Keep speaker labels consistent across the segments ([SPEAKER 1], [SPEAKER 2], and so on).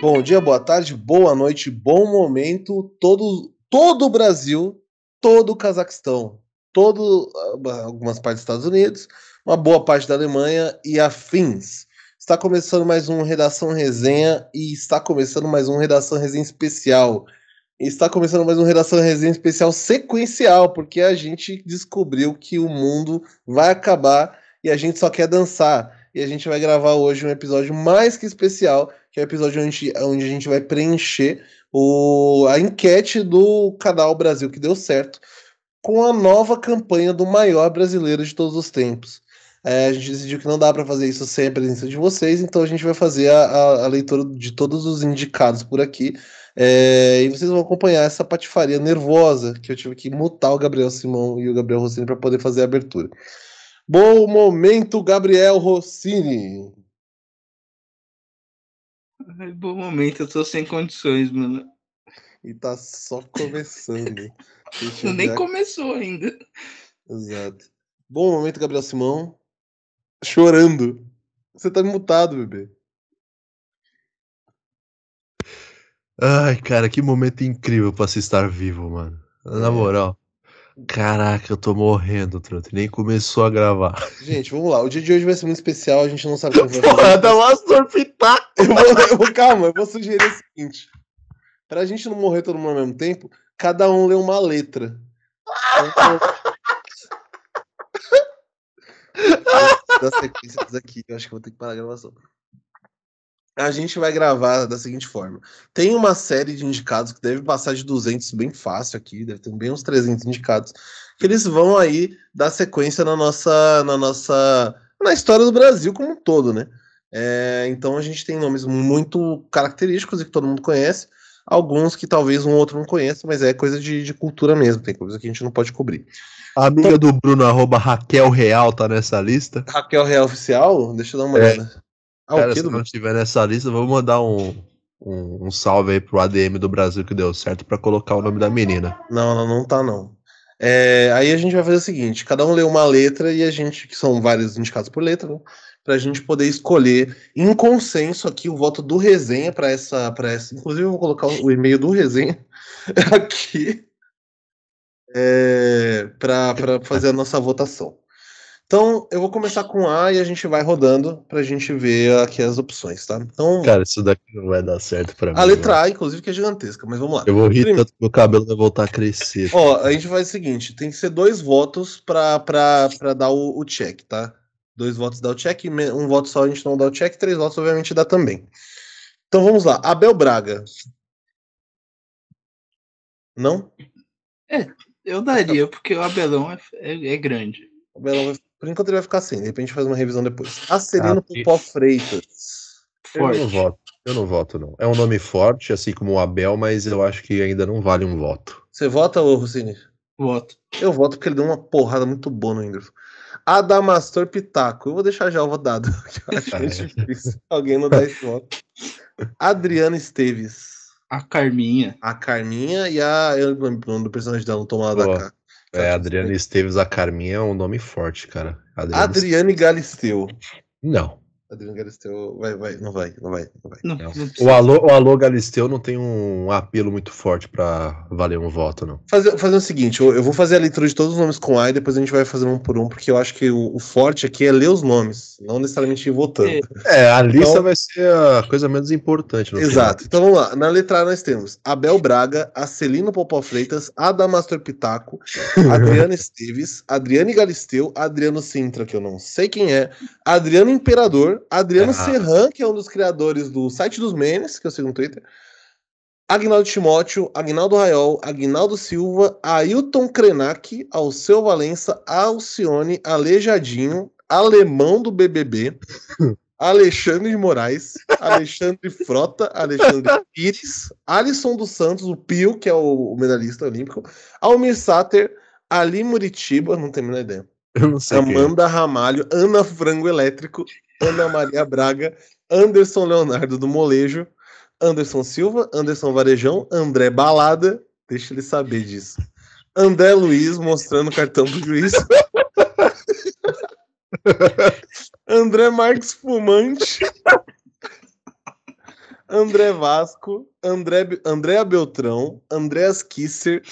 [SPEAKER 1] Bom dia, boa tarde, boa noite, bom momento. Todo, todo o Brasil, todo o Cazaquistão, todo ah, algumas partes dos Estados Unidos, uma boa parte da Alemanha e afins. Está começando mais um Redação Resenha e está começando mais um Redação Resenha especial. Está começando mais um Redação Resenha especial sequencial, porque a gente descobriu que o mundo vai acabar e a gente só quer dançar. E a gente vai gravar hoje um episódio mais que especial, que é o episódio onde, onde a gente vai preencher o, a enquete do canal Brasil que deu certo com a nova campanha do maior brasileiro de todos os tempos. É, a gente decidiu que não dá para fazer isso sem a presença de vocês, então a gente vai fazer a, a, a leitura de todos os indicados por aqui. É, e vocês vão acompanhar essa patifaria nervosa que eu tive que mutar o Gabriel Simão e o Gabriel Rossini para poder fazer a abertura. Bom momento, Gabriel Rossini.
[SPEAKER 2] Ai, bom momento, eu tô sem condições, mano.
[SPEAKER 1] E tá só começando.
[SPEAKER 2] Nem começou ainda.
[SPEAKER 1] Exato. Bom momento, Gabriel Simão. Chorando. Você tá mutado, bebê.
[SPEAKER 3] Ai, cara, que momento incrível pra se estar vivo, mano. Na é. moral. Caraca, eu tô morrendo, Truto. Nem começou a gravar.
[SPEAKER 1] Gente, vamos lá. O dia de hoje vai ser muito especial. A gente não sabe como vai
[SPEAKER 3] Porra, dá uma Pitaco!
[SPEAKER 1] Eu vou, eu vou, calma, eu vou sugerir o seguinte. Pra gente não morrer todo mundo ao mesmo tempo, cada um lê uma letra. da sequência aqui, eu acho que vou ter que parar a gravação. A gente vai gravar da seguinte forma: tem uma série de indicados que deve passar de 200 bem fácil aqui, deve ter bem uns 300 indicados, que eles vão aí dar sequência na nossa, na nossa, na história do Brasil como um todo, né? É, então a gente tem nomes muito característicos e que todo mundo conhece, alguns que talvez um outro não conheça, mas é coisa de, de cultura mesmo, tem coisa que a gente não pode cobrir.
[SPEAKER 3] A amiga então, do Bruno, arroba Raquel Real, tá nessa lista?
[SPEAKER 1] Raquel Real Oficial? Deixa eu dar uma é. olhada.
[SPEAKER 3] Ah, Cara, se não estiver nessa lista, vou mandar um, um, um, salve aí pro ADM do Brasil que deu certo para colocar o nome da menina.
[SPEAKER 1] Não, não, não tá não. É, aí a gente vai fazer o seguinte: cada um lê uma letra e a gente, que são vários indicados por letra, né? Pra gente poder escolher em consenso aqui o voto do resenha para essa, para essa. Inclusive, eu vou colocar o e-mail do resenha aqui é, para fazer a nossa votação. Então, eu vou começar com A e a gente vai rodando pra gente ver aqui as opções, tá? Então,
[SPEAKER 3] Cara, isso daqui não vai dar certo pra mim.
[SPEAKER 1] A letra A, inclusive, que é gigantesca, mas vamos lá.
[SPEAKER 3] Eu vou rir Primeiro... tanto que meu cabelo vai voltar a crescer.
[SPEAKER 1] Ó, a gente faz o seguinte: tem que ser dois votos pra, pra, pra dar o, o check, tá? Dois votos dá o check, um voto só a gente não dá o check, três votos, obviamente, dá também. Então vamos lá. Abel Braga. Não?
[SPEAKER 2] É, eu daria, porque o Abelão é, é, é grande.
[SPEAKER 1] O Abelão vai por enquanto ele vai ficar assim, de repente faz uma revisão depois. Acelino ah, Popó Freitas.
[SPEAKER 3] Forte. Eu não voto. Eu não voto, não. É um nome forte, assim como o Abel, mas eu acho que ainda não vale um voto.
[SPEAKER 1] Você vota, ô Rossini?
[SPEAKER 2] Voto.
[SPEAKER 1] Eu voto porque ele deu uma porrada muito boa no Whindersson. Adamastor Pitaco. Eu vou deixar já o votado. Eu acho é difícil alguém não dar esse voto. Adriana Esteves.
[SPEAKER 2] A Carminha.
[SPEAKER 1] A Carminha e a. Eu não lembro o nome do personagem dela, não toma da cá.
[SPEAKER 3] É, Adriana Esteves a Carminha é um nome forte, cara.
[SPEAKER 1] Adriana Adriane Galisteu.
[SPEAKER 3] Não.
[SPEAKER 1] Adriano Galisteu vai, vai, não vai, não vai, não vai. Não, não.
[SPEAKER 3] O, Alô, o Alô Galisteu não tem um apelo muito forte para valer um voto, não.
[SPEAKER 1] Fazer, fazer o seguinte, eu, eu, vou fazer a leitura de todos os nomes com A e depois a gente vai fazer um por um, porque eu acho que o, o forte aqui é ler os nomes, não necessariamente ir votando. É,
[SPEAKER 3] é a lista então, vai ser a coisa menos importante.
[SPEAKER 1] exato. Final. Então vamos lá. Na letra A nós temos Abel Braga, Acelino Popó Freitas, Adamastor Pitaco, Adriana Esteves, Adriane Galisteu, Adriano Sintra, que eu não sei quem é, Adriano Imperador, Adriano ah. Serran, que é um dos criadores do site dos memes, que eu sigo no Twitter. Agnaldo Timóteo, Agnaldo Raiol, Agnaldo Silva, Ailton Krenak, Alceu Valença, Alcione, Alejadinho, Alemão do BBB, Alexandre de Moraes, Alexandre Frota, Alexandre Pires, Alisson dos Santos, o Pio, que é o medalhista olímpico, Almir Sater, Ali Muritiba, não tenho a menor ideia.
[SPEAKER 3] É.
[SPEAKER 1] Amanda Ramalho, Ana Frango Elétrico, Ana Maria Braga, Anderson Leonardo do Molejo, Anderson Silva, Anderson Varejão, André Balada, deixa ele saber disso. André Luiz mostrando o cartão do juiz. André Marques Fumante. André Vasco, André, Andréa Beltrão, Andréas Kisser,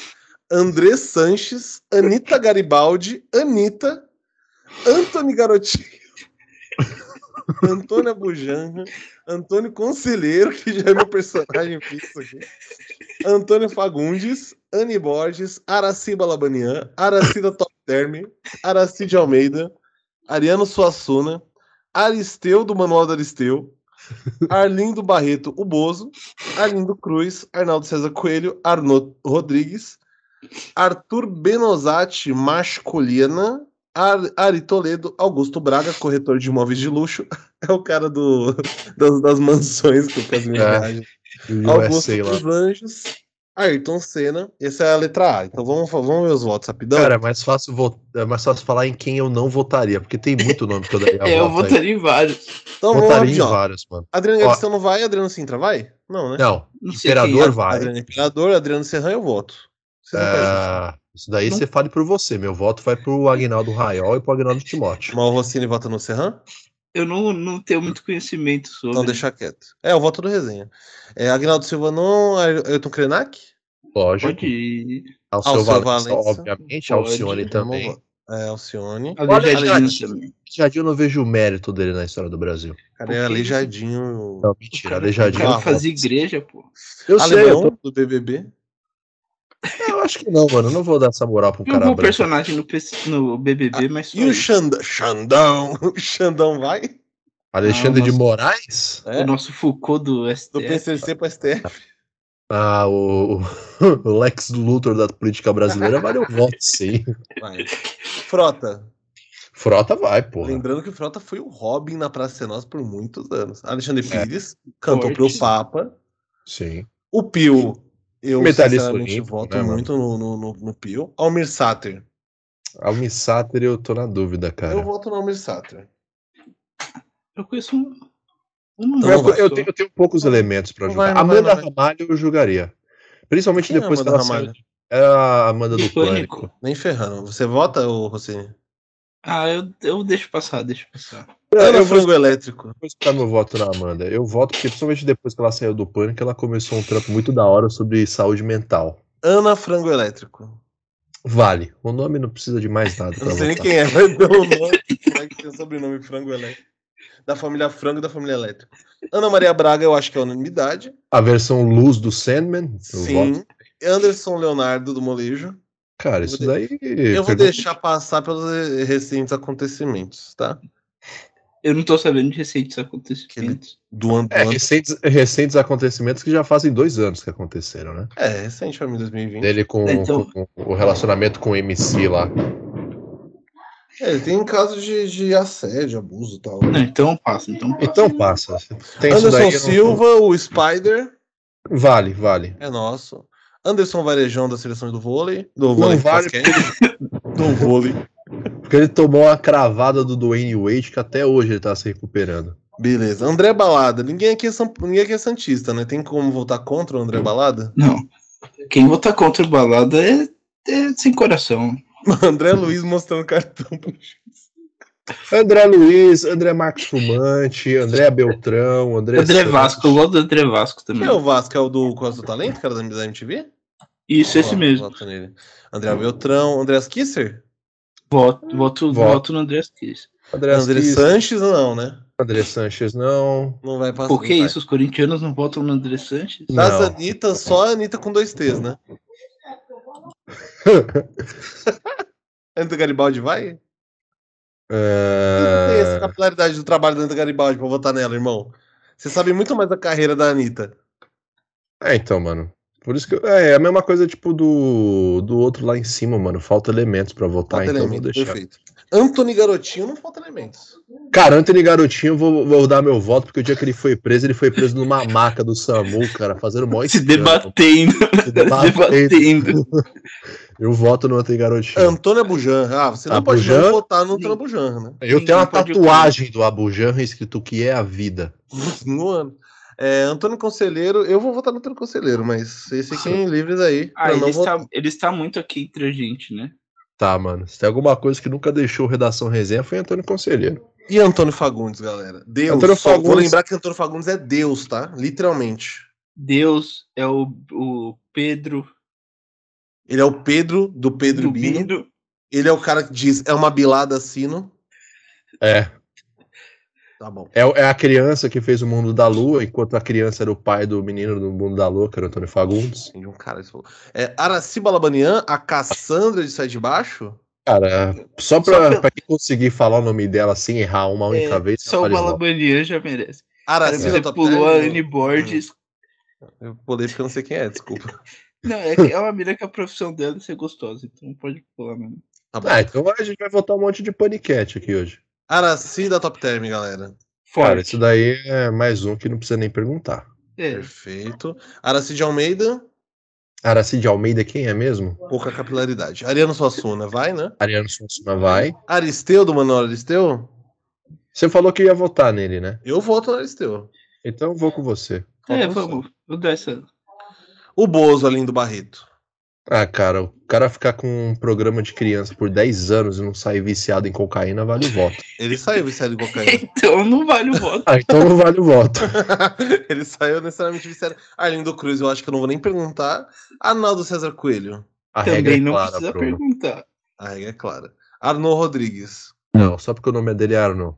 [SPEAKER 1] André Sanches, Anitta Garibaldi, Anitta, Antony Garotinho, Antônia Bujanra, Antônio Conselheiro, que já é meu personagem fixo aqui, Antônio Fagundes, Anne Borges, Araciba Labanian, Aracida Top Term, Aracide Almeida, Ariano Suassuna, Aristeu do Manual do Aristeu, Arlindo Barreto, o Bozo, Arlindo Cruz, Arnaldo César Coelho, Arnaud Rodrigues, Arthur Benozati Masculina, Ar, Ari Toledo, Augusto Braga, corretor de imóveis de luxo, é o cara do, das, das mansões que o Casimiro
[SPEAKER 3] É.
[SPEAKER 1] viaja. Augusto
[SPEAKER 3] lá.
[SPEAKER 1] dos Anjos, Ayrton Senna, essa é a letra A. Então vamos, vamos ver os votos rapidão.
[SPEAKER 3] Cara, é mais fácil, vo- é mais fácil falar em quem eu não votaria, porque tem muito nome que eu daria
[SPEAKER 2] É, eu
[SPEAKER 3] voto aí.
[SPEAKER 2] votaria em vários.
[SPEAKER 1] então vamos
[SPEAKER 3] Votaria em
[SPEAKER 1] rapidão.
[SPEAKER 3] vários, mano.
[SPEAKER 1] Adriano
[SPEAKER 3] Ó.
[SPEAKER 1] Galisteu não vai, Adriano Sintra vai? Não, né?
[SPEAKER 3] Não,
[SPEAKER 2] Não
[SPEAKER 3] Imperador
[SPEAKER 2] quem é.
[SPEAKER 3] vai.
[SPEAKER 1] Adriano Imperador, Adriano Serran eu voto. Vocês não
[SPEAKER 3] É, isso daí você fale por você. Meu voto vai pro Agnaldo Raiol e pro Agnaldo Timóteo.
[SPEAKER 1] Mas o Rossini vota no Serran?
[SPEAKER 2] Eu não, não tenho muito conhecimento sobre.
[SPEAKER 1] Então deixa quieto. É, o voto do resenha. É, Agnaldo Silva não, Ayrton Krenak?
[SPEAKER 3] Lógico.
[SPEAKER 2] Pode ir.
[SPEAKER 3] Alceu
[SPEAKER 1] Alceu
[SPEAKER 3] Valença,
[SPEAKER 1] Valença.
[SPEAKER 3] obviamente.
[SPEAKER 2] Pode.
[SPEAKER 3] Alcione também.
[SPEAKER 1] É, Alcione.
[SPEAKER 2] Também.
[SPEAKER 3] Jardim eu não vejo o mérito dele na história do Brasil.
[SPEAKER 1] Cara, é aleijadinho.
[SPEAKER 3] Não, mentira,
[SPEAKER 2] cara, o
[SPEAKER 3] Aleijadinho.
[SPEAKER 2] cara
[SPEAKER 1] Ah,
[SPEAKER 2] fazia igreja, pô.
[SPEAKER 3] Eu sei, eu,
[SPEAKER 1] Alemão
[SPEAKER 3] tô-
[SPEAKER 1] do BBB.
[SPEAKER 3] Eu acho que não, mano. Eu não vou dar essa moral pra um
[SPEAKER 2] Tem um
[SPEAKER 3] cara branco.
[SPEAKER 2] personagem no, PC no BBB, mas só
[SPEAKER 1] E o. Xandão? Xandão. O Xandão vai?
[SPEAKER 3] Alexandre
[SPEAKER 2] Ah,
[SPEAKER 3] de
[SPEAKER 2] nossa.
[SPEAKER 3] Moraes?
[SPEAKER 1] É.
[SPEAKER 2] o nosso Foucault do
[SPEAKER 1] Do
[SPEAKER 2] STF.
[SPEAKER 1] PCC pro STF.
[SPEAKER 3] Ah, o, o Lex Luthor da política brasileira vale o voto, sim.
[SPEAKER 1] Vai. Frota.
[SPEAKER 3] Frota vai, porra.
[SPEAKER 1] Lembrando que o Frota foi o Robin na Praça Nossa por muitos anos. Alexandre Pires cantou
[SPEAKER 2] Forte.
[SPEAKER 1] pro Papa.
[SPEAKER 3] Sim.
[SPEAKER 1] O Pio, eu
[SPEAKER 3] olímpico,
[SPEAKER 1] voto
[SPEAKER 3] né,
[SPEAKER 1] muito no, no, no, no Pio. Almir Sater.
[SPEAKER 3] Almi Sater eu tô na dúvida,
[SPEAKER 1] Eu
[SPEAKER 3] cara.
[SPEAKER 1] voto no Almir Sater.
[SPEAKER 2] Eu conheço um. uma
[SPEAKER 1] Então
[SPEAKER 3] Eu, eu tenho, eu tenho poucos elementos pra
[SPEAKER 1] Não
[SPEAKER 3] julgar.
[SPEAKER 1] vai, não vai,
[SPEAKER 3] Amanda
[SPEAKER 1] não vai.
[SPEAKER 3] Ramalho eu julgaria. Principalmente
[SPEAKER 1] Quem é
[SPEAKER 3] depois que ela saiu.
[SPEAKER 1] Ramalho?
[SPEAKER 3] É a Amanda do Pânico.
[SPEAKER 1] Nem ferrando. Você vota, ô Rossini?
[SPEAKER 2] Ah, eu, eu deixo passar, deixo passar.
[SPEAKER 1] Ana
[SPEAKER 3] eu vou
[SPEAKER 1] Frango Elétrico.
[SPEAKER 3] vou explicar meu voto na Amanda. Eu voto porque, principalmente depois que ela saiu do Pânico, ela começou um trampo muito da hora sobre saúde mental.
[SPEAKER 1] Ana Frango Elétrico.
[SPEAKER 3] Vale. O nome não precisa de mais nada
[SPEAKER 1] Eu não sei nem
[SPEAKER 3] votar.
[SPEAKER 1] quem é, mas pelo nome. Como é que tem o sobrenome Frango Elétrico? Da família Frango e da família Elétrico. Ana Maria Braga, eu acho que é unanimidade.
[SPEAKER 3] A versão luz do Sandman.
[SPEAKER 1] Sim.
[SPEAKER 3] voto.
[SPEAKER 1] Anderson Leonardo do Molejo.
[SPEAKER 3] Cara, isso daí.
[SPEAKER 1] Eu vou deixar passar pelos recentes acontecimentos, tá?
[SPEAKER 2] Eu não tô sabendo de recentes acontecimentos.
[SPEAKER 1] Do ano. do
[SPEAKER 3] É,
[SPEAKER 1] ano.
[SPEAKER 3] recentes, recentes acontecimentos que já fazem dois anos que aconteceram, né?
[SPEAKER 1] É, recente, foi em 2020.
[SPEAKER 3] Dele com,
[SPEAKER 2] Então-
[SPEAKER 3] com o relacionamento com o MC lá.
[SPEAKER 1] É, ele tem casos de, de assédio, abuso e tal.
[SPEAKER 2] Não, então passa, então passa.
[SPEAKER 3] Então passa. Tem isso
[SPEAKER 1] Anderson
[SPEAKER 3] daí, eu não-
[SPEAKER 1] Silva, o Spider,
[SPEAKER 3] Vale, vale.
[SPEAKER 1] é nosso. Anderson Varejão da seleção do vôlei. Do
[SPEAKER 3] Não
[SPEAKER 1] vôlei de
[SPEAKER 3] vale.
[SPEAKER 1] Do vôlei.
[SPEAKER 3] Porque ele tomou uma cravada do Dwayne Wade que até hoje ele tá se recuperando.
[SPEAKER 1] Beleza. André Balada. Ninguém aqui, é São... Ninguém aqui é Santista, né? Tem como votar contra o André Balada?
[SPEAKER 2] Não. Quem votar contra o balada é, é sem coração.
[SPEAKER 1] André Luiz mostrando cartão pro
[SPEAKER 3] André Luiz, André Marcos Fumante, André Beltrão, André.
[SPEAKER 2] André
[SPEAKER 3] Santos.
[SPEAKER 2] Vasco, eu gosto do André Vasco também.
[SPEAKER 1] Quem é o Vasco? É o do Costa do Talento, cara da MTV?
[SPEAKER 2] Isso, esse
[SPEAKER 1] Ó,
[SPEAKER 2] mesmo.
[SPEAKER 1] André Beltrão. André Kisser?
[SPEAKER 2] Voto, voto,
[SPEAKER 3] Voto.
[SPEAKER 2] voto no André Kiss.
[SPEAKER 3] André,
[SPEAKER 1] André
[SPEAKER 3] Assis,
[SPEAKER 1] Sanches, não, né?
[SPEAKER 3] André Sanches, não.
[SPEAKER 1] Não vai passar.
[SPEAKER 2] Por que isso? Os corintianos não votam no André Sanches?
[SPEAKER 1] Das
[SPEAKER 3] Não.
[SPEAKER 1] Anitta, só a Anitta com dois T's, né? Anitta Garibaldi vai? Quem tem essa
[SPEAKER 3] É...
[SPEAKER 1] capilaridade do trabalho da Anitta Garibaldi pra votar nela, irmão? Você sabe muito mais da carreira da Anitta.
[SPEAKER 3] é, então, mano. Por isso que. eu- É, é a mesma coisa, tipo, do, do outro lá em cima, mano. Falta elementos pra votar,
[SPEAKER 1] Falta
[SPEAKER 3] então eu vou deixar.
[SPEAKER 1] perfeito. Antony Garotinho não falta elementos.
[SPEAKER 3] Cara, Anthony Garotinho, eu vou, vou dar meu voto, porque o dia que ele foi preso, ele foi preso numa maca do SAMU, cara, fazendo mó
[SPEAKER 2] Se debatendo.
[SPEAKER 3] se debatendo.
[SPEAKER 2] debatendo.
[SPEAKER 3] Eu voto no Anthony Garotinho.
[SPEAKER 1] Antônio Bujan. Ah, você não
[SPEAKER 3] Abu
[SPEAKER 1] pode não votar no Antônio Bujan, né?
[SPEAKER 3] Eu tenho uma tatuagem do Abu Janra escrito que é a vida.
[SPEAKER 1] No ano. É, Antônio Conselheiro, eu vou votar no Antônio Conselheiro, mas vocês fiquem livres aí
[SPEAKER 2] Ah, ele está, ele está muito aqui entre a gente, né?
[SPEAKER 3] Tá, mano. Se tem alguma coisa que nunca deixou redação resenha foi Antônio Conselheiro.
[SPEAKER 1] E Antônio Fagundes, galera? Deus.
[SPEAKER 3] Antônio
[SPEAKER 1] Só Vou
[SPEAKER 3] Fagundes-
[SPEAKER 1] lembrar que Antônio Fagundes é Deus, tá? Literalmente.
[SPEAKER 2] Deus é o, o Pedro
[SPEAKER 1] Ele é o Pedro do Pedro
[SPEAKER 2] do
[SPEAKER 1] Bino.
[SPEAKER 2] Bino.
[SPEAKER 1] Ele é o cara que diz, é uma bilada sino.
[SPEAKER 3] É.
[SPEAKER 1] Tá bom.
[SPEAKER 3] É, é a criança que fez o mundo da lua, enquanto a criança era o pai do menino do mundo da lua, que era o Antônio Fagundes.
[SPEAKER 1] Entendi um cara isso falou. É Araci Balabanian, a Cassandra de Sai de Baixo?
[SPEAKER 3] Cara, só pra,
[SPEAKER 2] Só pela-
[SPEAKER 3] pra quem conseguir falar o nome dela sem errar uma única
[SPEAKER 2] É,
[SPEAKER 3] vez,
[SPEAKER 2] só o. Balabanian já merece. Cara,
[SPEAKER 1] Araci
[SPEAKER 2] você pulou a? Anne Borges.
[SPEAKER 1] Eu pulei porque eu não sei quem é, desculpa.
[SPEAKER 2] Não, é, que é uma mina que a profissão dela é ser gostosa, então pode pular mesmo.
[SPEAKER 1] Tá.
[SPEAKER 3] Ah, então a gente vai votar um monte de paniquete aqui hoje.
[SPEAKER 1] Araci da Top Term, galera.
[SPEAKER 3] Cara,
[SPEAKER 2] Forte.
[SPEAKER 3] isso daí é mais um que não precisa nem perguntar.
[SPEAKER 2] É,
[SPEAKER 1] Perfeito. Araci de Almeida,
[SPEAKER 3] Araci de Almeida, quem é mesmo?
[SPEAKER 1] pouca capilaridade. Ariano Suassuna, vai, né?
[SPEAKER 3] Ariano Suassuna vai.
[SPEAKER 1] Aristeu, do Manuel Aristeu?
[SPEAKER 3] Você falou que ia votar nele, né?
[SPEAKER 1] Eu voto no Aristeu.
[SPEAKER 3] Então eu vou com você.
[SPEAKER 2] é vamos. Dar essa.
[SPEAKER 1] O Bozo, além do Barreto.
[SPEAKER 3] Ah, cara, o cara ficar com um programa de criança por 10 anos e não sair viciado em cocaína vale o voto.
[SPEAKER 1] Ele saiu viciado em cocaína.
[SPEAKER 2] Então não vale o voto.
[SPEAKER 3] Ah, então não vale o voto.
[SPEAKER 1] Ele saiu necessariamente viciado. Arlindo Cruz, eu acho que eu não vou nem perguntar. Arnaldo César Coelho.
[SPEAKER 3] A regra
[SPEAKER 2] Também
[SPEAKER 3] é
[SPEAKER 2] não
[SPEAKER 3] clara,
[SPEAKER 2] precisa
[SPEAKER 3] Bruno.
[SPEAKER 2] perguntar.
[SPEAKER 1] A regra é clara. Arnaud Rodrigues.
[SPEAKER 3] Não, só porque o nome é dele é Arno.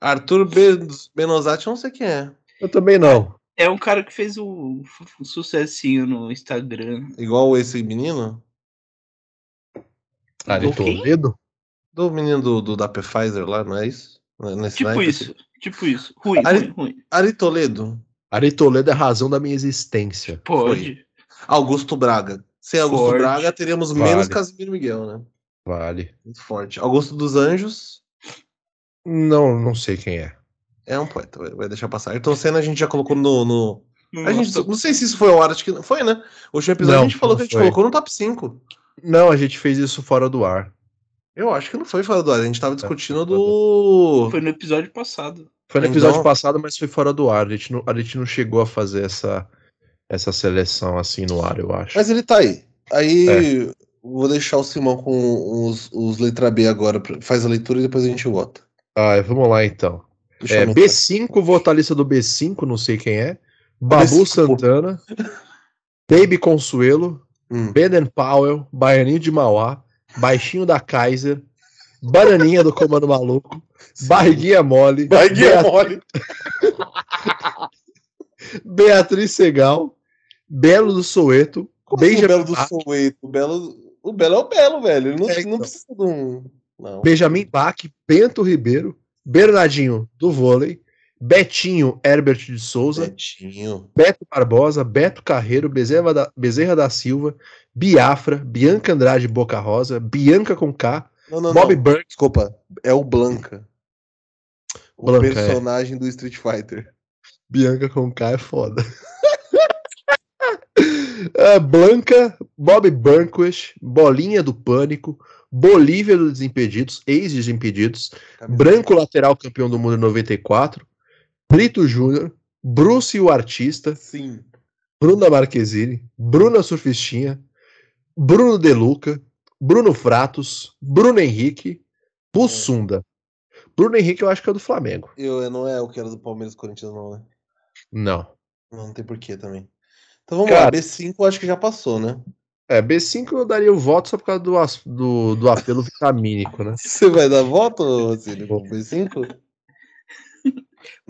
[SPEAKER 1] Arthur Ben- Benozati, eu não sei quem é.
[SPEAKER 3] Eu também não.
[SPEAKER 2] É um cara que fez o, o sucessinho no Instagram.
[SPEAKER 1] Igual esse menino.
[SPEAKER 3] Ari
[SPEAKER 2] Do?
[SPEAKER 3] Toledo?
[SPEAKER 1] Do menino do, do da Pfizer lá, não é isso? Nesse
[SPEAKER 2] Tipo
[SPEAKER 1] naipe?
[SPEAKER 2] isso. Tipo isso. Ruim,
[SPEAKER 1] Ari-
[SPEAKER 2] ruim, ruim.
[SPEAKER 1] Ari Toledo.
[SPEAKER 3] Ari Toledo é a razão da minha existência.
[SPEAKER 2] Pode.
[SPEAKER 1] Augusto Braga. Sem Augusto
[SPEAKER 2] Forte.
[SPEAKER 1] Braga, teríamos
[SPEAKER 3] Vale.
[SPEAKER 1] menos Casimiro Miguel, né?
[SPEAKER 3] Vale.
[SPEAKER 1] Muito forte. Augusto dos Anjos.
[SPEAKER 3] Não, não sei quem é.
[SPEAKER 1] É um poeta, vai, deixar passar. Ayrton Senna a gente já colocou no. no- A gente, não sei se isso foi ao ar, acho que foi, né? O último episódio
[SPEAKER 3] Não,
[SPEAKER 1] a gente falou que a gente
[SPEAKER 3] foi.
[SPEAKER 1] colocou no top 5.
[SPEAKER 3] Não, a gente fez isso fora do ar.
[SPEAKER 1] Eu acho que não foi fora do ar. A gente tava discutindo do.
[SPEAKER 2] Foi no episódio passado.
[SPEAKER 3] Foi no
[SPEAKER 1] Então-
[SPEAKER 3] episódio passado, mas foi fora do ar. A gente não, a gente não chegou a fazer essa, essa seleção assim no ar, eu acho.
[SPEAKER 1] Mas ele tá aí. Aí
[SPEAKER 3] É.
[SPEAKER 1] vou deixar o Simão com os, os letra B agora. Faz a leitura e depois a gente vota.
[SPEAKER 3] Ah, vamos lá então. É,
[SPEAKER 1] eu anotar.
[SPEAKER 3] B5, vou a lista do B5, não sei quem é. Babu
[SPEAKER 1] B5.
[SPEAKER 3] Santana, Baby Consuelo,
[SPEAKER 1] Hum.
[SPEAKER 3] Beden Powell, Baianinho de Mauá, Baixinho da Kaiser, Bananinha do Comando Maluco, Barriguinha Mole,
[SPEAKER 1] Barriguinha
[SPEAKER 3] Beat-
[SPEAKER 1] mole.
[SPEAKER 3] Beatriz Segal, Belo do Soeto,
[SPEAKER 1] Como
[SPEAKER 3] Benjamin,
[SPEAKER 1] Belo do
[SPEAKER 3] Bach,
[SPEAKER 1] Soweto? O Belo, o Belo é o Belo, velho. Ele não,
[SPEAKER 3] É,
[SPEAKER 1] não
[SPEAKER 3] então.
[SPEAKER 1] precisa de um. Não.
[SPEAKER 3] Benjamin Bach, Bento Ribeiro, Bernardinho do vôlei, Betinho Herbert de Souza,
[SPEAKER 1] Betinho.
[SPEAKER 3] Beto Barbosa, Beto Carreiro, Bezerra da, Bezerra da Silva, Biafra, Bianca Andrade Boca Rosa, Bianca com K,
[SPEAKER 1] Não, não,
[SPEAKER 3] Bob
[SPEAKER 1] não.
[SPEAKER 3] Burke,
[SPEAKER 1] Desculpa. É o Blanca. O
[SPEAKER 3] Blanca, é.
[SPEAKER 1] personagem do Street Fighter.
[SPEAKER 3] Bianca com K é foda. É, Blanca, Bob Burnquist, Bolinha do Pânico, Bolívia dos Desimpedidos, ex-Desimpedidos, Branco Lateral Campeão do Mundo em 94, Brito Júnior, Bruce o Artista,
[SPEAKER 1] Sim.
[SPEAKER 3] Bruna Marquezine, Bruna Surfistinha, Bruno Deluca, Bruno Fratos, Bruno Henrique, Bussunda. Bruno Henrique eu acho que é do Flamengo.
[SPEAKER 1] Eu, não é o que era do Palmeiras Corinthians, não, né?
[SPEAKER 3] Não.
[SPEAKER 1] Não, não tem porquê também. Então vamos
[SPEAKER 3] Cara-
[SPEAKER 1] lá. B5 eu acho que já passou, né?
[SPEAKER 3] É, B5 eu daria o voto só por causa do, do, do apelo vitamínico, né?
[SPEAKER 1] Você vai dar voto, Rocílio, pro B5?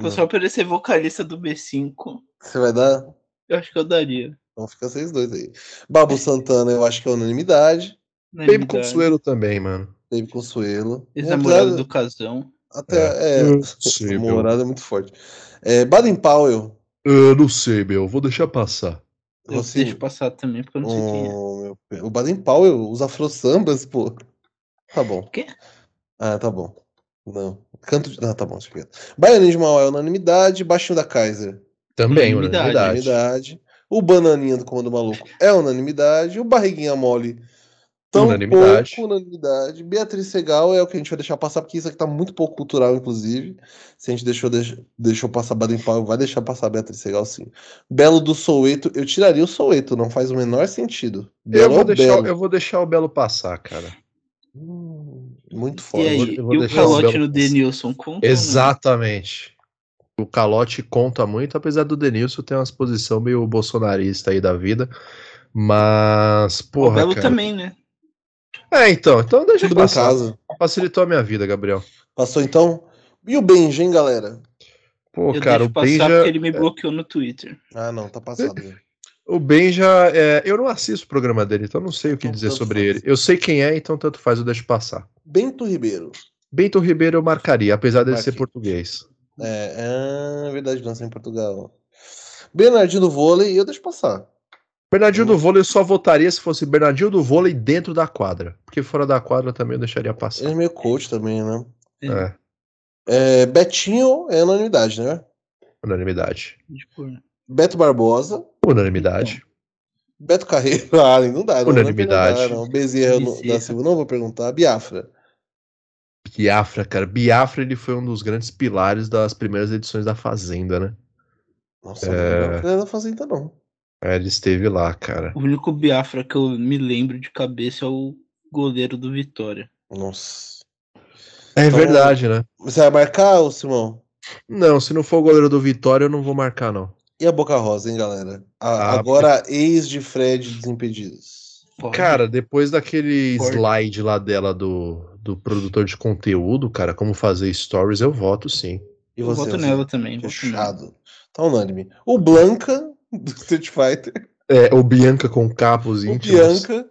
[SPEAKER 2] Foi só pra ele ser vocalista do B5.
[SPEAKER 1] Você vai dar?
[SPEAKER 2] Eu acho que eu daria.
[SPEAKER 1] Então fica vocês dois aí. Babu Santana, eu acho que é unanimidade.
[SPEAKER 2] Na
[SPEAKER 3] Baby. Consuelo também, mano.
[SPEAKER 1] Baby Consuelo.
[SPEAKER 2] Ex-namorado do Casão.
[SPEAKER 1] Até, é,
[SPEAKER 3] meu.
[SPEAKER 1] namorado é muito forte. É, Baden Powell.
[SPEAKER 3] Eu não sei, meu. Vou deixar passar.
[SPEAKER 2] Eu
[SPEAKER 1] Você-
[SPEAKER 2] deixo passar também, porque eu não sei quem é.
[SPEAKER 1] O, meu- o Baden Powell, os afro sambas, pô. Tá bom.
[SPEAKER 2] Quê?
[SPEAKER 1] Ah, tá bom. Não. Canto de. Ah, tá bom, deixa quieto. Baianinho de Mauá é unanimidade. Baixinho da Kaiser.
[SPEAKER 3] Também,
[SPEAKER 2] Unanimidade.
[SPEAKER 3] unanimidade.
[SPEAKER 1] Unanimidade. O Bananinha do Comando Maluco é unanimidade. O Barriguinha Mole. Tão
[SPEAKER 3] Unanimidade.
[SPEAKER 1] pouco unanimidade. Beatriz Segal é o que a gente vai deixar passar, porque isso aqui tá muito pouco cultural, inclusive. Se a gente deixou, deix- deixou passar Baden Powell, vai deixar passar Beatriz Segal, sim. Belo do Soueto, eu tiraria o Soueto, não faz o menor sentido.
[SPEAKER 3] Eu
[SPEAKER 1] Belo é
[SPEAKER 3] vou,
[SPEAKER 1] o
[SPEAKER 3] deixar,
[SPEAKER 1] Belo.
[SPEAKER 3] eu vou deixar o Belo passar, cara.
[SPEAKER 1] Hum, muito
[SPEAKER 2] E
[SPEAKER 1] forte.
[SPEAKER 2] aí,
[SPEAKER 3] eu vou
[SPEAKER 2] e o
[SPEAKER 3] o
[SPEAKER 2] calote
[SPEAKER 3] Belo
[SPEAKER 2] no Denilson conta? não?
[SPEAKER 3] Exatamente. O calote conta muito, apesar do Denilson ter umas posição meio bolsonarista aí da vida. Mas,
[SPEAKER 2] O
[SPEAKER 3] porra,
[SPEAKER 2] Belo
[SPEAKER 3] cara.
[SPEAKER 2] também, né?
[SPEAKER 3] É, então, então deixa
[SPEAKER 1] Tudo
[SPEAKER 3] passar.
[SPEAKER 1] casa.
[SPEAKER 3] Facilitou a minha vida, Gabriel.
[SPEAKER 1] Passou então? E o Benji, hein, galera?
[SPEAKER 3] Pô,
[SPEAKER 2] eu
[SPEAKER 3] cara,
[SPEAKER 2] deixo
[SPEAKER 3] o Benja,
[SPEAKER 2] porque ele me bloqueou no Twitter.
[SPEAKER 1] Ah, não, tá passado.
[SPEAKER 3] o Benja, é, eu não assisto o programa dele, então não sei o que
[SPEAKER 1] Então,
[SPEAKER 3] dizer sobre
[SPEAKER 1] faz.
[SPEAKER 3] ele. Eu sei quem é, então tanto faz, eu deixo passar.
[SPEAKER 1] Bento Ribeiro.
[SPEAKER 3] Bento Ribeiro eu marcaria, apesar dele ser
[SPEAKER 1] Marquei.
[SPEAKER 3] português.
[SPEAKER 1] É, é verdade, lança em Portugal. Bernardinho do vôlei, eu deixo passar.
[SPEAKER 3] Bernardinho do vôlei eu só votaria se fosse Bernardinho do vôlei dentro da quadra. Porque fora da quadra também eu deixaria
[SPEAKER 1] Ele
[SPEAKER 3] passar.
[SPEAKER 1] é meio coach também, né?
[SPEAKER 3] É,
[SPEAKER 1] É, Betinho é unanimidade, né?
[SPEAKER 3] unanimidade.
[SPEAKER 2] Tipo,
[SPEAKER 1] Beto Barbosa.
[SPEAKER 3] Unanimidade.
[SPEAKER 1] Beto Carreiro. Ah, não dá. Não,
[SPEAKER 3] Unanimidade.
[SPEAKER 1] Não, dá, não. Bezerra, não-
[SPEAKER 2] Bezerra.
[SPEAKER 1] da Silva, não vou perguntar. Biafra.
[SPEAKER 3] Biafra, cara. Biafra ele foi um dos grandes pilares das primeiras edições da Fazenda, né?
[SPEAKER 1] Nossa,
[SPEAKER 3] É.
[SPEAKER 1] não é da Fazenda, não.
[SPEAKER 3] É, ele esteve lá, cara.
[SPEAKER 2] o único Biafra que eu me lembro de cabeça é o goleiro do Vitória.
[SPEAKER 1] Nossa.
[SPEAKER 3] É
[SPEAKER 1] Então-
[SPEAKER 3] verdade, né?
[SPEAKER 1] Você vai marcar, ô Simão?
[SPEAKER 3] Não, se não for o goleiro do Vitória, eu não vou marcar, não.
[SPEAKER 1] E a Boca Rosa, hein, galera? A-
[SPEAKER 3] Ah,
[SPEAKER 1] agora, ex de Fred Desimpedidos.
[SPEAKER 2] Pode.
[SPEAKER 3] Cara, depois daquele
[SPEAKER 2] Pode.
[SPEAKER 3] slide lá dela do, do produtor de conteúdo, cara, como fazer stories, eu voto sim.
[SPEAKER 1] E
[SPEAKER 2] eu
[SPEAKER 1] você?
[SPEAKER 2] voto
[SPEAKER 1] você?
[SPEAKER 2] nela também. voto nela.
[SPEAKER 1] Fechado. Tá unânime. O Blanca, do Street Fighter.
[SPEAKER 3] É, o Bianca com capos
[SPEAKER 1] O
[SPEAKER 3] íntimos.
[SPEAKER 1] Bianca.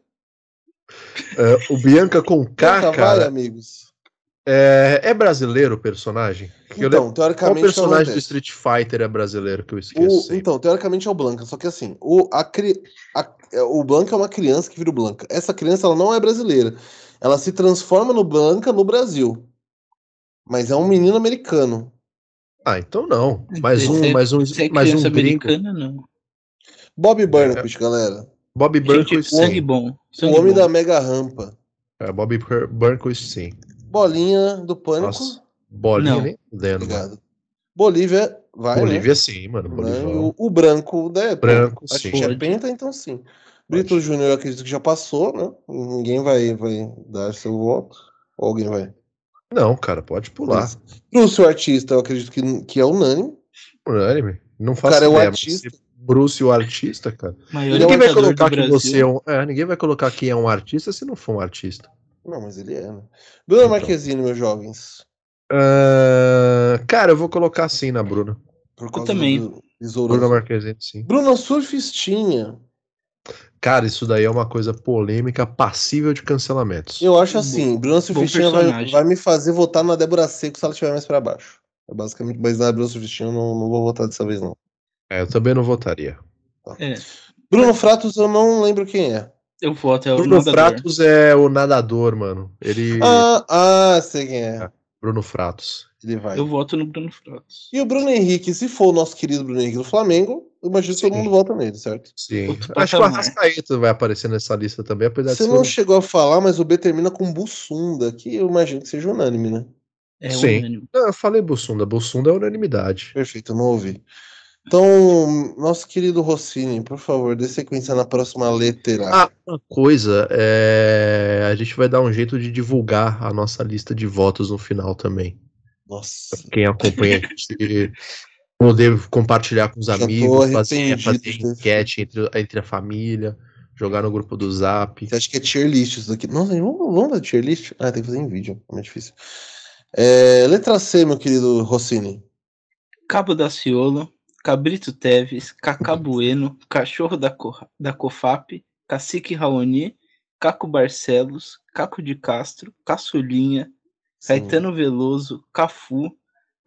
[SPEAKER 3] É, o Bianca com K,
[SPEAKER 1] Bianca, vai,
[SPEAKER 3] cara,
[SPEAKER 1] amigos.
[SPEAKER 3] é, é brasileiro o personagem? Que eu lembro-
[SPEAKER 1] Então,
[SPEAKER 3] Qual
[SPEAKER 1] teoricamente.
[SPEAKER 3] personagem do? Street Fighter é brasileiro que eu sempre?
[SPEAKER 1] então, teoricamente é o Blanca, só que assim, o, a, cri- a- é, o Blanca é uma criança que vira o Blanca. Essa criança ela não é brasileira. Ela se transforma no Blanca no Brasil. Mas é um menino americano.
[SPEAKER 3] Ah, então não. Mais um, mais um, mais um gringo.
[SPEAKER 2] americana, não.
[SPEAKER 1] Bob Burnquist, galera.
[SPEAKER 3] Bob Burnquist,
[SPEAKER 2] sangue
[SPEAKER 3] sim.
[SPEAKER 2] bom.
[SPEAKER 1] O
[SPEAKER 2] sangue
[SPEAKER 1] homem
[SPEAKER 2] bom.
[SPEAKER 1] da mega rampa.
[SPEAKER 3] É, Bob Bur- Burnquist, sim.
[SPEAKER 1] Bolinha do pânico.
[SPEAKER 3] Nossa, Bolinha nem fudendo.
[SPEAKER 1] Obrigado. Bolívia, vai,
[SPEAKER 3] Bolívia, sim, mano.
[SPEAKER 1] né?
[SPEAKER 3] Bolívia.
[SPEAKER 1] Né? O, o branco, né?
[SPEAKER 3] Branco,
[SPEAKER 1] Acho
[SPEAKER 3] sim.
[SPEAKER 1] que é penta, então sim. Brito Júnior, eu acredito que já passou, né? Ninguém vai, vai dar seu voto. Ou alguém vai?
[SPEAKER 3] Não, cara, pode pular.
[SPEAKER 1] O artista, eu acredito que, que é unânime.
[SPEAKER 3] Unânime. Não
[SPEAKER 1] O
[SPEAKER 3] faço
[SPEAKER 1] cara é o artista.
[SPEAKER 3] se Bruce, o artista, cara.
[SPEAKER 2] Maior
[SPEAKER 3] Ninguém vai colocar
[SPEAKER 2] do
[SPEAKER 3] que você é um. É, ninguém vai colocar quem é um artista se não for um artista.
[SPEAKER 1] Não, mas ele é, né? Bruna
[SPEAKER 3] Então.
[SPEAKER 1] Marquezine, meus jovens.
[SPEAKER 3] Ah, cara, eu vou colocar sim na Bruna.
[SPEAKER 1] Por
[SPEAKER 2] também.
[SPEAKER 1] do Besouro
[SPEAKER 3] Bruna
[SPEAKER 1] Azul.
[SPEAKER 3] Marquezine, sim.
[SPEAKER 1] Bruna Surfistinha.
[SPEAKER 3] Cara, isso daí é uma coisa polêmica, passível de cancelamentos.
[SPEAKER 1] Eu acho assim, Bruna Surfistinha vai, vai me fazer votar na Débora Seco se ela estiver mais pra baixo. É basicamente, mas na Bruna Surfistinha eu não, não vou votar dessa vez, não.
[SPEAKER 3] É, eu também não votaria.
[SPEAKER 2] É,
[SPEAKER 1] Bruno Fratos, eu não lembro quem é.
[SPEAKER 2] eu voto, é o
[SPEAKER 3] Bruno
[SPEAKER 2] nadador.
[SPEAKER 3] Fratos é o nadador, mano. Ele.
[SPEAKER 1] Ah, ah, sei quem é.
[SPEAKER 3] Bruno Fratos.
[SPEAKER 1] Ele vai.
[SPEAKER 2] Eu voto no Bruno Fratos.
[SPEAKER 1] E o Bruno Henrique, se for o nosso querido Bruno Henrique do Flamengo, eu imagino que todo mundo vota nele, certo?
[SPEAKER 3] Sim. Acho que o. Arrascaeta vai aparecer nessa lista também, apesar
[SPEAKER 1] Você
[SPEAKER 3] de ser.
[SPEAKER 1] não
[SPEAKER 3] um-
[SPEAKER 1] chegou a falar, mas o B termina com Bussunda, que eu imagino que seja unânime, né?
[SPEAKER 2] É
[SPEAKER 3] Sim.
[SPEAKER 2] unânime.
[SPEAKER 3] Não, eu falei Bussunda. Bussunda é unanimidade.
[SPEAKER 1] Perfeito, não ouvi. Então, nosso querido Rossini, por favor, dê sequência na próxima letra.
[SPEAKER 3] Ah, uma coisa, é... a gente vai dar um jeito de divulgar a nossa lista de votos no final também.
[SPEAKER 1] Nossa.
[SPEAKER 3] Quem acompanha a gente poder compartilhar com os
[SPEAKER 1] Já
[SPEAKER 3] amigos, fazer, fazer enquete entre, entre a família, jogar no grupo do Zap.
[SPEAKER 1] Você acha que é tier list isso daqui? Nossa, vamos, vamos fazer tier list? Ah, tem que fazer em vídeo, é mais difícil. É, letra C, meu querido Rossini.
[SPEAKER 2] Cabo da Ciolo, Cabrito Teves, Cacá Bueno, Cachorro da, Co- da Cofap, Cacique Raoni, Caco Barcelos, Caco de Castro, Caçulinha,
[SPEAKER 1] Sim.
[SPEAKER 2] Caetano Veloso, Cafu,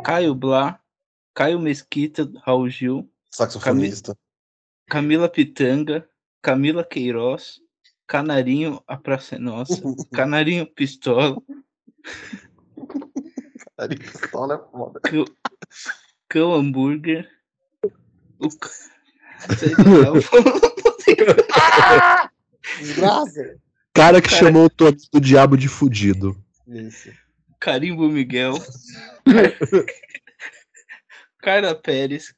[SPEAKER 2] Caio Blá, Caio Mesquita, Raul Gil,
[SPEAKER 1] Saxofonista.
[SPEAKER 2] Camila Pitanga, Camila Queiroz, Canarinho, a Praça é Nossa, Canarinho Pistola,
[SPEAKER 1] Ari Pistola é foda.
[SPEAKER 2] Cão Hambúrguer, o... c- Sei lá, eu vou-
[SPEAKER 1] Desgraça.
[SPEAKER 3] Cara que
[SPEAKER 2] Cara-
[SPEAKER 3] chamou o Tony do Diabo de Fudido.
[SPEAKER 1] Isso.
[SPEAKER 2] Carimbo Miguel, Carla Pérez,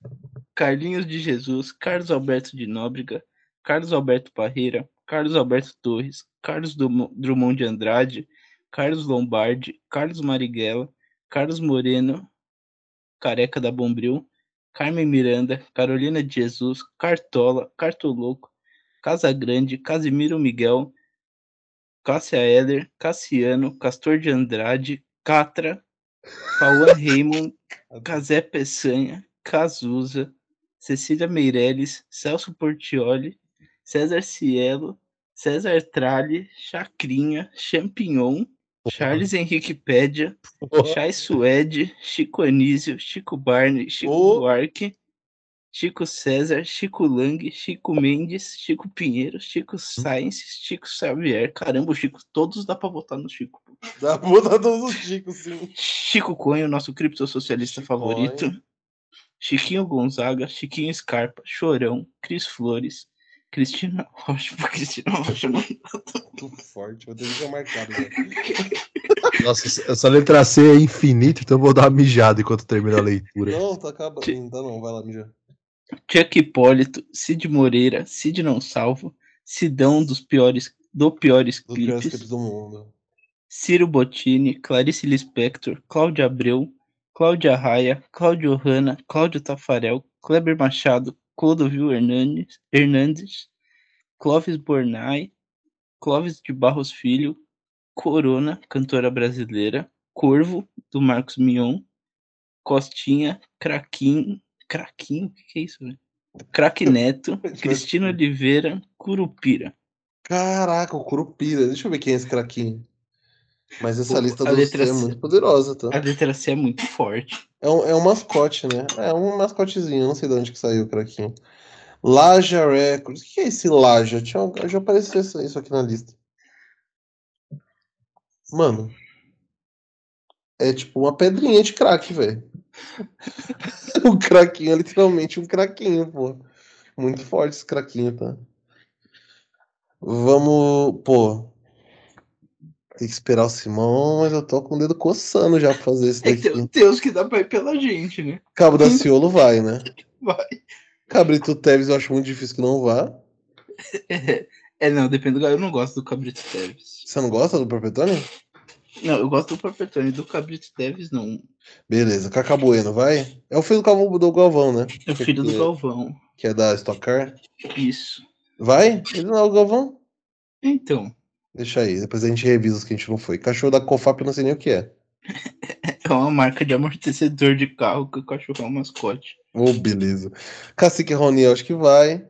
[SPEAKER 2] Carlinhos de Jesus, Carlos Alberto de Nóbrega, Carlos Alberto Parreira, Carlos Alberto Torres, Carlos Drummond de Andrade, Carlos Lombardi, Carlos Marighella, Carlos Moreno, Careca da Bombril, Carmen Miranda, Carolina de Jesus, Cartola, Cartoloco, Casagrande, Casimiro Miguel, Cássia Heller, Cassiano, Castor de Andrade, Catra, Cauã Raymond, Casé Peçanha, Cazuza, Cecília Meirelles, Celso Portioli, César Cielo, César Tralli, Chacrinha, Champignon, Charles Henrique Pédia, Chay Suede, Chico Anísio, Chico Barney, Chico
[SPEAKER 1] Oh.
[SPEAKER 2] Buarque, Chico César, Chico Lang, Chico Mendes, Chico Pinheiro, Chico Sainz, Chico Xavier. Caramba, Chico, todos dá pra votar no Chico.
[SPEAKER 1] Dá pra botar todos os chicos, sim.
[SPEAKER 2] Chico Coelho, nosso criptossocialista
[SPEAKER 1] Chico
[SPEAKER 2] favorito. Chiquinho Gonzaga, Chiquinho Scarpa, Chorão, Cris Flores, Cristina Rocha, Cristina Rocha, mano.
[SPEAKER 1] Muito forte, vou deixar marcado. né?
[SPEAKER 3] Nossa, essa letra C é infinita, então eu vou dar uma mijada enquanto termina a leitura.
[SPEAKER 1] Não, tá acabando. Ainda não, vai lá, Mija.
[SPEAKER 2] Chuck Hipólito, Cid Moreira, Cid Não Salvo, Sidão dos piores, do Piores
[SPEAKER 1] Dos piores
[SPEAKER 2] Clipes,
[SPEAKER 1] clipes do mundo.
[SPEAKER 2] Ciro Bottini, Clarice Lispector, Cláudia Abreu, Cláudia Raia, Cláudio Hanna, Cláudio Tafarel, Kleber Machado, Clodovil Hernandes, Hernandes Clóvis Bornai, Clóvis de Barros Filho, Corona, cantora brasileira, Corvo, do Marcos Mion, Costinha, Craquinho, Craquinho, o que, que é isso, velho? Craque Neto, Cristina Oliveira, Curupira.
[SPEAKER 1] Caraca, o Curupira. Deixa eu ver quem é esse craquinho. Mas essa lista do C é
[SPEAKER 2] C.
[SPEAKER 1] muito poderosa, tá?
[SPEAKER 2] A letra C é muito forte.
[SPEAKER 1] É um, é um mascote, né? É um mascotezinho, não sei de onde que saiu o craquinho. Laja Records. O que é esse Laja? Tinha, já apareceu isso, isso aqui na lista. Mano. É tipo uma pedrinha de crack, velho. o craquinho é literalmente um craquinho, pô. Muito forte esse craquinho, tá? Vamos, pô. Tem que esperar o Simão, mas eu tô com o dedo coçando já pra fazer isso
[SPEAKER 2] É que
[SPEAKER 1] daqui.
[SPEAKER 2] tem uns que dá pra ir pela gente, né?
[SPEAKER 1] Cabo da Ciolo vai, né?
[SPEAKER 2] Vai.
[SPEAKER 1] Cabrito Teves eu acho muito difícil que não vá.
[SPEAKER 2] É, é, não, depende do. Eu não gosto do Cabrito Teves.
[SPEAKER 1] Você não gosta do Perpetone?
[SPEAKER 2] Não, eu gosto do Perpetone. Do Cabrito Teves, não.
[SPEAKER 1] Beleza, Cacá Bueno, vai? É o filho do, Calvão, do Galvão, né?
[SPEAKER 2] É o filho do
[SPEAKER 1] que,
[SPEAKER 2] Galvão.
[SPEAKER 1] Que é da Stock Car.
[SPEAKER 2] Isso.
[SPEAKER 1] Vai? Ele não é o Galvão?
[SPEAKER 2] Então,
[SPEAKER 1] Deixa aí, depois a gente revisa os que a gente não foi. Cachorro da Cofap eu não sei nem o que é.
[SPEAKER 2] é uma marca de amortecedor de carro que o cachorro é um mascote.
[SPEAKER 1] Ô, beleza. Cacique Rony, acho que vai.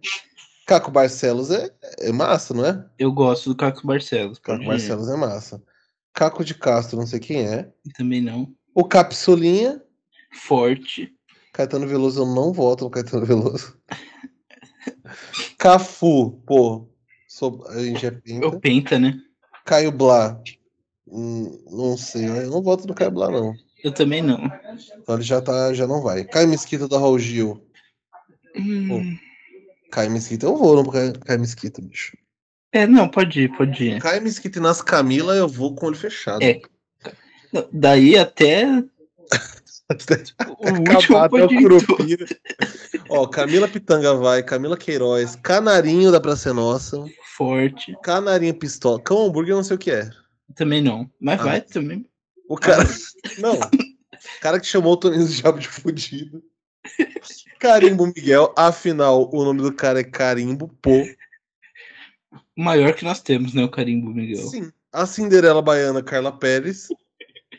[SPEAKER 1] Caco Barcelos é, é massa, não é?
[SPEAKER 2] Eu gosto do Caco Barcelos.
[SPEAKER 1] Caco. Barcelos é massa. Caco de Castro, não sei quem é.
[SPEAKER 2] Também não.
[SPEAKER 1] O Capsulinha.
[SPEAKER 2] Forte.
[SPEAKER 1] Caetano Veloso, eu não voto no Caetano Veloso. Cafu, pô. Sou- a gente é
[SPEAKER 2] É
[SPEAKER 1] pinta.
[SPEAKER 2] o Penta, né?
[SPEAKER 1] Caio Blá. hum, não sei, eu não voto no Caio Blá, não.
[SPEAKER 2] Eu também não.
[SPEAKER 1] Então ele já, tá, já não vai. Caio Mesquita da Raul Gil.
[SPEAKER 2] Hum,
[SPEAKER 1] Caio Mesquita, eu vou no Caio, Caio Mesquita, bicho.
[SPEAKER 2] É, não, pode ir, pode ir.
[SPEAKER 1] Caio Mesquita e Nas Camila, eu vou com o olho fechado.
[SPEAKER 2] É. Não, Daí até o último
[SPEAKER 1] até o. Curupira. Ó, Camila Pitanga vai, Camila Queiroz, Canarinho da Praça Nossa,
[SPEAKER 2] Forte.
[SPEAKER 1] Canarinho Pistola, Cão Hambúrguer, eu não sei o que é.
[SPEAKER 2] Também não. Mas
[SPEAKER 1] Ah.
[SPEAKER 2] vai também.
[SPEAKER 1] O cara. Não. O cara que chamou o Toninho de Diabo de fudido. Carimbo Miguel, afinal, o nome do cara é Carimbo, pô.
[SPEAKER 2] O maior que nós temos, né? O Carimbo Miguel.
[SPEAKER 1] Sim. A Cinderela Baiana, Carla Pérez.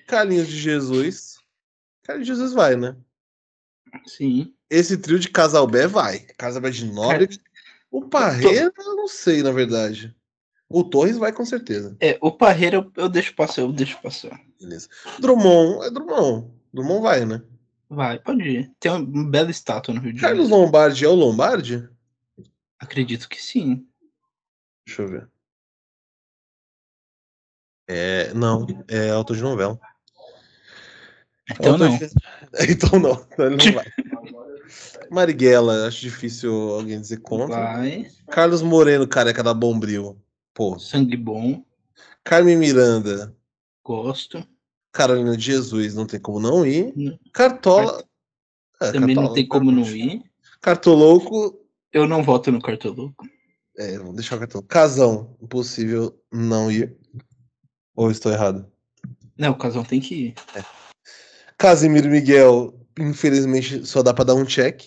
[SPEAKER 1] Carlinhos de Jesus. De Jesus vai, né?
[SPEAKER 2] Sim.
[SPEAKER 1] Esse trio de Casalbé vai. Casalbé de Nobre. O Parreira, eu não sei, na verdade. O Torres vai com certeza.
[SPEAKER 2] É, o Parreira eu, eu deixo passar, eu deixo passar.
[SPEAKER 1] Beleza. Drummond, é Drummond. Drummond vai, né?
[SPEAKER 2] Vai, pode ir. Tem uma, bela estátua no Rio de
[SPEAKER 1] Carlos
[SPEAKER 2] Janeiro.
[SPEAKER 1] Lombardi é o Lombardi?
[SPEAKER 2] Acredito que sim.
[SPEAKER 1] Deixa eu ver. É, não, é autor de novela.
[SPEAKER 2] Então não.
[SPEAKER 1] de- Então não, então ele não vai. Marighella, acho difícil alguém dizer contra.
[SPEAKER 2] Vai.
[SPEAKER 1] Carlos Moreno, careca da Bombril. Pô.
[SPEAKER 2] Sangue bom.
[SPEAKER 1] Carmen Miranda,
[SPEAKER 2] Gosto.
[SPEAKER 1] Carolina de Jesus, não tem como não ir.
[SPEAKER 2] Não.
[SPEAKER 1] Cartola. é,
[SPEAKER 2] Também não
[SPEAKER 1] Cartola,
[SPEAKER 2] tem como não ir.
[SPEAKER 1] Cartolouco.
[SPEAKER 2] Eu não voto no Cartoloco.
[SPEAKER 1] É, vamos deixar o cartão. Casão, impossível não ir. Ou estou errado?
[SPEAKER 2] Não, o Casão tem que ir.
[SPEAKER 1] Casimiro Miguel, infelizmente, só dá pra dar um check.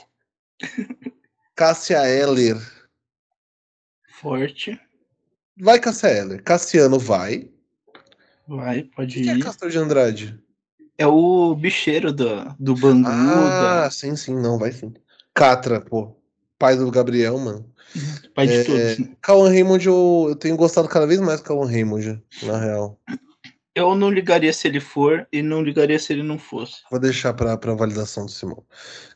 [SPEAKER 1] Cássia Eller.
[SPEAKER 2] Forte.
[SPEAKER 1] Vai, Cássia Eller. Cassiano vai.
[SPEAKER 2] Vai, pode
[SPEAKER 1] é
[SPEAKER 2] ir.
[SPEAKER 1] Castor de Andrade?
[SPEAKER 2] É o bicheiro do, do Bangu.
[SPEAKER 1] Ah,
[SPEAKER 2] da-
[SPEAKER 1] sim, sim, não, vai sim. Catra, pô. Pai do Gabriel, mano.
[SPEAKER 2] pai de
[SPEAKER 1] É,
[SPEAKER 2] todos. né?
[SPEAKER 1] Cauan Raymond, eu, eu tenho gostado cada vez mais do Cauan Raymond, na real.
[SPEAKER 2] Eu não ligaria se ele for e não ligaria se ele não fosse.
[SPEAKER 1] Vou deixar pra, pra validação do Simão.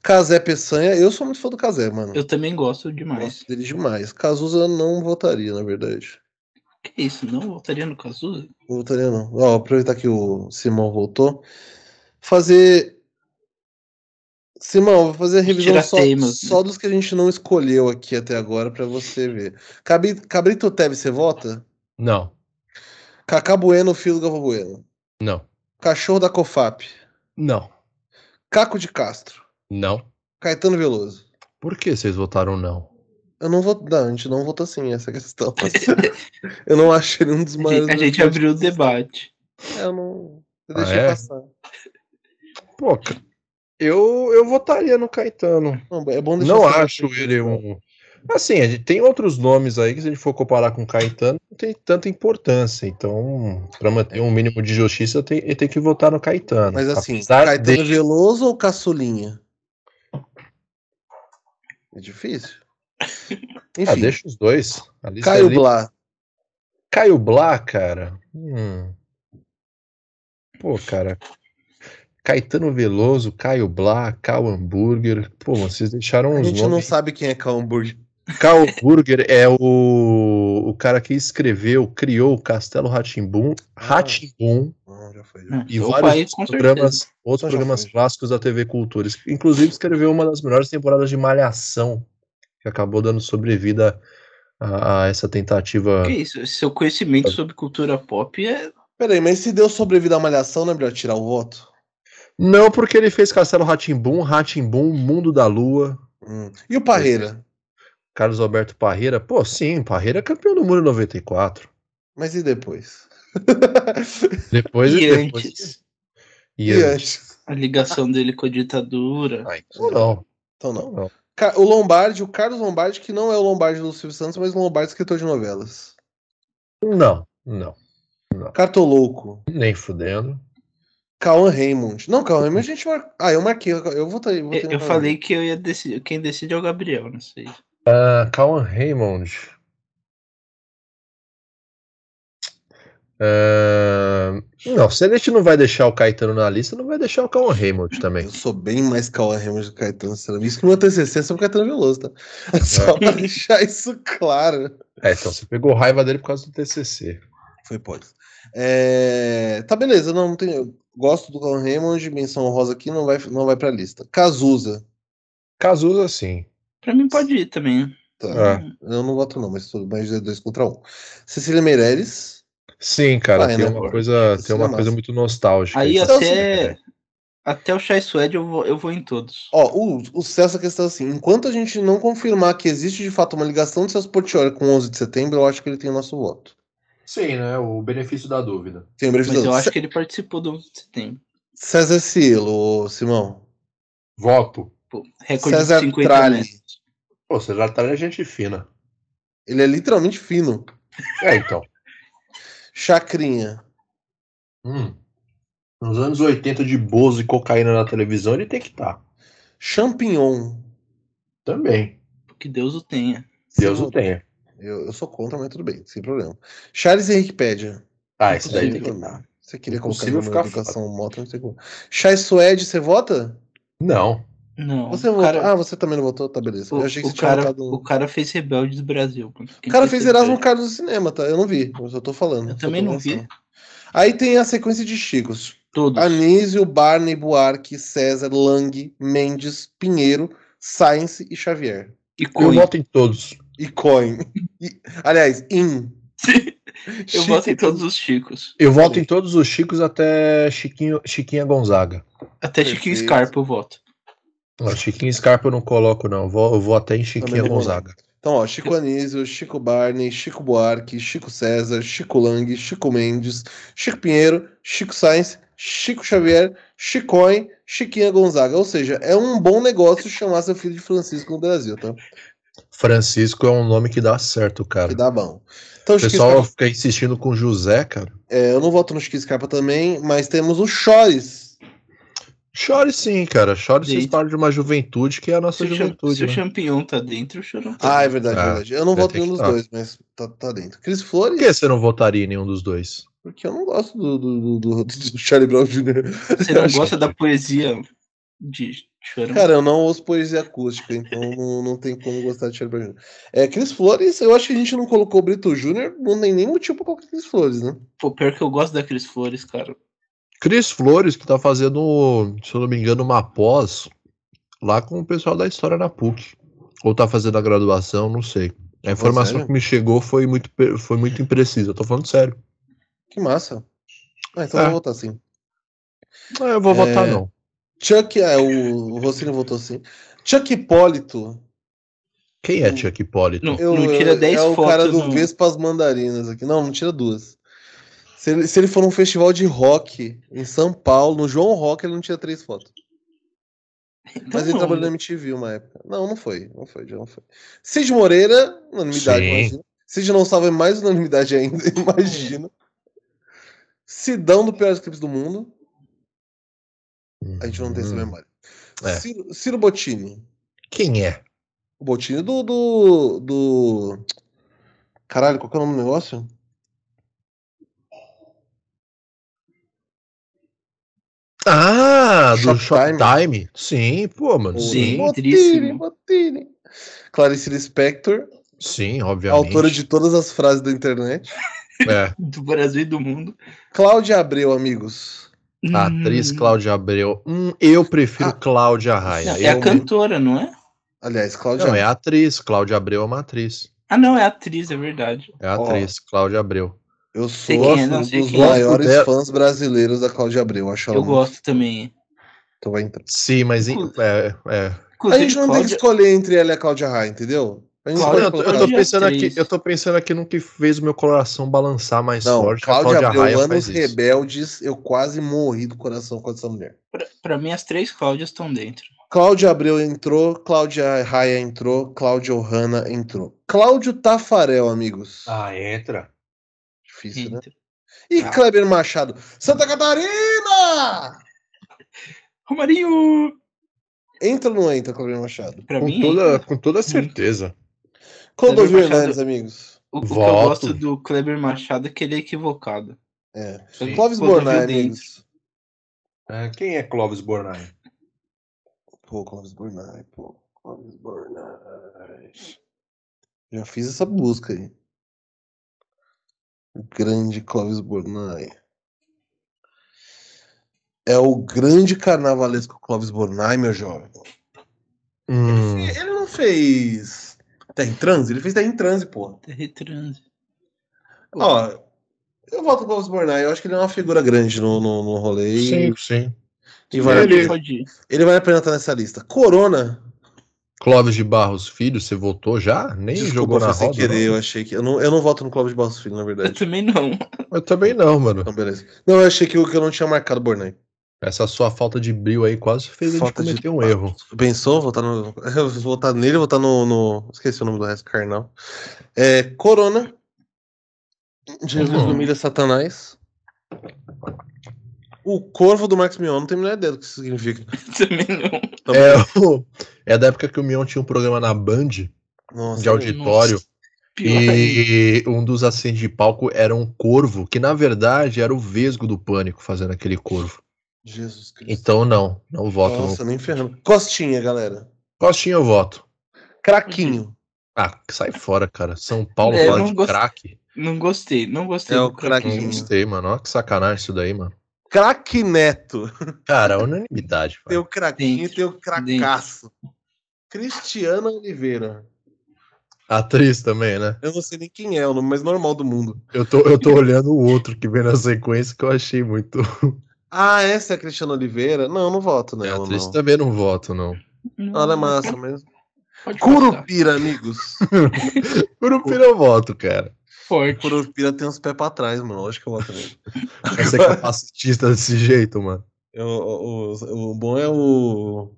[SPEAKER 1] Casé Peçanha, eu sou muito fã do Casé, mano.
[SPEAKER 2] Eu também gosto demais.
[SPEAKER 1] Gosto dele demais. Cazuza não votaria, na verdade.
[SPEAKER 2] Que isso? Não voltaria no Cazuza?
[SPEAKER 1] Não votaria, não. Ó, aproveitar que o Simão voltou. Fazer. Simão, vou fazer a revisão só,
[SPEAKER 2] temas, né?
[SPEAKER 1] só dos que a gente não escolheu aqui até agora pra você ver. Cabrito Teve, você vota?
[SPEAKER 3] Não,
[SPEAKER 1] Cacá Bueno, filho do Galvão Bueno.
[SPEAKER 3] não,
[SPEAKER 1] Cachorro da Cofap.
[SPEAKER 3] não,
[SPEAKER 1] Caco de Castro.
[SPEAKER 3] não.
[SPEAKER 1] Caetano Veloso.
[SPEAKER 3] Por que vocês votaram não?
[SPEAKER 1] Eu não vou. Não, a gente não votou sim, essa é a questão. eu não acho ele um dos
[SPEAKER 2] A
[SPEAKER 1] maiores.
[SPEAKER 2] gente, a gente abriu o debate.
[SPEAKER 1] É, eu não. Eu
[SPEAKER 3] Ah,
[SPEAKER 1] deixei
[SPEAKER 3] é?
[SPEAKER 1] passar.
[SPEAKER 3] Pô, eu, eu votaria no Caetano.
[SPEAKER 1] Não, é bom deixar
[SPEAKER 3] Não acho ele um. Assim, a gente tem outros nomes aí que, se a gente for comparar com o Caetano, não tem tanta importância. Então, para manter um mínimo de justiça, tem, ele tem que votar no Caetano.
[SPEAKER 1] Mas assim, Caetano
[SPEAKER 3] de-
[SPEAKER 1] Veloso ou Caçulinha? É difícil. Enfim,
[SPEAKER 3] Ah, deixa os dois. A
[SPEAKER 1] Caio
[SPEAKER 3] ali-
[SPEAKER 1] Blá.
[SPEAKER 3] Caio Blá, cara. Hum. Pô, cara. Caetano Veloso, Caio Blá, Cal Hambúrguer. Pô, vocês deixaram
[SPEAKER 1] A
[SPEAKER 3] uns
[SPEAKER 1] gente não
[SPEAKER 3] nomes.
[SPEAKER 1] sabe quem é Cal Hambúrguer.
[SPEAKER 3] Cal Hambúrguer é o, o cara que escreveu, criou o Castelo Ratimbum,
[SPEAKER 1] Ah.
[SPEAKER 3] Ratimbum.
[SPEAKER 1] Não,
[SPEAKER 3] e
[SPEAKER 2] seu
[SPEAKER 3] vários
[SPEAKER 2] com
[SPEAKER 3] programas, outros programas
[SPEAKER 1] foi.
[SPEAKER 3] clássicos da TV Cultura. Inclusive escreveu uma das melhores temporadas de Malhação, que acabou dando sobrevida a, a essa tentativa.
[SPEAKER 2] Que isso? Seu conhecimento sobre cultura pop é.
[SPEAKER 1] Peraí, mas se deu sobrevida à malhação, não é melhor tirar o voto?
[SPEAKER 3] Não, porque ele fez Castelo Ratimbum, Ratimbum, Mundo da Lua,
[SPEAKER 1] Hum. E o Parreira?
[SPEAKER 3] Carlos Alberto Parreira. Pô, sim, Parreira é campeão do mundo em 94.
[SPEAKER 1] Mas e depois?
[SPEAKER 3] Depois
[SPEAKER 2] E
[SPEAKER 3] depois-
[SPEAKER 2] antes?
[SPEAKER 3] E,
[SPEAKER 1] E
[SPEAKER 3] antes.
[SPEAKER 1] antes?
[SPEAKER 2] A ligação dele com a ditadura.
[SPEAKER 3] Ah, então não.
[SPEAKER 1] Então não.
[SPEAKER 3] Não.
[SPEAKER 1] O Lombardi, o Carlos Lombardi, que não é o Lombardi do Silvio Santos, mas o Lombardi escritor de novelas.
[SPEAKER 3] Não, não.
[SPEAKER 1] Cartolouco.
[SPEAKER 3] Nem fudendo.
[SPEAKER 1] Cauã Raymond. Não, Cauã Raymond a gente mar... Ah, eu marquei. Eu votei
[SPEAKER 2] Eu, eu falei que eu ia decidir. Quem decide é o Gabriel, não sei.
[SPEAKER 3] Ah, Cauan Raymond. Ah, não, se a gente não vai deixar o Caetano na lista, não vai deixar o Cauan Raymond também.
[SPEAKER 1] Eu sou bem mais Cauã Raymond do que Caetano. Isso que meu TCC é sobre Caetano Veloso, tá? Só pra deixar isso claro.
[SPEAKER 3] É, então você pegou raiva dele por causa do TCC.
[SPEAKER 1] Foi pode. É... Tá, beleza. Não, não tem... gosto do Cauã Raymond. Menção rosa aqui não vai, não vai pra lista. Cazuza.
[SPEAKER 3] Cazuza, sim.
[SPEAKER 2] Pra mim pode ir também.
[SPEAKER 1] Tá.
[SPEAKER 3] É.
[SPEAKER 1] Eu não voto, não, mas tudo mais é dois contra um. Cecília Meirelles.
[SPEAKER 3] Sim, cara,
[SPEAKER 1] Vai,
[SPEAKER 3] tem
[SPEAKER 1] né,
[SPEAKER 3] uma coisa, tem
[SPEAKER 1] é
[SPEAKER 3] uma
[SPEAKER 1] massa.
[SPEAKER 3] coisa muito nostálgica.
[SPEAKER 2] Aí até. Até o Chai Suede eu vou, eu vou em todos.
[SPEAKER 1] Ó, o, o Celso, a questão é assim: enquanto a gente não confirmar que existe de fato uma ligação do Celso Portioli com 11 de setembro, eu acho que ele tem o nosso voto.
[SPEAKER 3] Sim, né? O benefício da dúvida.
[SPEAKER 1] Tem
[SPEAKER 2] Mas eu
[SPEAKER 1] previsão.
[SPEAKER 2] acho que ele participou do 11 de setembro.
[SPEAKER 1] César Cielo, ô, Simão.
[SPEAKER 3] Voto.
[SPEAKER 2] Pô, recorde
[SPEAKER 1] César
[SPEAKER 2] de 50
[SPEAKER 1] Tralli.
[SPEAKER 2] metros.
[SPEAKER 3] Pô, você já tá é gente fina.
[SPEAKER 1] Ele é literalmente fino.
[SPEAKER 3] É, então.
[SPEAKER 1] Chacrinha.
[SPEAKER 3] Hum. Nos anos 80 de Bozo e cocaína na televisão, ele tem que estar.
[SPEAKER 1] Champignon.
[SPEAKER 3] Também.
[SPEAKER 2] Que Deus o tenha.
[SPEAKER 3] Deus
[SPEAKER 1] Simão,
[SPEAKER 3] o tenha.
[SPEAKER 1] Eu, eu sou contra, mas tudo bem, sem problema. Charles Henrique Pédia.
[SPEAKER 3] Ah, esse daí tem que estar.
[SPEAKER 1] Você queria colocar
[SPEAKER 3] ficar
[SPEAKER 1] educação moto, não sei como. Chay Suede, você vota?
[SPEAKER 3] Não.
[SPEAKER 2] Não.
[SPEAKER 1] Você
[SPEAKER 2] o
[SPEAKER 1] votou?
[SPEAKER 2] cara,
[SPEAKER 1] Ah, você também não votou? Tá, beleza.
[SPEAKER 2] o,
[SPEAKER 1] eu achei que
[SPEAKER 2] o
[SPEAKER 1] você tinha
[SPEAKER 2] cara,
[SPEAKER 1] votado.
[SPEAKER 2] o cara fez Rebeldes do Brasil.
[SPEAKER 1] O cara fez? Erasmo Carlos no cinema, tá? Eu não vi, eu só tô falando.
[SPEAKER 2] Eu também não vi.
[SPEAKER 1] Aí tem a sequência de Chicos.
[SPEAKER 2] Todos.
[SPEAKER 1] Anísio, Barney, Buarque, César, Lang, Mendes, Pinheiro, Sainz e Xavier.
[SPEAKER 2] E
[SPEAKER 3] Eu
[SPEAKER 2] Cunha.
[SPEAKER 3] voto em todos.
[SPEAKER 1] E Coin. E- aliás, In.
[SPEAKER 2] Eu voto em todos os Chicos.
[SPEAKER 3] Eu voto em todos os Chicos até Chiquinho, Chiquinha Gonzaga.
[SPEAKER 2] Até
[SPEAKER 1] Perfeito.
[SPEAKER 2] Chiquinho Scarpa eu voto.
[SPEAKER 3] Não, Chiquinho Scarpa eu não coloco, não. Vou, eu vou até em Chiquinha Gonzaga.
[SPEAKER 1] Então, ó, Chico Anísio, Chico Barney, Chico Buarque, Chico César, Chico Lang, Chico Mendes, Chico Pinheiro, Chico Sainz, Chico Xavier, Chicói, Chiquinha Gonzaga. Ou seja, é um bom negócio chamar seu filho de Francisco no Brasil, tá?
[SPEAKER 3] Francisco é um nome que dá certo, cara.
[SPEAKER 1] Que dá bom. Então,
[SPEAKER 3] O pessoal
[SPEAKER 1] Scarpa,
[SPEAKER 3] fica insistindo com José, cara.
[SPEAKER 1] é, eu não voto no Chiquinho Scarpa também, mas temos o Chores.
[SPEAKER 3] Chore sim, cara. Chore
[SPEAKER 2] Dentro.
[SPEAKER 3] parte de uma juventude que é a nossa
[SPEAKER 2] Se o,
[SPEAKER 3] juventude.
[SPEAKER 2] se o
[SPEAKER 3] né?
[SPEAKER 2] champignon tá dentro, o chorão tá
[SPEAKER 1] Ah, é
[SPEAKER 2] dentro.
[SPEAKER 1] verdade,
[SPEAKER 3] Ah,
[SPEAKER 1] verdade. Eu não voto
[SPEAKER 3] ter
[SPEAKER 1] nenhum dos
[SPEAKER 3] tá.
[SPEAKER 1] dois, mas tá, tá dentro. Cris Flores,
[SPEAKER 3] Por que você não votaria em nenhum dos dois?
[SPEAKER 1] porque eu não gosto do, do, do, do- do Charlie Brown Jr.
[SPEAKER 2] Você não gosta da poesia de chorão?
[SPEAKER 1] Cara, eu não ouço poesia acústica, então não, não tem como gostar de Charlie Brown Jr. É, Cris Flores, eu acho que a gente não colocou o Brito Jr., não tem nem motivo pra colocar Cris Flores, né?
[SPEAKER 2] Pô, pior que eu gosto da Cris Flores, cara.
[SPEAKER 3] Cris Flores, que tá fazendo, se eu não me engano, uma pós lá com o pessoal da história na PUC. Ou tá fazendo a graduação, não sei. A informação que me chegou foi muito, foi muito imprecisa. Eu tô falando sério.
[SPEAKER 1] Que massa. Ah, então
[SPEAKER 3] É.
[SPEAKER 1] eu vou votar sim.
[SPEAKER 3] Não, eu vou
[SPEAKER 1] É.
[SPEAKER 3] votar, não.
[SPEAKER 1] Chuck, é, o, o Rossini votou sim. Chuck Hipólito.
[SPEAKER 3] Quem é Chuck Hipólito?
[SPEAKER 2] Não,
[SPEAKER 1] Eu,
[SPEAKER 2] não tira
[SPEAKER 1] eu-
[SPEAKER 2] 10
[SPEAKER 1] é o
[SPEAKER 2] fotos.
[SPEAKER 1] cara do
[SPEAKER 2] no-
[SPEAKER 1] Vespas Mandarinas aqui. Não, não tira duas. Se ele, se ele for num festival de rock em São Paulo, no João Rock, ele não tira três fotos.
[SPEAKER 2] Então
[SPEAKER 1] Mas ele
[SPEAKER 2] não,
[SPEAKER 1] trabalhou na
[SPEAKER 2] né?
[SPEAKER 1] MTV uma época. Não, não foi. Não foi, já não foi. Cid Moreira, unanimidade,
[SPEAKER 3] Sim.
[SPEAKER 1] imagina. Cid não salva mais unanimidade ainda, imagina. Sidão do Piores Clipes do Mundo. A gente não tem essa
[SPEAKER 3] Hum.
[SPEAKER 1] memória.
[SPEAKER 3] É.
[SPEAKER 1] Ciro, Ciro Bottini.
[SPEAKER 3] Quem é?
[SPEAKER 1] O Bottini do, do. do. Caralho, qual que é o nome do negócio?
[SPEAKER 3] Ah, do
[SPEAKER 1] Shoptime.
[SPEAKER 3] Shoptime? Sim, pô, mano.
[SPEAKER 1] O
[SPEAKER 3] Sim,
[SPEAKER 2] Dentríssimo.
[SPEAKER 1] Bottini. Clarice Lispector,
[SPEAKER 3] sim, obviamente.
[SPEAKER 1] autora de todas as frases da internet.
[SPEAKER 3] É.
[SPEAKER 2] Do Brasil e do mundo.
[SPEAKER 1] Cláudia Abreu, amigos.
[SPEAKER 3] A atriz
[SPEAKER 2] Hum,
[SPEAKER 3] Cláudia Abreu. Hum, eu prefiro
[SPEAKER 1] Ah.
[SPEAKER 3] Cláudia Raia.
[SPEAKER 2] não, é a
[SPEAKER 3] Eu-
[SPEAKER 2] cantora, não é?
[SPEAKER 1] Aliás, Cláudia
[SPEAKER 3] Não, é a atriz. Cláudia Abreu é uma atriz.
[SPEAKER 2] Ah, não, é atriz, é verdade.
[SPEAKER 3] É a atriz, Cláudia Abreu.
[SPEAKER 1] Eu sou
[SPEAKER 2] quem é, não
[SPEAKER 1] um dos
[SPEAKER 2] é.
[SPEAKER 1] maiores
[SPEAKER 3] dela.
[SPEAKER 1] fãs brasileiros da Cláudia Abreu. Acho ela
[SPEAKER 2] Eu
[SPEAKER 1] muito-
[SPEAKER 2] gosto também.
[SPEAKER 1] Então vai entrar.
[SPEAKER 3] Sim, mas.
[SPEAKER 2] Inclu-
[SPEAKER 3] É, é.
[SPEAKER 1] A gente não tem que
[SPEAKER 2] Cláudia-
[SPEAKER 1] escolher entre ela e a Cláudia Raia, entendeu?
[SPEAKER 2] Cláudia-
[SPEAKER 3] eu, tô, eu
[SPEAKER 1] colocar.
[SPEAKER 3] tô
[SPEAKER 2] Cláudia
[SPEAKER 3] pensando aqui, eu tô pensando aqui no que fez o meu coração balançar mais
[SPEAKER 1] Não,
[SPEAKER 3] forte. a
[SPEAKER 1] Cláudia, Abreu, Anos. Rebeldes, eu quase morri do coração com essa mulher.
[SPEAKER 2] pra, pra mim, as três Cláudias estão dentro.
[SPEAKER 1] Cláudia Abreu entrou, Cláudia Raia entrou, Cláudia Ohana entrou. Cláudio Tafarel, amigos.
[SPEAKER 3] Ah, entra.
[SPEAKER 1] Difícil, né? E
[SPEAKER 2] Ah.
[SPEAKER 1] Kleber Machado. Santa Catarina!
[SPEAKER 2] Romarinho!
[SPEAKER 1] Entra ou não entra, Kleber Machado?
[SPEAKER 2] Pra
[SPEAKER 3] Com
[SPEAKER 2] mim,
[SPEAKER 3] toda,
[SPEAKER 2] entra.
[SPEAKER 3] com toda certeza.
[SPEAKER 1] Clodovil Hernandes, amigos.
[SPEAKER 2] o, o que eu gosto do Kleber Machado é que ele é equivocado.
[SPEAKER 1] É.
[SPEAKER 3] Sim.
[SPEAKER 1] Clóvis
[SPEAKER 2] Clodovil
[SPEAKER 1] Bornai, amigos.
[SPEAKER 3] É, quem é Clóvis Bornai?
[SPEAKER 1] Pô, Clóvis Bornai, pô. Clóvis Bornai. Já fiz essa busca aí. O grande Clóvis Bornai. É o grande carnavalesco Clóvis Bornai, meu jovem.
[SPEAKER 3] Hum,
[SPEAKER 1] Ele não fez. Terra em transe? Ele fez Terra em transe, porra.
[SPEAKER 2] Retranse.
[SPEAKER 1] Ó, eu voto no Clóvis Bornai. Eu acho que ele é uma figura grande no, no, no rolê. e-
[SPEAKER 3] sim, sim.
[SPEAKER 1] E a
[SPEAKER 3] Ele-
[SPEAKER 1] ele vale a pena estar nessa lista. Corona.
[SPEAKER 3] Clóvis de Barros Filho, você votou já? Nem jogou
[SPEAKER 1] Desculpa,
[SPEAKER 3] na
[SPEAKER 1] foi sem
[SPEAKER 3] roda?
[SPEAKER 1] querer.
[SPEAKER 3] não?
[SPEAKER 1] Eu achei que. Eu não, eu não voto no Clóvis de Barros Filho, na
[SPEAKER 2] Eu
[SPEAKER 1] verdade.
[SPEAKER 2] também não.
[SPEAKER 3] Eu também não, mano.
[SPEAKER 1] Então, beleza. Não, eu achei que eu, que eu não tinha marcado Bornai.
[SPEAKER 3] Essa sua falta de brilho aí quase fez a gente
[SPEAKER 1] Falta de-
[SPEAKER 3] cometer um erro.
[SPEAKER 1] Pensou? Votar no. Eu vou votar nele, votar no, no. Esqueci o nome do resto, carnal. É, Corona. Jesus
[SPEAKER 3] Uhum.
[SPEAKER 1] humilha Satanás. O Corvo do Max Mion, não a menor ideia do que isso significa.
[SPEAKER 2] também não.
[SPEAKER 3] É, o- é da época que o Mion tinha um programa na Band
[SPEAKER 1] Nossa,
[SPEAKER 3] de auditório.
[SPEAKER 2] Ainda.
[SPEAKER 3] E um dos assistentes de palco era um corvo, que na verdade era o Vesgo do Pânico fazendo aquele corvo.
[SPEAKER 1] Jesus Cristo.
[SPEAKER 3] Então não, não voto.
[SPEAKER 1] Nossa,
[SPEAKER 3] no...
[SPEAKER 1] nem ferrando. Costinha, galera.
[SPEAKER 3] Costinha eu voto.
[SPEAKER 1] Craquinho.
[SPEAKER 3] Ah, sai fora, cara. São Paulo
[SPEAKER 2] É,
[SPEAKER 3] fala de
[SPEAKER 2] gost-
[SPEAKER 3] craque.
[SPEAKER 2] Não gostei, não gostei.
[SPEAKER 1] É
[SPEAKER 2] do
[SPEAKER 1] o craque.
[SPEAKER 3] Não
[SPEAKER 2] craquinho.
[SPEAKER 3] gostei, mano. Olha que sacanagem isso daí, mano.
[SPEAKER 1] Craque Neto.
[SPEAKER 3] Cara, unanimidade.
[SPEAKER 1] Tem
[SPEAKER 3] Vai.
[SPEAKER 1] o craquinho e tem o cracaço. Cristiana Oliveira.
[SPEAKER 3] Atriz também, né?
[SPEAKER 1] Eu não sei nem quem é, o nome mais normal do mundo.
[SPEAKER 3] Eu tô, eu tô olhando o outro que vem na sequência que eu achei muito.
[SPEAKER 1] Ah, essa é a Cristiana Oliveira? Não, eu não voto
[SPEAKER 3] É,
[SPEAKER 1] nela.
[SPEAKER 3] atriz
[SPEAKER 1] não.
[SPEAKER 3] também não voto, não.
[SPEAKER 1] Ela é massa mesmo.
[SPEAKER 2] Pode passar.
[SPEAKER 1] Curupira, amigos.
[SPEAKER 3] Curupira eu voto, cara.
[SPEAKER 2] Forte.
[SPEAKER 1] Curupira tem uns pés pra trás, mano. Acho que eu voto nele.
[SPEAKER 3] Vai ser capacitista desse jeito, mano.
[SPEAKER 1] Eu- o, o- o bom é o.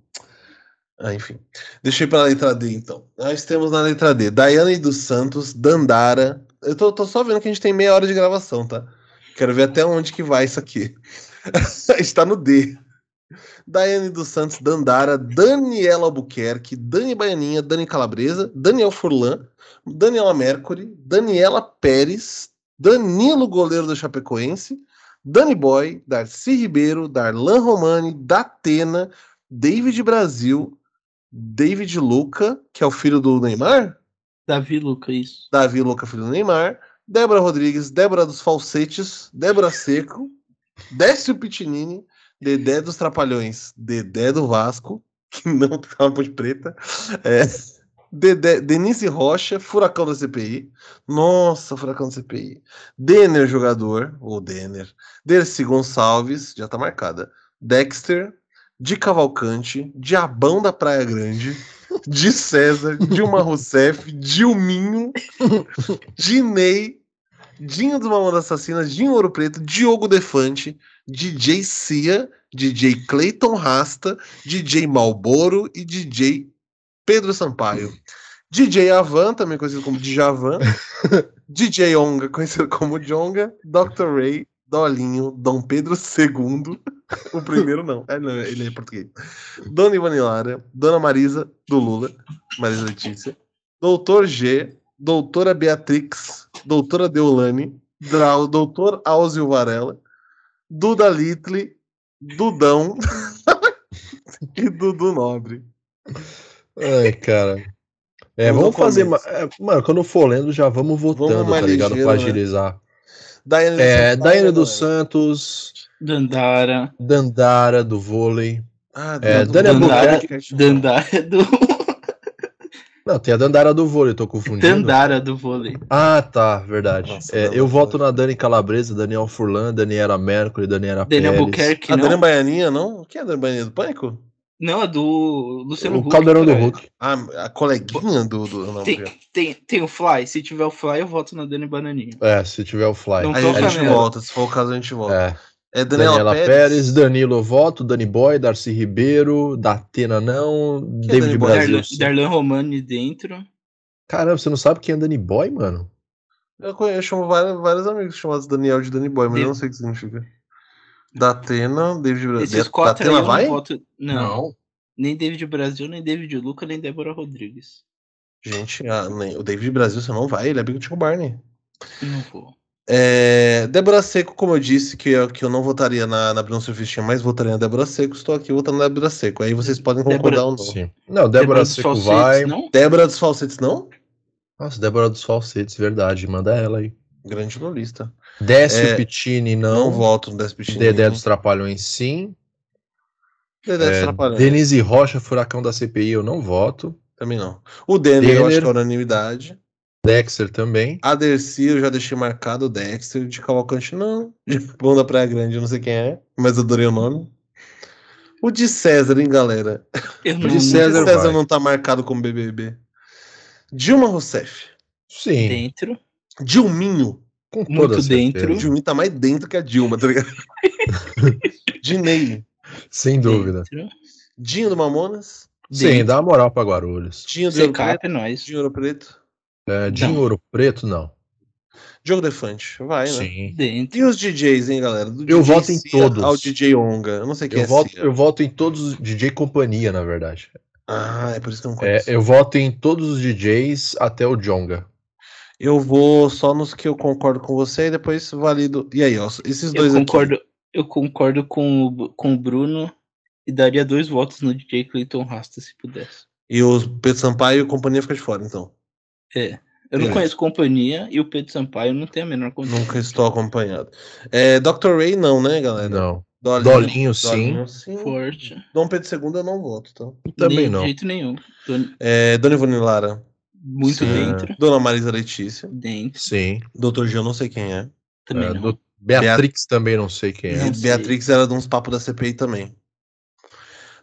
[SPEAKER 1] Ah, enfim. Deixa eu ir pra letra D, então. Nós temos na letra D Daiane dos Santos, Dandara. Eu tô, tô só vendo que a gente tem meia hora de gravação, tá? Quero ver até onde que vai isso aqui. Está no D. Daiane dos Santos, Dandara, Daniela Albuquerque, Dani Baianinha, Dani Calabresa, Daniel Furlan, Daniela Mercury, Daniela Pérez, Danilo Goleiro do Chapecoense, Dani Boy, Darcy Ribeiro, Darlan Romani, Datena, David Brasil, David Luca, que é o filho do Neymar,
[SPEAKER 2] Davi Luca, isso.
[SPEAKER 1] Davi Luca, filho do Neymar, Débora Rodrigues, Débora dos Falsetes, Débora Seco, Décio Pitinini, Dedé dos Trapalhões, Dedé do Vasco, que não tá na Ponte Preta, é, Dedé, Denise Rocha, Furacão da CPI, nossa, Furacão da CPI, Denner jogador, ou Denner, Dercy Gonçalves, já tá marcada, Dexter, de Cavalcante, Diabão da Praia Grande, de César, Dilma Rousseff, Dilminho, Dinei, Dinho dos Mamonas Assassinas, Dinho Ouro Preto, Diogo Defante, DJ Cia, DJ Clayton Rasta, DJ Malboro e DJ Pedro Sampaio. DJ Avan, também conhecido como Djavan, DJ Onga, conhecido como Jonga, Dr. Ray, Dolinho, Dom Pedro II, o primeiro não, é, não, ele é português. Dona Ivanilara, Dona Marisa, do Lula, Marisa Letícia, Doutor G, Doutora Beatrix, Doutora Deolane, Doutor Áuzio Varela, Duda Little, Dudão e Dudu Nobre.
[SPEAKER 3] Ai, cara. É,
[SPEAKER 1] Vamos
[SPEAKER 3] vamos fazer. ma- é, Mano, quando for lendo, já vamos votando,
[SPEAKER 1] mais
[SPEAKER 3] tá ligado?
[SPEAKER 1] ligeiro,
[SPEAKER 3] Pra
[SPEAKER 1] né?
[SPEAKER 3] agilizar.
[SPEAKER 1] Daiane dos
[SPEAKER 3] É,
[SPEAKER 1] Santos,
[SPEAKER 3] Daiane dos. Santos,
[SPEAKER 2] Dandara.
[SPEAKER 3] Dandara do vôlei.
[SPEAKER 1] Ah,
[SPEAKER 3] É,
[SPEAKER 1] do-
[SPEAKER 3] Dani
[SPEAKER 2] Dandara. Dandara do.
[SPEAKER 3] Não, tem a Dandara do vôlei, tô confundindo.
[SPEAKER 2] Dandara do vôlei.
[SPEAKER 3] Ah, tá, verdade.
[SPEAKER 1] Nossa,
[SPEAKER 3] É, eu voto na Dani Calabresa, Daniel Furlan, Daniela Mercury, Daniela
[SPEAKER 2] Daniel
[SPEAKER 3] Pérez.
[SPEAKER 2] Albuquerque,
[SPEAKER 1] A Dani
[SPEAKER 2] não.
[SPEAKER 1] Baianinha, não? Quem é a Dani Baianinha? Do Pânico?
[SPEAKER 2] Não, é do Luciano
[SPEAKER 3] O
[SPEAKER 2] Huck.
[SPEAKER 3] Caldeirão do
[SPEAKER 2] caralho.
[SPEAKER 3] Hulk.
[SPEAKER 1] Ah, a coleguinha do. do não,
[SPEAKER 2] Tem, tem, tem o Fly. Se tiver o Fly, eu voto na Dani Bananinha.
[SPEAKER 3] É, se tiver o Fly.
[SPEAKER 2] Não
[SPEAKER 1] Aí a gente volta, se for o caso, a gente volta.
[SPEAKER 3] É.
[SPEAKER 1] É, Daniela,
[SPEAKER 3] Daniela
[SPEAKER 1] Pérez.
[SPEAKER 3] Pérez, Danilo voto, Dani Boy, Darcy Ribeiro, Datena não, David
[SPEAKER 1] Dani Boy?
[SPEAKER 3] Brasil.
[SPEAKER 2] Darlan, Romani dentro.
[SPEAKER 3] Caramba, você não sabe quem é Dani Boy, mano?
[SPEAKER 1] Eu, conheço, eu vários, vários amigos chamados Daniel de Danny Boy, mas eu não sei o que significa. Datena, David Brasil.
[SPEAKER 2] Esses quatro
[SPEAKER 1] Datena vai?
[SPEAKER 2] não voto. Não, Nem David Brasil, nem David Luca, nem Débora Rodrigues.
[SPEAKER 1] Gente, ah, nem- o David Brasil você não vai, ele é amigo do Chico Barney.
[SPEAKER 2] Não vou.
[SPEAKER 1] É, Débora Seco, como eu disse, que eu, que eu não votaria na, na Bruna Surfistinha, mas votaria na Débora Seco, estou aqui votando na Débora Seco. Aí vocês podem concordar
[SPEAKER 2] Débora-
[SPEAKER 1] ou não.
[SPEAKER 3] Sim. Não, Débora
[SPEAKER 2] dos
[SPEAKER 3] Seco vai.
[SPEAKER 2] Não?
[SPEAKER 1] Débora dos Falsetes, não?
[SPEAKER 3] Nossa, Débora dos Falsetes, verdade. Manda ela aí.
[SPEAKER 1] Grande lista.
[SPEAKER 3] Décio
[SPEAKER 1] É,
[SPEAKER 3] Pittini,
[SPEAKER 1] Não,
[SPEAKER 3] não.
[SPEAKER 1] voto no Despichinho.
[SPEAKER 3] Dedé dos Trapalhões, sim.
[SPEAKER 1] Dedé dos
[SPEAKER 3] É,
[SPEAKER 1] Trapalhões.
[SPEAKER 3] Denise Rocha, Furacão da CPI, eu não voto.
[SPEAKER 1] Também não. O Denner, eu acho
[SPEAKER 3] Denner.
[SPEAKER 1] que é unanimidade.
[SPEAKER 3] Dexter também.
[SPEAKER 1] A Dercy, eu já deixei marcado o Dexter. De Cavalcante, não. De Bom da Praia Grande, eu não sei quem é, mas eu adorei o nome. O de César, hein, galera?
[SPEAKER 2] Eu
[SPEAKER 1] O de César,
[SPEAKER 3] César vai.
[SPEAKER 1] não tá marcado como BBB. Dilma Rousseff.
[SPEAKER 3] Sim,
[SPEAKER 2] Dentro.
[SPEAKER 1] Dilminho.
[SPEAKER 3] com
[SPEAKER 2] muito
[SPEAKER 3] toda certeza.
[SPEAKER 2] dentro.
[SPEAKER 1] O Dilminho tá mais dentro que a Dilma, tá ligado? Dinei.
[SPEAKER 3] Sem dúvida.
[SPEAKER 2] Dentro.
[SPEAKER 1] Dinho do Mamonas.
[SPEAKER 3] Sim, dá uma moral pra Guarulhos.
[SPEAKER 1] Dinho do Ouro Preto.
[SPEAKER 2] é nóis.
[SPEAKER 1] Dinho Ouro Preto.
[SPEAKER 3] É, Dinho. Ouro Preto, não.
[SPEAKER 1] Diogo Defante. Vai, né?
[SPEAKER 3] Sim.
[SPEAKER 2] Dentro.
[SPEAKER 1] E os DJs, hein, galera? Do
[SPEAKER 3] Eu
[SPEAKER 1] DJ
[SPEAKER 3] voto em
[SPEAKER 1] Cia
[SPEAKER 3] todos.
[SPEAKER 1] Ao DJ Onga. Eu não sei quem
[SPEAKER 3] Eu
[SPEAKER 1] é
[SPEAKER 3] voto,
[SPEAKER 1] Cia.
[SPEAKER 3] eu voto em todos os DJ Companhia, na verdade.
[SPEAKER 1] Ah, é por isso que eu não
[SPEAKER 3] É,
[SPEAKER 1] conheço.
[SPEAKER 3] eu voto em todos os DJs até o Jonga.
[SPEAKER 1] Eu vou só nos que eu concordo com você e depois valido. E aí, ó, esses
[SPEAKER 2] Eu
[SPEAKER 1] dois aqui.
[SPEAKER 2] concordo, eu concordo com, o- com o Bruno e daria dois votos no DJ Clayton Rasta, se pudesse.
[SPEAKER 1] E o Pedro Sampaio e companhia fica de fora, então.
[SPEAKER 2] É. Eu não
[SPEAKER 1] Beleza.
[SPEAKER 2] conheço companhia e o Pedro Sampaio não tem a menor condição.
[SPEAKER 1] Nunca estou acompanhado. É, Dr. Ray, não, né, galera?
[SPEAKER 3] Não.
[SPEAKER 1] Dolinho,
[SPEAKER 3] Dolinho, sim.
[SPEAKER 1] Dolinho, sim.
[SPEAKER 2] Forte.
[SPEAKER 1] Dom Pedro II eu não voto, tá?
[SPEAKER 3] Também
[SPEAKER 2] Nem
[SPEAKER 3] não.
[SPEAKER 2] De jeito nenhum. Tô
[SPEAKER 1] É, Dona Ivone Lara.
[SPEAKER 2] muito
[SPEAKER 1] Sim.
[SPEAKER 2] dentro.
[SPEAKER 1] Dona Marisa Letícia.
[SPEAKER 2] Dentro.
[SPEAKER 3] Sim.
[SPEAKER 1] Dr. G, eu não sei quem é.
[SPEAKER 2] Também
[SPEAKER 3] É,
[SPEAKER 2] não.
[SPEAKER 3] do- Beatrix também não sei quem é.
[SPEAKER 2] Não
[SPEAKER 1] E
[SPEAKER 2] sei.
[SPEAKER 1] Beatrix era de uns papos da CPI também.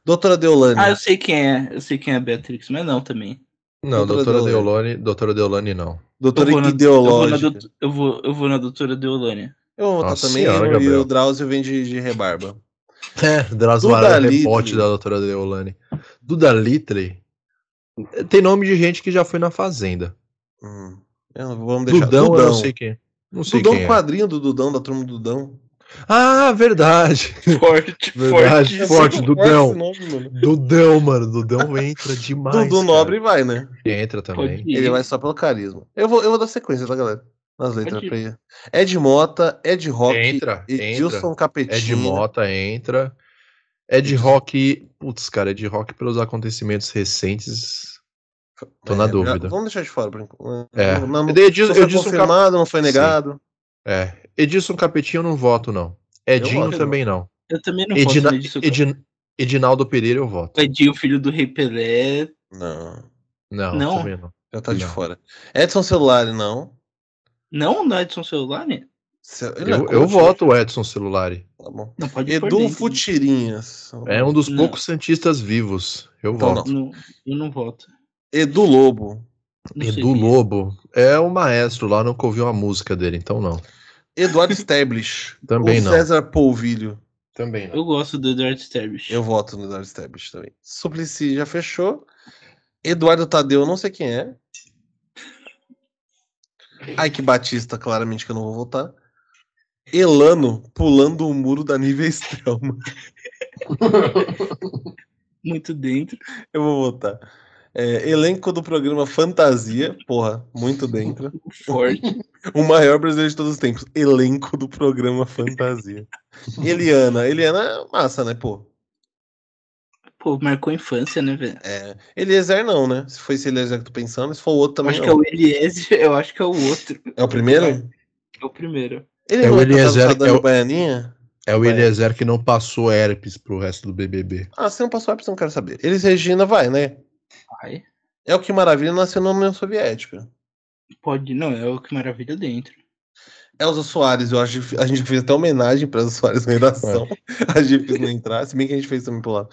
[SPEAKER 1] Doutora Deolane.
[SPEAKER 2] Ah, eu sei quem é. Eu sei quem é a Beatrix, mas não também.
[SPEAKER 3] Não,
[SPEAKER 1] Doutora
[SPEAKER 3] doutora
[SPEAKER 1] Deolane.
[SPEAKER 3] Deolane, doutora Deolane não.
[SPEAKER 1] Doutora
[SPEAKER 2] eu, vou na, eu, vou
[SPEAKER 1] ideológica.
[SPEAKER 2] eu, vou, eu vou na doutora Deolane.
[SPEAKER 1] Eu vou
[SPEAKER 3] Nossa
[SPEAKER 1] também
[SPEAKER 3] senhora,
[SPEAKER 1] e o. Drauzio vem de, de rebarba.
[SPEAKER 3] É, Drauzio Varela é rebote da doutora Deolane. Duda Litre. Tem nome de gente que já foi na Fazenda.
[SPEAKER 1] Hum. Vamos deixar.
[SPEAKER 3] Dudão,
[SPEAKER 1] Dudão,
[SPEAKER 3] eu não sei quem. Não sei
[SPEAKER 1] Dudão
[SPEAKER 3] quem é.
[SPEAKER 1] quadrinho do Dudão, da turma do Dudão.
[SPEAKER 3] Ah, verdade.
[SPEAKER 2] Forte,
[SPEAKER 3] Verdade,
[SPEAKER 2] forte.
[SPEAKER 3] forte, Dudão.
[SPEAKER 1] nome, mano.
[SPEAKER 3] Dudão, mano. Dudão entra demais.
[SPEAKER 1] Dudu
[SPEAKER 3] cara.
[SPEAKER 1] Nobre vai, né?
[SPEAKER 3] Entra também.
[SPEAKER 1] Ele vai só pelo carisma. Eu vou, eu vou dar sequência, tá, galera? Nas letras pra ir. Ed Mota, Ed Rock,
[SPEAKER 3] Entra,
[SPEAKER 1] Edilson
[SPEAKER 3] entra.
[SPEAKER 1] Capetinho.
[SPEAKER 3] Ed Mota entra. Ed Rock. Putz, cara, Ed Rock pelos acontecimentos recentes. Tô na
[SPEAKER 1] É,
[SPEAKER 3] dúvida.
[SPEAKER 1] Vamos deixar de fora por enquanto.
[SPEAKER 3] É.
[SPEAKER 1] Não, não,
[SPEAKER 3] Edilson,
[SPEAKER 1] não foi
[SPEAKER 3] Edilson Cap-
[SPEAKER 1] confirmado, não foi negado.
[SPEAKER 3] é. Edilson Capetinho eu não voto, não. Edinho
[SPEAKER 1] voto,
[SPEAKER 3] também não.
[SPEAKER 2] Eu também não
[SPEAKER 3] Edina-
[SPEAKER 2] posso disso.
[SPEAKER 3] Edin- Edinaldo Pereira eu voto.
[SPEAKER 2] Edinho, filho do Rei Pelé.
[SPEAKER 1] Não,
[SPEAKER 3] Não,
[SPEAKER 2] Não?
[SPEAKER 3] também não.
[SPEAKER 1] já tá de
[SPEAKER 3] Não.
[SPEAKER 1] fora. Edson Celular, não.
[SPEAKER 2] Não, não é Edson Celular, né?
[SPEAKER 1] Ce- ele é
[SPEAKER 3] Eu, eu
[SPEAKER 1] né?
[SPEAKER 3] voto o Edson Celulari.
[SPEAKER 1] Tá bom.
[SPEAKER 2] Não pode
[SPEAKER 1] Edu
[SPEAKER 2] dentro.
[SPEAKER 1] Futirinhas.
[SPEAKER 3] É um dos
[SPEAKER 2] Não.
[SPEAKER 3] poucos santistas vivos. Eu
[SPEAKER 1] Então
[SPEAKER 3] voto.
[SPEAKER 2] Não, eu não voto.
[SPEAKER 1] Edu Lobo.
[SPEAKER 2] Não
[SPEAKER 3] Edu
[SPEAKER 2] é.
[SPEAKER 3] Lobo é o maestro lá, nunca ouvi uma música dele, então não.
[SPEAKER 1] Eduardo Stablish.
[SPEAKER 3] Também
[SPEAKER 1] ou
[SPEAKER 3] não.
[SPEAKER 1] César Polvilho.
[SPEAKER 3] Também
[SPEAKER 2] Eu gosto do Eduardo Sterbich.
[SPEAKER 1] Eu voto no Eduardo Stablish também. Suplicy já fechou. Eduardo Tadeu, eu não sei quem é. Ike Batista, claramente que eu não vou votar. Elano pulando o muro da nível Stelma.
[SPEAKER 2] Muito dentro.
[SPEAKER 1] Eu vou votar. É, elenco do programa Fantasia. Porra, muito dentro.
[SPEAKER 2] Forte.
[SPEAKER 1] O maior brasileiro de todos os tempos. Elenco do programa Fantasia. Eliana. Eliana é massa, né, pô?
[SPEAKER 2] Pô, marcou a infância, né, velho?
[SPEAKER 1] É. Eliezer não, né? Se foi esse Eliezer que eu tô pensando, se for o outro
[SPEAKER 2] Eu
[SPEAKER 1] também
[SPEAKER 2] acho que
[SPEAKER 1] não.
[SPEAKER 2] é o Eliezer, eu acho que é o outro.
[SPEAKER 1] É o primeiro?
[SPEAKER 2] É o primeiro.
[SPEAKER 1] Ele
[SPEAKER 3] É o
[SPEAKER 1] é casado
[SPEAKER 3] Eliezer,
[SPEAKER 1] Dani
[SPEAKER 3] é o-
[SPEAKER 1] Baianinha?
[SPEAKER 3] É o
[SPEAKER 1] Vai.
[SPEAKER 3] Eliezer que não passou herpes pro resto do BBB.
[SPEAKER 1] Ah, se não passou herpes, eu não quero saber. Eles Regina vai, né?
[SPEAKER 2] Vai.
[SPEAKER 1] É o que maravilha nasceu na União Soviética.
[SPEAKER 2] Pode, não, é o que maravilha dentro.
[SPEAKER 1] Elza Soares, eu acho que a gente fez até homenagem para Elza Soares na redação. A gente fez não entrar, se bem que a gente fez também por lá.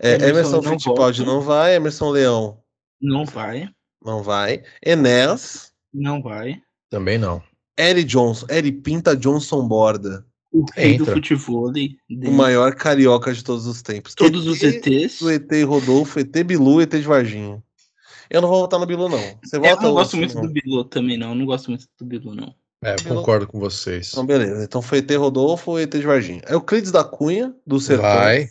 [SPEAKER 1] É,
[SPEAKER 2] Emerson
[SPEAKER 1] Emerson
[SPEAKER 2] não
[SPEAKER 1] Fittipaldi
[SPEAKER 2] volta.
[SPEAKER 1] não vai, Emerson Leão
[SPEAKER 2] Não vai.
[SPEAKER 1] não vai, Enéas,
[SPEAKER 2] Não vai.
[SPEAKER 3] Também não.
[SPEAKER 1] Eri Johnson, Eri Pinta Johnson Borda,
[SPEAKER 2] O rei do
[SPEAKER 3] Entra.
[SPEAKER 2] futebol.
[SPEAKER 1] o maior carioca de todos os tempos.
[SPEAKER 2] Todos os
[SPEAKER 1] ET,
[SPEAKER 2] ETs.
[SPEAKER 1] O ET Rodolfo, ET Bilu, ET de Varginha. Eu não vou votar no Bilu, não. Você
[SPEAKER 2] Eu
[SPEAKER 1] vota
[SPEAKER 2] não
[SPEAKER 1] ou
[SPEAKER 2] gosto muito
[SPEAKER 1] não?
[SPEAKER 2] do Bilu também, não. Eu não gosto muito do Bilu, não.
[SPEAKER 3] É,
[SPEAKER 1] Pelo-
[SPEAKER 3] concordo com vocês.
[SPEAKER 1] Então, beleza. Então foi ET Rodolfo ET de Varginha. Euclides da Cunha, do Sertão.
[SPEAKER 3] Vai.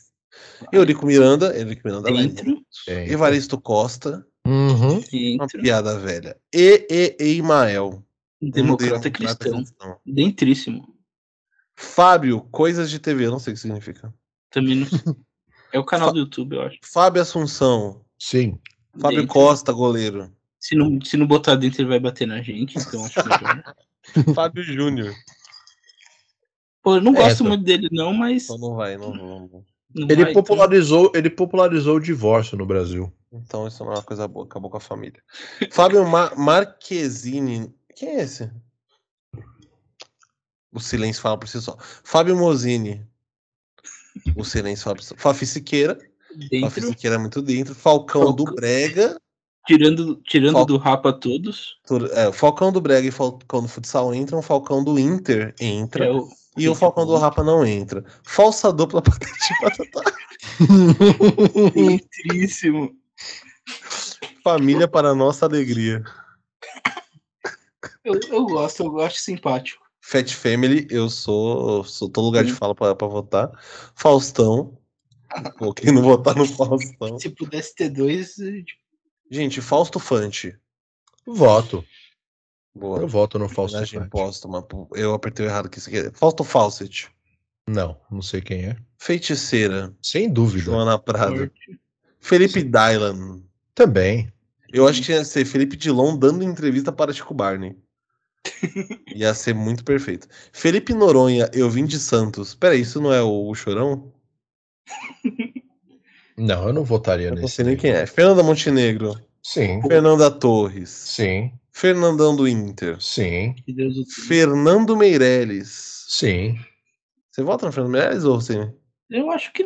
[SPEAKER 1] Eurico Miranda. Eurico Miranda vai.
[SPEAKER 2] Dentro.
[SPEAKER 3] Tem.
[SPEAKER 1] Evaristo Costa.
[SPEAKER 3] Uhum.
[SPEAKER 1] Uma piada velha. E, e, e Imael. um
[SPEAKER 2] Democrata cristão. Dentríssimo.
[SPEAKER 1] Fábio, Coisas de TV. Não sei o que significa.
[SPEAKER 2] Também não. É o canal do YouTube, eu acho.
[SPEAKER 1] Fábio Assunção.
[SPEAKER 3] Sim.
[SPEAKER 1] Fábio
[SPEAKER 2] Dentro.
[SPEAKER 1] Costa, goleiro.
[SPEAKER 2] Se não, se não botar dentro, ele vai bater na gente, então acho melhor.
[SPEAKER 1] Fábio Júnior.
[SPEAKER 2] Pô, eu não gosto
[SPEAKER 3] Essa.
[SPEAKER 2] muito dele, não, mas.
[SPEAKER 1] Então não vai, não vamos.
[SPEAKER 2] não
[SPEAKER 3] Ele
[SPEAKER 2] vai,
[SPEAKER 3] popularizou, ele popularizou o divórcio no Brasil.
[SPEAKER 1] Então isso não é uma coisa boa. Acabou com a família. Fábio Ma Marquezine. Quem é esse? O silêncio fala por si só. Fábio Mozini. O silêncio fala por si só. Fafi Siqueira.
[SPEAKER 2] então,
[SPEAKER 1] Fafi
[SPEAKER 2] Dentro.
[SPEAKER 1] Siqueira é muito dentro. Falcão do
[SPEAKER 2] Falcão.
[SPEAKER 1] Brega.
[SPEAKER 2] Tirando, tirando
[SPEAKER 1] Fal-
[SPEAKER 2] do Rapa todos.
[SPEAKER 1] É, o Falcão do Brega e Falcão do Futsal entram. O Falcão do Inter entra.
[SPEAKER 2] É o,
[SPEAKER 1] E o Falcão do Rapa não entra. Falsa dupla patente patatá.
[SPEAKER 2] Dentríssimo.
[SPEAKER 1] Família para nossa alegria.
[SPEAKER 2] Eu, eu gosto, eu acho simpático.
[SPEAKER 1] Fat Family, eu sou, sou todo lugar de
[SPEAKER 2] Sim.
[SPEAKER 1] fala pra, pra votar. Faustão. Pô, quem não votar no Faustão.
[SPEAKER 2] Se pudesse ter dois,
[SPEAKER 1] Gente, Fausto Fante.
[SPEAKER 3] Voto.
[SPEAKER 1] Boa.
[SPEAKER 3] Eu voto no Fausto Fante.
[SPEAKER 1] póstuma. pô, Eu apertei o errado aqui. é- Fausto Fawcett.
[SPEAKER 3] Não, não sei quem é.
[SPEAKER 1] Feiticeira.
[SPEAKER 3] Sem dúvida.
[SPEAKER 1] Joana Prado. Felipe Dylan.
[SPEAKER 3] Também.
[SPEAKER 1] Eu acho que ia ser Felipe Dilon dando entrevista para Chico Barney. Ia ser muito perfeito. Felipe Noronha, eu vim de Santos. Peraí, isso não é o, o Chorão?
[SPEAKER 3] Não, eu não votaria
[SPEAKER 1] Eu não
[SPEAKER 3] nesse.
[SPEAKER 1] sei nem quem é. Fernanda Montenegro.
[SPEAKER 3] Sim,
[SPEAKER 1] Fernanda Torres.
[SPEAKER 3] sim,
[SPEAKER 1] Fernandão do Inter.
[SPEAKER 3] sim,
[SPEAKER 1] Fernando Meirelles.
[SPEAKER 3] sim.
[SPEAKER 1] Você vota no Fernando Meirelles ou você?
[SPEAKER 2] Eu acho que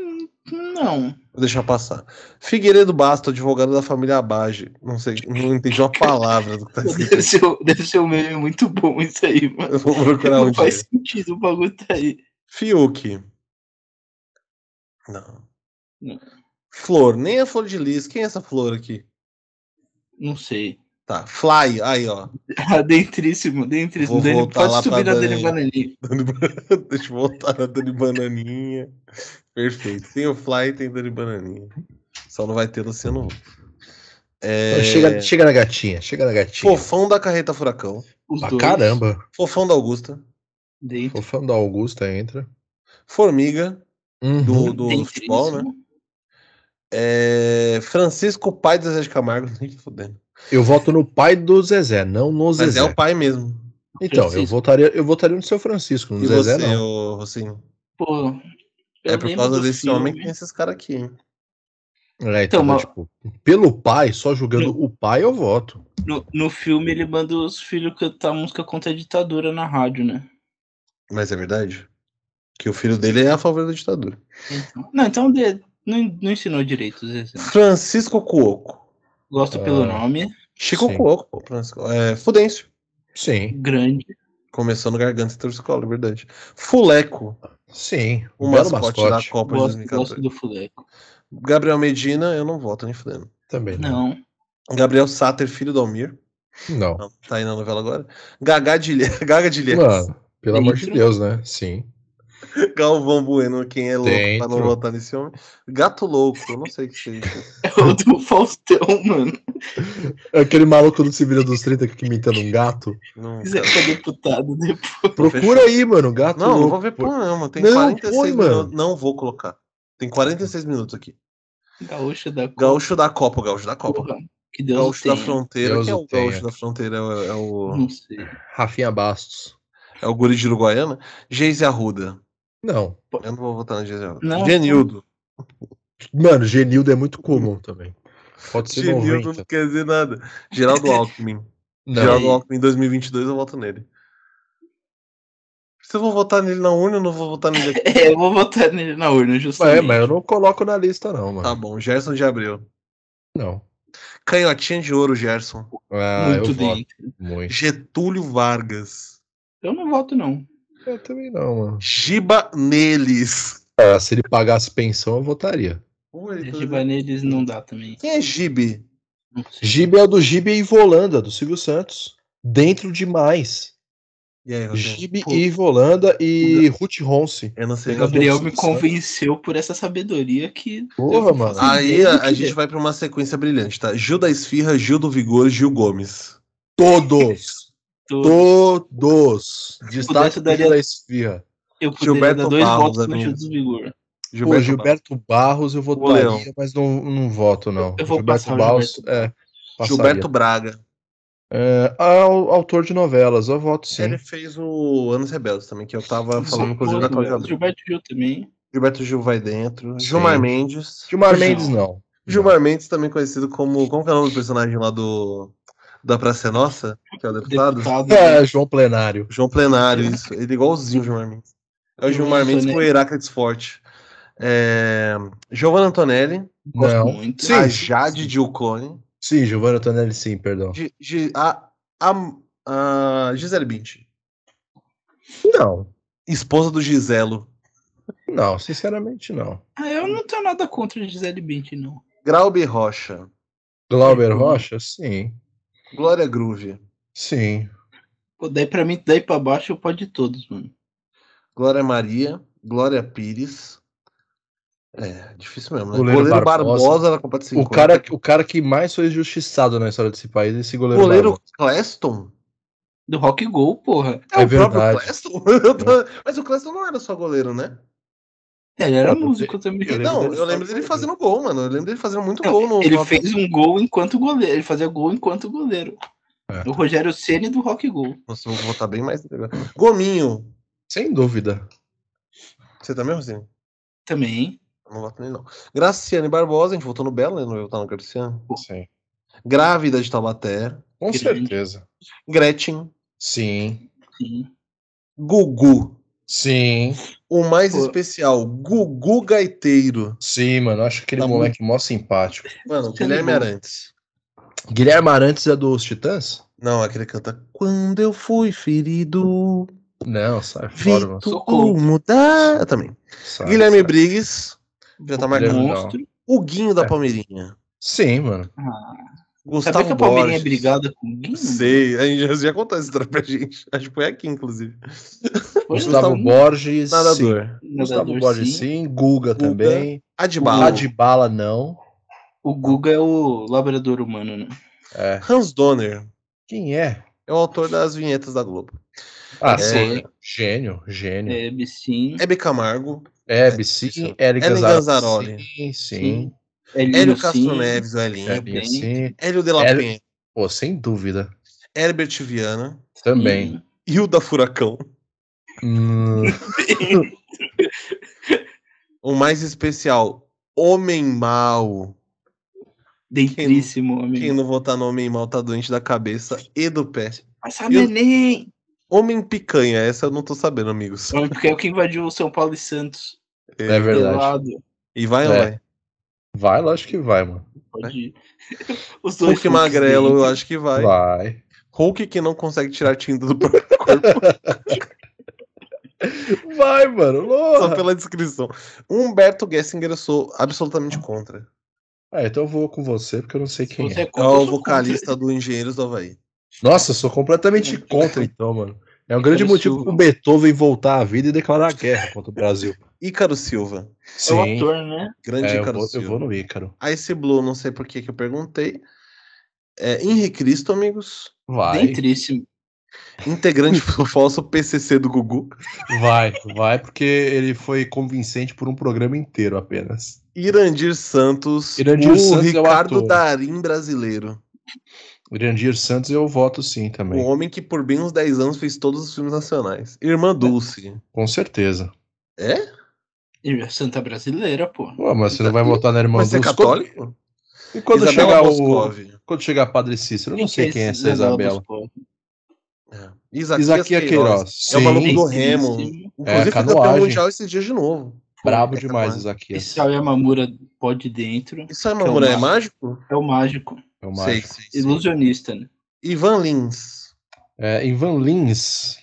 [SPEAKER 2] não.
[SPEAKER 1] Vou deixar passar. Figueiredo Basto, advogado da família Abage. Não sei, não entendi uma palavra do que tá escrito.
[SPEAKER 2] Deve ser, deve ser um meme muito bom isso aí, mano.
[SPEAKER 1] Eu vou procurar um
[SPEAKER 2] Não
[SPEAKER 1] dia.
[SPEAKER 2] faz sentido o bagulho tá aí.
[SPEAKER 1] Fiuk. Não.
[SPEAKER 2] Não.
[SPEAKER 1] Flor, nem a flor de lis. Quem é essa flor aqui?
[SPEAKER 2] Não sei.
[SPEAKER 1] Tá, Fly, aí ó.
[SPEAKER 2] Dentríssimo, dentríssimo.
[SPEAKER 1] Vou
[SPEAKER 2] Dani, pode subir na
[SPEAKER 1] Dani.
[SPEAKER 2] Dani Bananinha.
[SPEAKER 1] Dani Deixa eu voltar na Dani Bananinha. Perfeito. Tem o Fly e tem Dani Bananinha. Só não vai ter Luciano Huck. É...
[SPEAKER 3] Chega, chega na gatinha, chega na gatinha.
[SPEAKER 1] Fofão da Carreta Furacão.
[SPEAKER 2] Os
[SPEAKER 3] Pra
[SPEAKER 2] dois.
[SPEAKER 3] caramba.
[SPEAKER 1] Fofão da Augusta.
[SPEAKER 2] Dentro.
[SPEAKER 3] Fofão da Augusta entra.
[SPEAKER 1] Formiga,
[SPEAKER 3] Uhum.
[SPEAKER 1] do, do
[SPEAKER 2] Dentríssimo.
[SPEAKER 1] futebol, né? É... Francisco, pai do Zezé de Camargo. Nem fudendo.
[SPEAKER 3] Eu voto no pai do Zezé, não no
[SPEAKER 1] Mas
[SPEAKER 3] Zezé.
[SPEAKER 1] é o pai mesmo.
[SPEAKER 3] Então, eu votaria, eu votaria no seu Francisco, no
[SPEAKER 1] E
[SPEAKER 3] Zezé
[SPEAKER 1] você,
[SPEAKER 3] não.
[SPEAKER 1] ô, Rocinho?
[SPEAKER 2] Pô. Eu
[SPEAKER 1] É por causa desse
[SPEAKER 2] filme.
[SPEAKER 1] homem que tem esses caras aqui, hein?
[SPEAKER 3] É,
[SPEAKER 2] Então,
[SPEAKER 3] então,
[SPEAKER 2] mas-
[SPEAKER 3] tipo, pelo pai, só julgando o pai, eu voto.
[SPEAKER 2] No, no filme ele manda os filhos cantar música contra a ditadura na rádio, né?
[SPEAKER 1] Mas é verdade? Que o filho dele é a favor da ditadura.
[SPEAKER 2] Então- não, então de- não, não ensinou direito os exemplos.
[SPEAKER 1] Francisco Cuoco.
[SPEAKER 2] Gosto pelo
[SPEAKER 3] Ah.
[SPEAKER 2] nome.
[SPEAKER 1] Chico
[SPEAKER 3] Sim.
[SPEAKER 1] Cuoco, pô. Francisco. É, Fudêncio.
[SPEAKER 3] Sim,
[SPEAKER 2] Grande.
[SPEAKER 1] Começou no Garganta e Torcicola, é verdade. Fuleco,
[SPEAKER 3] sim.
[SPEAKER 1] o mascote,
[SPEAKER 3] mascote.
[SPEAKER 1] da Copa de
[SPEAKER 2] Gosto,
[SPEAKER 1] 2014.
[SPEAKER 2] gosto do Fuleco.
[SPEAKER 1] Gabriel Medina, eu não voto nem fudendo.
[SPEAKER 3] Também não.
[SPEAKER 2] Não.
[SPEAKER 1] Gabriel Sater, filho do Almir.
[SPEAKER 3] Não.
[SPEAKER 1] Tá aí na novela agora. Gaga de, Gaga de Ilhéus.
[SPEAKER 3] Mano, pelo amor de
[SPEAKER 2] Dentro.
[SPEAKER 3] Deus, né? Sim.
[SPEAKER 1] Galvão Bueno, quem é louco pra
[SPEAKER 3] Dentro.
[SPEAKER 1] não votar nesse homem. Gato Louco, eu não sei o que seja.
[SPEAKER 2] É o do Faustão, mano.
[SPEAKER 3] Aquele maluco do Civil dos 30 que fica imitando um gato.
[SPEAKER 1] Não,
[SPEAKER 2] Quiser pra deputado depois.
[SPEAKER 3] Procura aí, mano. Gato
[SPEAKER 1] não, não
[SPEAKER 3] louco.
[SPEAKER 1] vou ver por não, tem
[SPEAKER 3] Não,
[SPEAKER 1] 46
[SPEAKER 3] põe,
[SPEAKER 1] minutos.
[SPEAKER 3] mano.
[SPEAKER 1] Não vou colocar. Tem 46 minutos aqui.
[SPEAKER 2] Gaúcha da Copa.
[SPEAKER 1] Gaúcho da Copa, Gaúcho da Copa.
[SPEAKER 2] Porra, Que Deus
[SPEAKER 1] Gaúcho
[SPEAKER 2] o
[SPEAKER 1] da
[SPEAKER 2] tenha.
[SPEAKER 1] Fronteira.
[SPEAKER 3] Deus
[SPEAKER 1] Quem é
[SPEAKER 3] o
[SPEAKER 1] o Gaúcho
[SPEAKER 3] tenha.
[SPEAKER 1] da Fronteira? É o, é o,
[SPEAKER 2] Não sei.
[SPEAKER 3] Rafinha Bastos.
[SPEAKER 1] é o Guri de Uruguaiana? Geise Arruda.
[SPEAKER 3] Não.
[SPEAKER 1] Eu não vou votar na Geise Arruda.
[SPEAKER 2] Não,
[SPEAKER 1] Genildo.
[SPEAKER 3] Mano, Genildo é muito comum também. Pode ser
[SPEAKER 1] Genildo
[SPEAKER 3] 90.
[SPEAKER 1] não quer dizer nada. Geraldo Alckmin.
[SPEAKER 3] Não.
[SPEAKER 1] Geraldo Alckmin em 2022 eu voto nele. Se eu vou votar nele na urna, eu não vou votar nele aqui.
[SPEAKER 2] É, eu vou votar nele na urna,
[SPEAKER 3] É,
[SPEAKER 2] justamente.
[SPEAKER 3] mas eu não coloco na lista, não, mano.
[SPEAKER 1] Tá bom, Gerson de Abreu.
[SPEAKER 3] Não.
[SPEAKER 1] Canhotinha de ouro, Gerson.
[SPEAKER 3] Ah,
[SPEAKER 2] Muito
[SPEAKER 3] eu voto. Muito.
[SPEAKER 1] Getúlio Vargas.
[SPEAKER 2] Eu não voto, não.
[SPEAKER 3] Eu também não, mano.
[SPEAKER 1] Giba Neles.
[SPEAKER 3] Ah, se ele pagasse pensão, eu votaria.
[SPEAKER 1] Oi, tô-
[SPEAKER 2] Gibaneles não dá também.
[SPEAKER 1] Quem é Gibe?
[SPEAKER 3] Gibe é o do Gibe e Volanda, do Silvio Santos. Dentro demais.
[SPEAKER 1] E aí?
[SPEAKER 3] Gibe
[SPEAKER 2] Pô.
[SPEAKER 3] e Volanda e Ruth Ronce.
[SPEAKER 1] Eu não sei.
[SPEAKER 2] O Gabriel me convenceu por essa sabedoria que.
[SPEAKER 3] Porra, mano.
[SPEAKER 1] Aí a, a gente vai pra uma sequência brilhante, tá? Gil da Esfirra, Gil do Vigor, Gil Gomes.
[SPEAKER 3] Todos.
[SPEAKER 2] Tô-
[SPEAKER 3] Todos. Destaque
[SPEAKER 2] daria-
[SPEAKER 3] da esfirra.
[SPEAKER 2] Eu poderia
[SPEAKER 1] Gilberto
[SPEAKER 2] dar dois
[SPEAKER 1] Barros,
[SPEAKER 2] votos Vigor.
[SPEAKER 3] Pô, Gilberto Barros eu
[SPEAKER 1] Leão.
[SPEAKER 3] votaria, mas não, não voto, não.
[SPEAKER 2] Eu vou
[SPEAKER 3] Gilberto
[SPEAKER 2] passar o
[SPEAKER 3] Barros,
[SPEAKER 2] Gilberto
[SPEAKER 3] é.
[SPEAKER 1] Gilberto Braga.
[SPEAKER 3] É, au- autor de novelas, eu voto sim.
[SPEAKER 1] Ele fez o Anos Rebeldes também, que eu tava falando, da Cláudia Abreu.
[SPEAKER 2] Gilberto Gil também.
[SPEAKER 1] Gilberto Gil vai dentro.
[SPEAKER 3] Sim.
[SPEAKER 1] Gilmar Mendes.
[SPEAKER 3] Gilmar
[SPEAKER 2] Não.
[SPEAKER 3] Mendes, não.
[SPEAKER 1] Gilmar Mendes, também conhecido como. Como que é o nome do personagem lá do. Da Praça é Nossa? Que é o deputado?
[SPEAKER 2] Deputado.
[SPEAKER 3] É, João Plenário.
[SPEAKER 1] João Plenário, isso. Ele é igualzinho o Gilmar Mendes. É o Gilmar Mendes
[SPEAKER 2] né?
[SPEAKER 1] com o Heráclides Forte. É... Giovanna Antonelli.
[SPEAKER 2] Gosto
[SPEAKER 3] Não.
[SPEAKER 2] muito.
[SPEAKER 3] Sim.
[SPEAKER 1] a Jade Dilcone.
[SPEAKER 3] Sim, Giovanna Antonelli, sim, perdão.
[SPEAKER 1] Gi- Gi- a, a, a Gisele Bündchen.
[SPEAKER 3] Não,
[SPEAKER 1] Esposa do Giselo.
[SPEAKER 3] não, sinceramente não.
[SPEAKER 2] Ah, eu não tenho nada contra a Gisele Bündchen, não.
[SPEAKER 1] Grauber Rocha.
[SPEAKER 3] Glauber. Rocha, sim.
[SPEAKER 1] Glória Groove.
[SPEAKER 3] Sim.
[SPEAKER 2] Pô, daí pra mim, daí pra baixo, eu pode todos, mano.
[SPEAKER 1] Glória Maria. Glória Pires. É, difícil mesmo, né?
[SPEAKER 3] Goleiro
[SPEAKER 1] Goleiro,
[SPEAKER 3] Barbosa.
[SPEAKER 1] Barbosa, na Copa de 50.
[SPEAKER 3] O cara, o cara que mais foi injustiçado na história desse país é esse goleiro.
[SPEAKER 1] Goleiro
[SPEAKER 3] Barbosa.
[SPEAKER 1] Cleston?
[SPEAKER 2] Do Rock Go, porra.
[SPEAKER 1] É,
[SPEAKER 3] É
[SPEAKER 1] o próprio
[SPEAKER 3] verdade.
[SPEAKER 1] Cleston? Eu tô- Mas o Cleston não era só goleiro, né?
[SPEAKER 2] É, Ele era músico também.
[SPEAKER 3] eu lembro
[SPEAKER 1] não,
[SPEAKER 3] dele
[SPEAKER 1] eu lembro dele fazendo gol, mano. Eu lembro dele fazendo muito
[SPEAKER 2] Não,
[SPEAKER 1] gol no.
[SPEAKER 2] Ele
[SPEAKER 1] no-
[SPEAKER 2] fez um gol enquanto goleiro. Ele fazia gol enquanto goleiro.
[SPEAKER 3] É.
[SPEAKER 2] O Rogério Ceni do Rock Go.
[SPEAKER 1] Nossa, vou votar bem mais. Gominho.
[SPEAKER 3] Sem dúvida.
[SPEAKER 1] Você também, Rosinho?
[SPEAKER 2] Também.
[SPEAKER 1] Eu Não voto nele, não. Graciane Barbosa, a gente votou no Belo, né? Não votar no Graciane.
[SPEAKER 3] Sim.
[SPEAKER 1] Grávida de Taubaté.
[SPEAKER 3] Com certeza.
[SPEAKER 1] Gretchen.
[SPEAKER 3] Sim.
[SPEAKER 2] Sim.
[SPEAKER 1] Gugu.
[SPEAKER 3] Sim.
[SPEAKER 1] O mais
[SPEAKER 2] Pô.
[SPEAKER 1] especial, Gugu Gaiteiro.
[SPEAKER 3] Sim, mano. Acho aquele
[SPEAKER 1] Tá
[SPEAKER 3] moleque mó simpático.
[SPEAKER 1] Mano, Guilherme. Arantes.
[SPEAKER 3] Guilherme Arantes é dos Titãs?
[SPEAKER 1] Não, aquele que canta Quando eu fui ferido,
[SPEAKER 3] Não, sai fora, mano.
[SPEAKER 2] Socorro.
[SPEAKER 1] mudar. Eu também.
[SPEAKER 3] Sai,
[SPEAKER 1] Guilherme
[SPEAKER 3] sai.
[SPEAKER 1] Briggs. Já tá
[SPEAKER 3] não.
[SPEAKER 2] Monstro.
[SPEAKER 1] O Guinho da
[SPEAKER 3] É.
[SPEAKER 1] Palmeirinha.
[SPEAKER 3] Sim, mano.
[SPEAKER 2] Ah,
[SPEAKER 1] Gustavo
[SPEAKER 2] sabia que a Palmeirinha é
[SPEAKER 1] Borges.
[SPEAKER 2] brigada com?
[SPEAKER 1] Sei, a gente já, contou essa história pra gente. Acho que foi aqui, inclusive.
[SPEAKER 2] Foi
[SPEAKER 3] Gustavo
[SPEAKER 2] um
[SPEAKER 3] Borges. Sim.
[SPEAKER 1] Nadador.
[SPEAKER 3] Gustavo
[SPEAKER 2] nadador,
[SPEAKER 3] Borges,
[SPEAKER 2] sim.
[SPEAKER 3] sim. Guga, também.
[SPEAKER 1] Adbala.
[SPEAKER 3] Adbala, não.
[SPEAKER 2] O Guga é o labrador humano, né?
[SPEAKER 3] É.
[SPEAKER 1] Hans Donner.
[SPEAKER 3] Quem é?
[SPEAKER 1] É o autor das vinhetas da Globo.
[SPEAKER 3] Ah,
[SPEAKER 1] É.
[SPEAKER 3] sim. Gênio, gênio.
[SPEAKER 2] É, sim.
[SPEAKER 1] Hebe Camargo.
[SPEAKER 3] Hebe, sim. Eric Gazzaroli.
[SPEAKER 1] Gazzaroli.
[SPEAKER 3] Sim, sim.
[SPEAKER 2] Elinho,
[SPEAKER 1] Hélio
[SPEAKER 2] sim.
[SPEAKER 1] Castro Neves, o Elinho.
[SPEAKER 3] Sim.
[SPEAKER 1] Hélio de la
[SPEAKER 3] Hélio-
[SPEAKER 1] Penha.
[SPEAKER 3] Pô, sem dúvida.
[SPEAKER 1] Herbert Viana.
[SPEAKER 3] Também.
[SPEAKER 2] Sim.
[SPEAKER 1] Hilda Furacão.
[SPEAKER 3] Hum,
[SPEAKER 1] O mais especial, Homem Mal.
[SPEAKER 2] Dentríssimo,
[SPEAKER 1] Quem
[SPEAKER 2] amigo.
[SPEAKER 1] não votar no Homem Mal tá doente da cabeça e do pé.
[SPEAKER 2] Passa neném!
[SPEAKER 1] Homem Picanha, essa eu não tô sabendo, amigos.
[SPEAKER 2] Porque é o que invadiu o São Paulo e Santos.
[SPEAKER 3] é verdade.
[SPEAKER 2] Pelado.
[SPEAKER 1] E vai
[SPEAKER 3] É.
[SPEAKER 1] vai?
[SPEAKER 3] Vai, lógico que vai, mano.
[SPEAKER 2] Pode ir. Os dois
[SPEAKER 1] Hulk Magrelo, eu acho que vai.
[SPEAKER 3] Vai.
[SPEAKER 1] Hulk que não consegue tirar tinta do próprio corpo,
[SPEAKER 3] Vai, mano.
[SPEAKER 1] só
[SPEAKER 3] Porra.
[SPEAKER 1] pela descrição. Humberto Gessinger, eu sou absolutamente contra.
[SPEAKER 3] Ah, então eu vou com você, porque eu não sei
[SPEAKER 2] Se
[SPEAKER 3] quem é.
[SPEAKER 2] é
[SPEAKER 1] É
[SPEAKER 2] contra, eu
[SPEAKER 1] o vocalista do Engenheiros do Havaí.
[SPEAKER 3] Nossa, eu sou completamente contra, então, mano. É um grande
[SPEAKER 2] Como
[SPEAKER 3] motivo
[SPEAKER 2] Silva.
[SPEAKER 3] pro Beethoven voltar à vida e declarar guerra contra o Brasil.
[SPEAKER 1] Ícaro Silva.
[SPEAKER 2] É
[SPEAKER 3] Sim.
[SPEAKER 2] o ator, né?
[SPEAKER 1] Grande
[SPEAKER 3] É, eu,
[SPEAKER 1] Ícaro
[SPEAKER 3] eu
[SPEAKER 1] Silva.
[SPEAKER 3] vou no Ícaro.
[SPEAKER 1] Ice Blue, não sei por que que eu perguntei. É, Henrique Cristo, amigos.
[SPEAKER 3] Vai,
[SPEAKER 2] Dentríssimo.
[SPEAKER 1] Integrante do falso PCC do Gugu.
[SPEAKER 3] vai, vai, porque ele foi convincente por um programa inteiro apenas.
[SPEAKER 1] Irandir Santos.
[SPEAKER 3] Irandir
[SPEAKER 1] o
[SPEAKER 3] Santos é o
[SPEAKER 1] Ricardo. Darim brasileiro.
[SPEAKER 3] Irandir Santos eu voto sim
[SPEAKER 1] O
[SPEAKER 3] também.
[SPEAKER 1] homem que por bem uns 10 anos fez todos os filmes nacionais. Irmã Dulce.
[SPEAKER 3] Com certeza.
[SPEAKER 1] É?
[SPEAKER 2] Ele é Santa Brasileira, pô.
[SPEAKER 3] Pô, mas você não vai votar na irmã
[SPEAKER 1] Mas você é
[SPEAKER 3] Dulce?
[SPEAKER 1] católico?
[SPEAKER 3] E quando
[SPEAKER 1] Isabela
[SPEAKER 3] chegar o.
[SPEAKER 1] Moscov.
[SPEAKER 3] Quando chegar Padre Cícero, eu não sei quem é essa
[SPEAKER 2] Isabela?
[SPEAKER 1] É. Isaquias,
[SPEAKER 3] Isaquias Queiroz.
[SPEAKER 1] É o maluco
[SPEAKER 3] Sim.
[SPEAKER 1] do Remo. Inclusive,
[SPEAKER 3] É,
[SPEAKER 1] foi campeão
[SPEAKER 3] canoagem.
[SPEAKER 1] mundial esses dias de novo.
[SPEAKER 3] Brabo
[SPEAKER 1] É
[SPEAKER 3] demais,
[SPEAKER 1] capaz.
[SPEAKER 3] Isaquias.
[SPEAKER 2] Esse é Yamamura pode dentro.
[SPEAKER 1] Isso é
[SPEAKER 2] Que é
[SPEAKER 1] Mamura, é
[SPEAKER 2] mágico.
[SPEAKER 1] mágico?
[SPEAKER 2] É o mágico.
[SPEAKER 3] É o mágico.
[SPEAKER 1] sei, sei.
[SPEAKER 2] Ilusionista, né?
[SPEAKER 1] Ivan Lins.
[SPEAKER 3] É, Ivan Lins.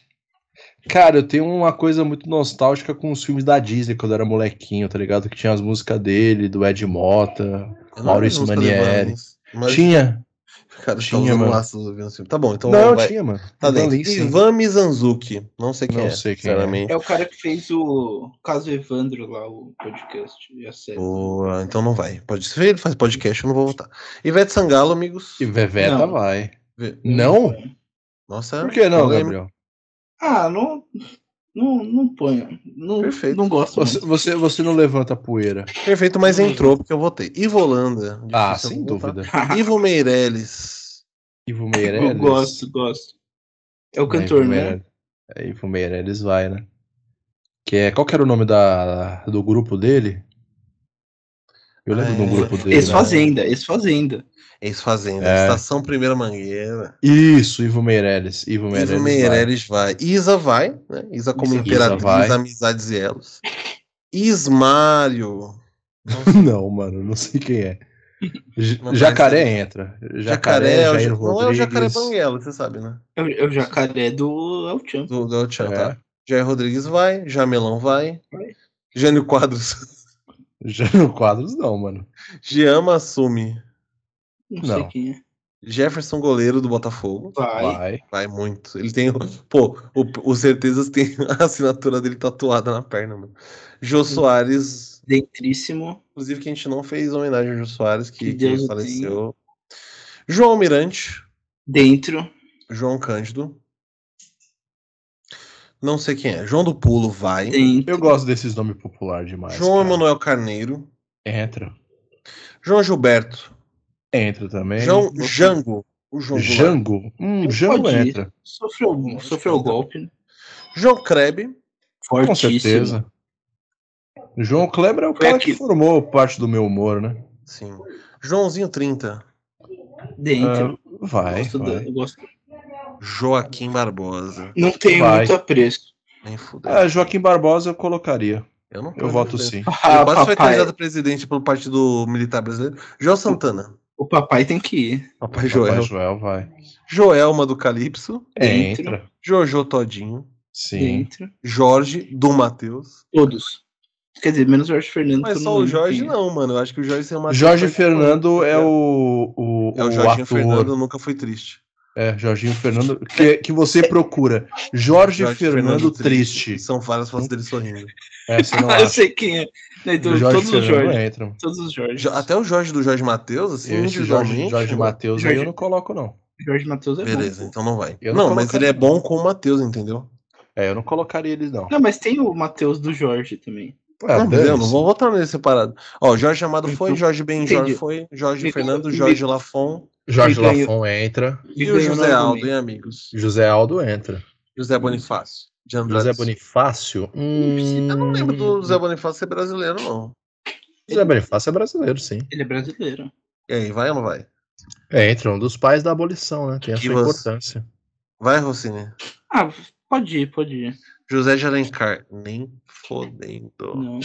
[SPEAKER 3] Cara, eu tenho uma coisa muito nostálgica com os filmes da Disney quando eu era molequinho, tá ligado? Que tinha as músicas dele, do Ed Mota. Maurício Manieri.
[SPEAKER 1] Mas,
[SPEAKER 3] Tinha.
[SPEAKER 1] cara,
[SPEAKER 3] tinha,
[SPEAKER 1] tá
[SPEAKER 3] mano.
[SPEAKER 1] laços. Tá bom, então
[SPEAKER 3] não,
[SPEAKER 1] vai.
[SPEAKER 3] tinha, mano.
[SPEAKER 1] Tá dentro. Ivan Mizanzuki. Não sei quem
[SPEAKER 3] Não
[SPEAKER 1] é,
[SPEAKER 3] sei quem é.
[SPEAKER 1] sinceramente.
[SPEAKER 2] É o cara que fez o Caso Evandro lá, o podcast e a série.
[SPEAKER 1] Boa, então não vai. Pode ser, ele faz podcast, eu não vou votar. Ivete Sangalo, amigos.
[SPEAKER 3] E Veveta
[SPEAKER 2] Não.
[SPEAKER 3] vai.
[SPEAKER 1] Vê-
[SPEAKER 3] Não?
[SPEAKER 1] Nossa,
[SPEAKER 3] Por que não. Gabriel?
[SPEAKER 2] Ah, não. Não, não ponho. Não,
[SPEAKER 1] Perfeito.
[SPEAKER 2] não gosto
[SPEAKER 3] Você, você, você não levanta poeira.
[SPEAKER 1] Perfeito, mas entrou porque eu votei. Ivo Holanda.
[SPEAKER 3] Ah, sem
[SPEAKER 1] votar.
[SPEAKER 3] dúvida.
[SPEAKER 1] Ivo Meirelles.
[SPEAKER 3] Ivo Meirelles.
[SPEAKER 2] Eu gosto, gosto. É o
[SPEAKER 3] É,
[SPEAKER 2] cantor,
[SPEAKER 3] Ivo
[SPEAKER 2] né?
[SPEAKER 3] É, Ivo Meirelles vai, né? Que é, qual que era o nome da, do grupo dele? Eu lembro
[SPEAKER 1] Ah,
[SPEAKER 3] um
[SPEAKER 1] é.
[SPEAKER 3] grupo dele. né?
[SPEAKER 2] Ex-Fazenda, ex-Fazenda.
[SPEAKER 1] Ex-Fazenda.
[SPEAKER 3] É.
[SPEAKER 1] Estação Primeira Mangueira.
[SPEAKER 3] Isso, Ivo Meirelles. Ivo Meirelles.
[SPEAKER 1] Ivo
[SPEAKER 3] vai.
[SPEAKER 1] Meirelles vai. Isa vai, né? Isa como
[SPEAKER 2] Isa
[SPEAKER 1] imperatriz,
[SPEAKER 3] vai.
[SPEAKER 1] amizades e elos. Ismário.
[SPEAKER 3] Não, mano, não sei quem é.
[SPEAKER 1] Mas
[SPEAKER 3] Jacaré entra.
[SPEAKER 1] Jacaré,
[SPEAKER 3] Jacaré,
[SPEAKER 1] é o
[SPEAKER 3] Jair
[SPEAKER 1] não é o. Jacaré Banguela, você sabe, né?
[SPEAKER 2] É o, é o jacaré do El Chan.
[SPEAKER 1] Do, do El Chan,
[SPEAKER 3] É.
[SPEAKER 1] tá? Jair Rodrigues vai, Jamelão vai.
[SPEAKER 2] Vai.
[SPEAKER 1] Jânio Quadros.
[SPEAKER 3] Jânio Quadros não, mano.
[SPEAKER 1] Giama assume.
[SPEAKER 2] Não,
[SPEAKER 3] Não.
[SPEAKER 2] sei quem é.
[SPEAKER 1] Jefferson Goleiro do Botafogo.
[SPEAKER 2] Vai.
[SPEAKER 3] Vai.
[SPEAKER 1] Vai muito. Ele tem. Pô, o, o Certezas tem a assinatura dele tatuada na perna, mano. Jô Soares.
[SPEAKER 2] Dentríssimo.
[SPEAKER 1] Inclusive, que a gente não fez homenagem ao Jô Soares, que,
[SPEAKER 2] Que
[SPEAKER 1] que faleceu. João Almirante.
[SPEAKER 2] Dentro.
[SPEAKER 1] João Cândido. Não sei quem é. João do Pulo vai.
[SPEAKER 2] Dentro.
[SPEAKER 3] Eu gosto desses nomes populares demais.
[SPEAKER 1] João
[SPEAKER 3] cara.
[SPEAKER 1] Emanuel Carneiro.
[SPEAKER 3] Entra.
[SPEAKER 1] João Gilberto.
[SPEAKER 3] Entra também.
[SPEAKER 1] João
[SPEAKER 2] você-
[SPEAKER 1] Jango. O João.
[SPEAKER 3] Jango. Hum,
[SPEAKER 2] Ele
[SPEAKER 3] Jango entra.
[SPEAKER 2] Sofreu, sofreu golpe. né?
[SPEAKER 1] João Kreb.
[SPEAKER 3] Com
[SPEAKER 2] Fortíssimo.
[SPEAKER 3] certeza. João Kleber é o
[SPEAKER 2] Foi
[SPEAKER 3] cara
[SPEAKER 2] aqui.
[SPEAKER 3] que formou parte do meu humor, né?
[SPEAKER 1] Sim. Joãozinho 30.
[SPEAKER 2] Dentro.
[SPEAKER 3] Ah, vai,
[SPEAKER 2] gosto
[SPEAKER 3] vai.
[SPEAKER 2] eu gosto.
[SPEAKER 1] Joaquim Barbosa.
[SPEAKER 2] Não tenho
[SPEAKER 3] Vai.
[SPEAKER 2] muito apreço.
[SPEAKER 1] Nem fudeu.
[SPEAKER 3] Ah, Joaquim Barbosa eu colocaria.
[SPEAKER 1] eu não
[SPEAKER 3] Eu voto sim.
[SPEAKER 1] Ele
[SPEAKER 2] Ah,
[SPEAKER 1] quase foi candidato a presidente pelo Partido Militar Brasileiro. Joel Santana.
[SPEAKER 2] O papai tem que ir.
[SPEAKER 1] Papai
[SPEAKER 3] Joel,
[SPEAKER 1] Joel.
[SPEAKER 3] Joel vai.
[SPEAKER 1] Joelma do Calypso.
[SPEAKER 2] Dentro.
[SPEAKER 3] Entra.
[SPEAKER 1] Jojo Todinho.
[SPEAKER 3] Sim.
[SPEAKER 2] Dentro.
[SPEAKER 1] Jorge do Matheus.
[SPEAKER 2] Todos. Quer dizer, menos o Jorge Fernando.
[SPEAKER 1] Mas só
[SPEAKER 2] não
[SPEAKER 1] o Jorge
[SPEAKER 2] é.
[SPEAKER 1] não, mano. Eu acho que o Jorge tem uma.
[SPEAKER 3] Jorge Fernando é o, o,
[SPEAKER 1] É o
[SPEAKER 3] o
[SPEAKER 1] Jorginho
[SPEAKER 3] ator.
[SPEAKER 1] Fernando, nunca foi triste.
[SPEAKER 3] É, Jorginho Fernando. Que, que você procura. Jorge,
[SPEAKER 1] Jorge
[SPEAKER 3] Fernando, Triste.
[SPEAKER 1] São várias fotos dele sorrindo.
[SPEAKER 3] É, você não
[SPEAKER 2] Ah, eu sei quem é. Então,
[SPEAKER 3] Jorge
[SPEAKER 2] todos os
[SPEAKER 3] Fernando
[SPEAKER 2] Jorge.
[SPEAKER 3] entram.
[SPEAKER 2] Todos os Jorge.
[SPEAKER 1] Jo- Até o Jorge do Jorge Matheus, assim,
[SPEAKER 3] Esse Jorge. Jorge Matheus aí eu
[SPEAKER 2] Jorge-
[SPEAKER 3] não coloco, não.
[SPEAKER 2] Jorge Matheus é
[SPEAKER 1] Beleza,
[SPEAKER 2] bom.
[SPEAKER 1] então não vai.
[SPEAKER 3] Eu não
[SPEAKER 1] não, mas ele é bom com o Matheus, entendeu?
[SPEAKER 3] É, eu não colocaria eles, não.
[SPEAKER 2] Não, mas tem o Matheus do Jorge também.
[SPEAKER 3] Ah,
[SPEAKER 1] não, vou votar nele separado. Ó, Jorge Amado foi,
[SPEAKER 2] Então,
[SPEAKER 1] Jorge Ben
[SPEAKER 2] entendi.
[SPEAKER 1] Jorge foi, Jorge
[SPEAKER 2] Me-
[SPEAKER 1] Fernando,
[SPEAKER 2] me-
[SPEAKER 1] Jorge Lafon
[SPEAKER 3] Jorge. Lafon entra.
[SPEAKER 2] Me
[SPEAKER 1] e o José Aldo, hein, amigos?
[SPEAKER 3] José Aldo entra.
[SPEAKER 1] José Bonifácio. De Andrade.
[SPEAKER 3] José Bonifácio? Hum...
[SPEAKER 1] Eu não lembro do José Bonifácio ser brasileiro, não.
[SPEAKER 3] José Bonifácio é brasileiro, sim.
[SPEAKER 2] Ele é brasileiro.
[SPEAKER 1] E aí, vai ou não vai?
[SPEAKER 3] É, entra um dos pais da abolição, né? Tem a
[SPEAKER 1] E
[SPEAKER 3] sua
[SPEAKER 1] você?
[SPEAKER 3] importância.
[SPEAKER 1] Vai, Rossini.
[SPEAKER 2] Ah, pode ir, pode ir.
[SPEAKER 1] José de Alencar. Nem fodendo.
[SPEAKER 2] Não.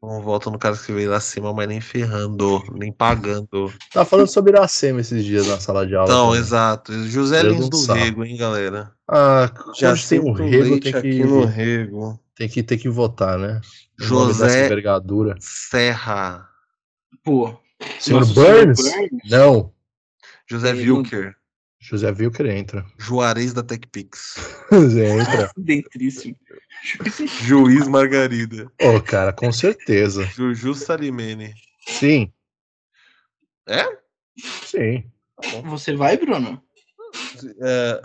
[SPEAKER 1] Não volta no cara que veio lá acima, mas nem ferrando, nem pagando.
[SPEAKER 3] Tá falando sobre Iracema esses dias na sala de aula.
[SPEAKER 1] Então,
[SPEAKER 3] também.
[SPEAKER 1] exato. José
[SPEAKER 3] Deus
[SPEAKER 1] Lins
[SPEAKER 3] não
[SPEAKER 1] do
[SPEAKER 3] sabe.
[SPEAKER 1] Rego, hein, galera?
[SPEAKER 3] Ah,
[SPEAKER 1] Já
[SPEAKER 3] tem um rego, tem que,
[SPEAKER 1] aqui no Rego.
[SPEAKER 3] tem que ter que votar, né? O
[SPEAKER 1] José-
[SPEAKER 3] envergadura.
[SPEAKER 1] Serra.
[SPEAKER 2] Pô.
[SPEAKER 3] Senhor Burns?
[SPEAKER 2] senhor Burns?
[SPEAKER 3] Não.
[SPEAKER 1] José Wilker.
[SPEAKER 3] José Wilker entra.
[SPEAKER 1] Juarez da TechPix.
[SPEAKER 3] entra.
[SPEAKER 2] Dentríssimo.
[SPEAKER 1] Juiz Margarida.
[SPEAKER 3] Ô, cara, com certeza.
[SPEAKER 1] Juju Salimene.
[SPEAKER 3] Sim.
[SPEAKER 1] É?
[SPEAKER 3] Sim.
[SPEAKER 2] Você vai, Bruno?
[SPEAKER 1] É,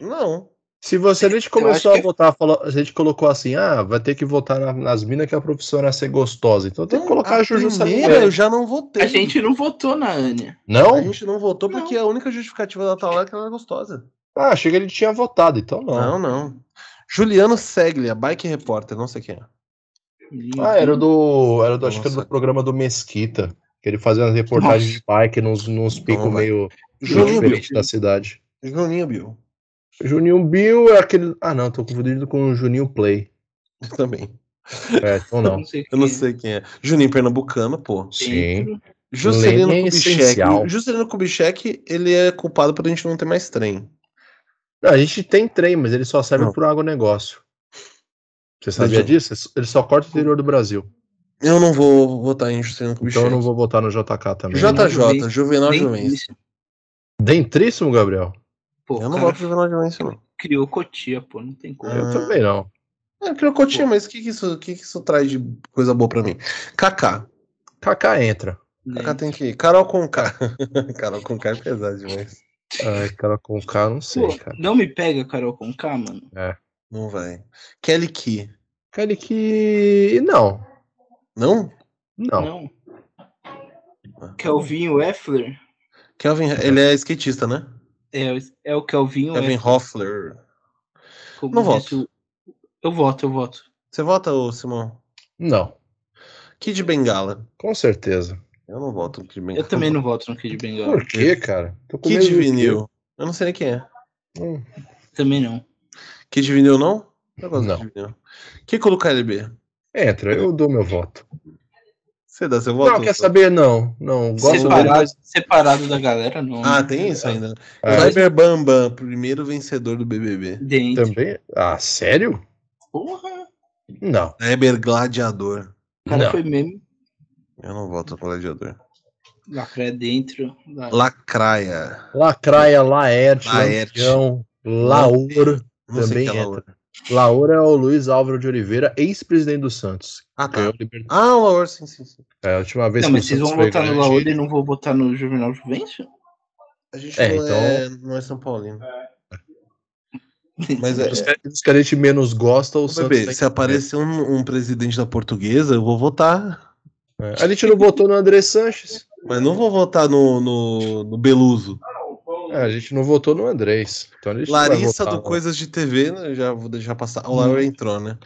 [SPEAKER 1] Não.
[SPEAKER 3] Se você a gente
[SPEAKER 2] acho
[SPEAKER 3] começou
[SPEAKER 2] que
[SPEAKER 3] a
[SPEAKER 2] é-
[SPEAKER 3] votar, falou, a gente colocou assim, ah, vai ter que votar na- nas minas que a profissão era ser gostosa. Então tem que colocar a, Juju
[SPEAKER 1] primeira eu já não votei.
[SPEAKER 2] A gente não votou na Ania.
[SPEAKER 1] A
[SPEAKER 3] Não?
[SPEAKER 1] gente não votou porque a única justificativa da tal é que ela é gostosa.
[SPEAKER 3] Ah, achei que ele tinha votado, então não.
[SPEAKER 1] Não, não. Juliano Seglia, bike repórter, não sei quem é.
[SPEAKER 3] Ah, era do. Era do, acho que era do programa do Mesquita. Que ele fazia umas reportagens
[SPEAKER 2] Nossa.
[SPEAKER 3] de bike nos, nos picos meio,
[SPEAKER 1] Juninho
[SPEAKER 3] diferentes da cidade.
[SPEAKER 1] Juninho Bill.
[SPEAKER 3] Juninho Bill é aquele. Ah, não, tô confundindo com o Juninho Play.
[SPEAKER 1] Eu também.
[SPEAKER 3] É, então não.
[SPEAKER 2] sei
[SPEAKER 1] Eu não
[SPEAKER 2] é.
[SPEAKER 1] sei quem é. Juninho Pernambucano, pô.
[SPEAKER 3] Sim.
[SPEAKER 1] Juscelino
[SPEAKER 3] Lenha
[SPEAKER 1] Kubitschek.
[SPEAKER 3] essencial.
[SPEAKER 1] Juscelino Kubitschek, ele é culpado por a gente não ter mais trem.
[SPEAKER 3] Não, a gente tem trem, mas ele só serve
[SPEAKER 1] Não.
[SPEAKER 3] pro agronegócio. Você sabia
[SPEAKER 1] Entendi.
[SPEAKER 3] disso? Ele só corta o interior do Brasil.
[SPEAKER 1] Eu não vou votar em Juscelino Kubitschek.
[SPEAKER 3] Então eu não vou votar no JK também.
[SPEAKER 1] JJ, Juvenal Juvencio.
[SPEAKER 2] Dentríssimo,
[SPEAKER 3] Gabriel?
[SPEAKER 2] Pô,
[SPEAKER 1] Eu não
[SPEAKER 2] cara
[SPEAKER 1] voto em Juvenal Juvencio, não.
[SPEAKER 2] criou Cotia, pô, não tem como.
[SPEAKER 3] Eu também não.
[SPEAKER 1] É, Crocotinha, mas o que, que, isso, que, que isso traz de coisa boa pra mim? Kaká.
[SPEAKER 3] Kaká entra.
[SPEAKER 1] Kaká tem que ir. Carol com K. Carol com K é pesado demais.
[SPEAKER 3] Ai, cara com K, não sei,
[SPEAKER 2] Pô,
[SPEAKER 3] cara.
[SPEAKER 2] não me pega, Carol, com K, mano.
[SPEAKER 1] Não vai. Kelly Key.
[SPEAKER 3] Cara que. Não.
[SPEAKER 1] Não?
[SPEAKER 3] Não.
[SPEAKER 2] Não. Kelvinho Effler?
[SPEAKER 1] Kelvin, ele é skatista, né?
[SPEAKER 2] É, o- é o Kelvinho
[SPEAKER 1] Kevin
[SPEAKER 2] Effler.
[SPEAKER 1] Hoffler.
[SPEAKER 2] como
[SPEAKER 1] Não
[SPEAKER 2] disse o- Eu voto, eu voto.
[SPEAKER 1] Você vota, ô Simão?
[SPEAKER 3] Não.
[SPEAKER 1] Kid Bengala.
[SPEAKER 3] Com certeza.
[SPEAKER 1] Eu não voto no Kid Bengala.
[SPEAKER 2] Eu também não voto no Kid Bengala.
[SPEAKER 3] Por quê, cara? Tô com
[SPEAKER 1] Kid Vinil. Eu não sei nem quem é.
[SPEAKER 3] Hum,
[SPEAKER 2] Também não.
[SPEAKER 1] Kid Vinil não? Eu gosto
[SPEAKER 3] Não.
[SPEAKER 1] Kid Vinil. Kiko do KLB.
[SPEAKER 3] Entra, eu dou meu voto.
[SPEAKER 1] Você dá seu voto?
[SPEAKER 3] Não, quer saber? Não. Não. Gosto
[SPEAKER 2] Separado,
[SPEAKER 3] mas.
[SPEAKER 2] separado da galera, não.
[SPEAKER 1] Ah, tem isso ainda.
[SPEAKER 3] É.
[SPEAKER 1] Cyber Bambam, primeiro vencedor do BBB.
[SPEAKER 2] Dentro.
[SPEAKER 3] Também. Ah, sério?
[SPEAKER 2] Porra.
[SPEAKER 3] Não.
[SPEAKER 1] Cyber Gladiador.
[SPEAKER 2] O cara
[SPEAKER 3] Não.
[SPEAKER 2] foi mesmo
[SPEAKER 1] Eu não voto no Gladiador.
[SPEAKER 2] pra dentro. Lá.
[SPEAKER 1] Lacraia.
[SPEAKER 3] Lacraia, Laerte,
[SPEAKER 1] Laerte.
[SPEAKER 3] Lampião, Laor.
[SPEAKER 1] Não sei
[SPEAKER 3] Também
[SPEAKER 1] quem é
[SPEAKER 3] entra.
[SPEAKER 1] Laura.
[SPEAKER 3] É o Luiz Álvaro de Oliveira, ex-presidente do Santos.
[SPEAKER 1] Ah, tá. Ah, o Laura, sim, sim, sim.
[SPEAKER 3] É, a última vez
[SPEAKER 2] Não,
[SPEAKER 3] que
[SPEAKER 2] mas vocês
[SPEAKER 3] Santos
[SPEAKER 2] vão votar no Laúde e não vão votar no Juvenal Juvencio?
[SPEAKER 1] A gente
[SPEAKER 3] É,
[SPEAKER 1] não,
[SPEAKER 3] então-
[SPEAKER 1] é, não é São Paulino. Mas é,
[SPEAKER 3] Os que- os que a gente menos gosta, o
[SPEAKER 1] Ô,
[SPEAKER 3] Santos.
[SPEAKER 1] bebê, se aparecer um, um presidente da portuguesa, eu vou votar.
[SPEAKER 3] É. A gente não votou no André Sanches.
[SPEAKER 1] Mas não vou votar no, no, no Beluso.
[SPEAKER 3] É, a gente não votou no Andrés. Então a gente não vai
[SPEAKER 1] Larissa
[SPEAKER 3] votar
[SPEAKER 1] do
[SPEAKER 3] no-
[SPEAKER 1] Coisas de TV, né, já vou deixar passar. O Laura entrou, né?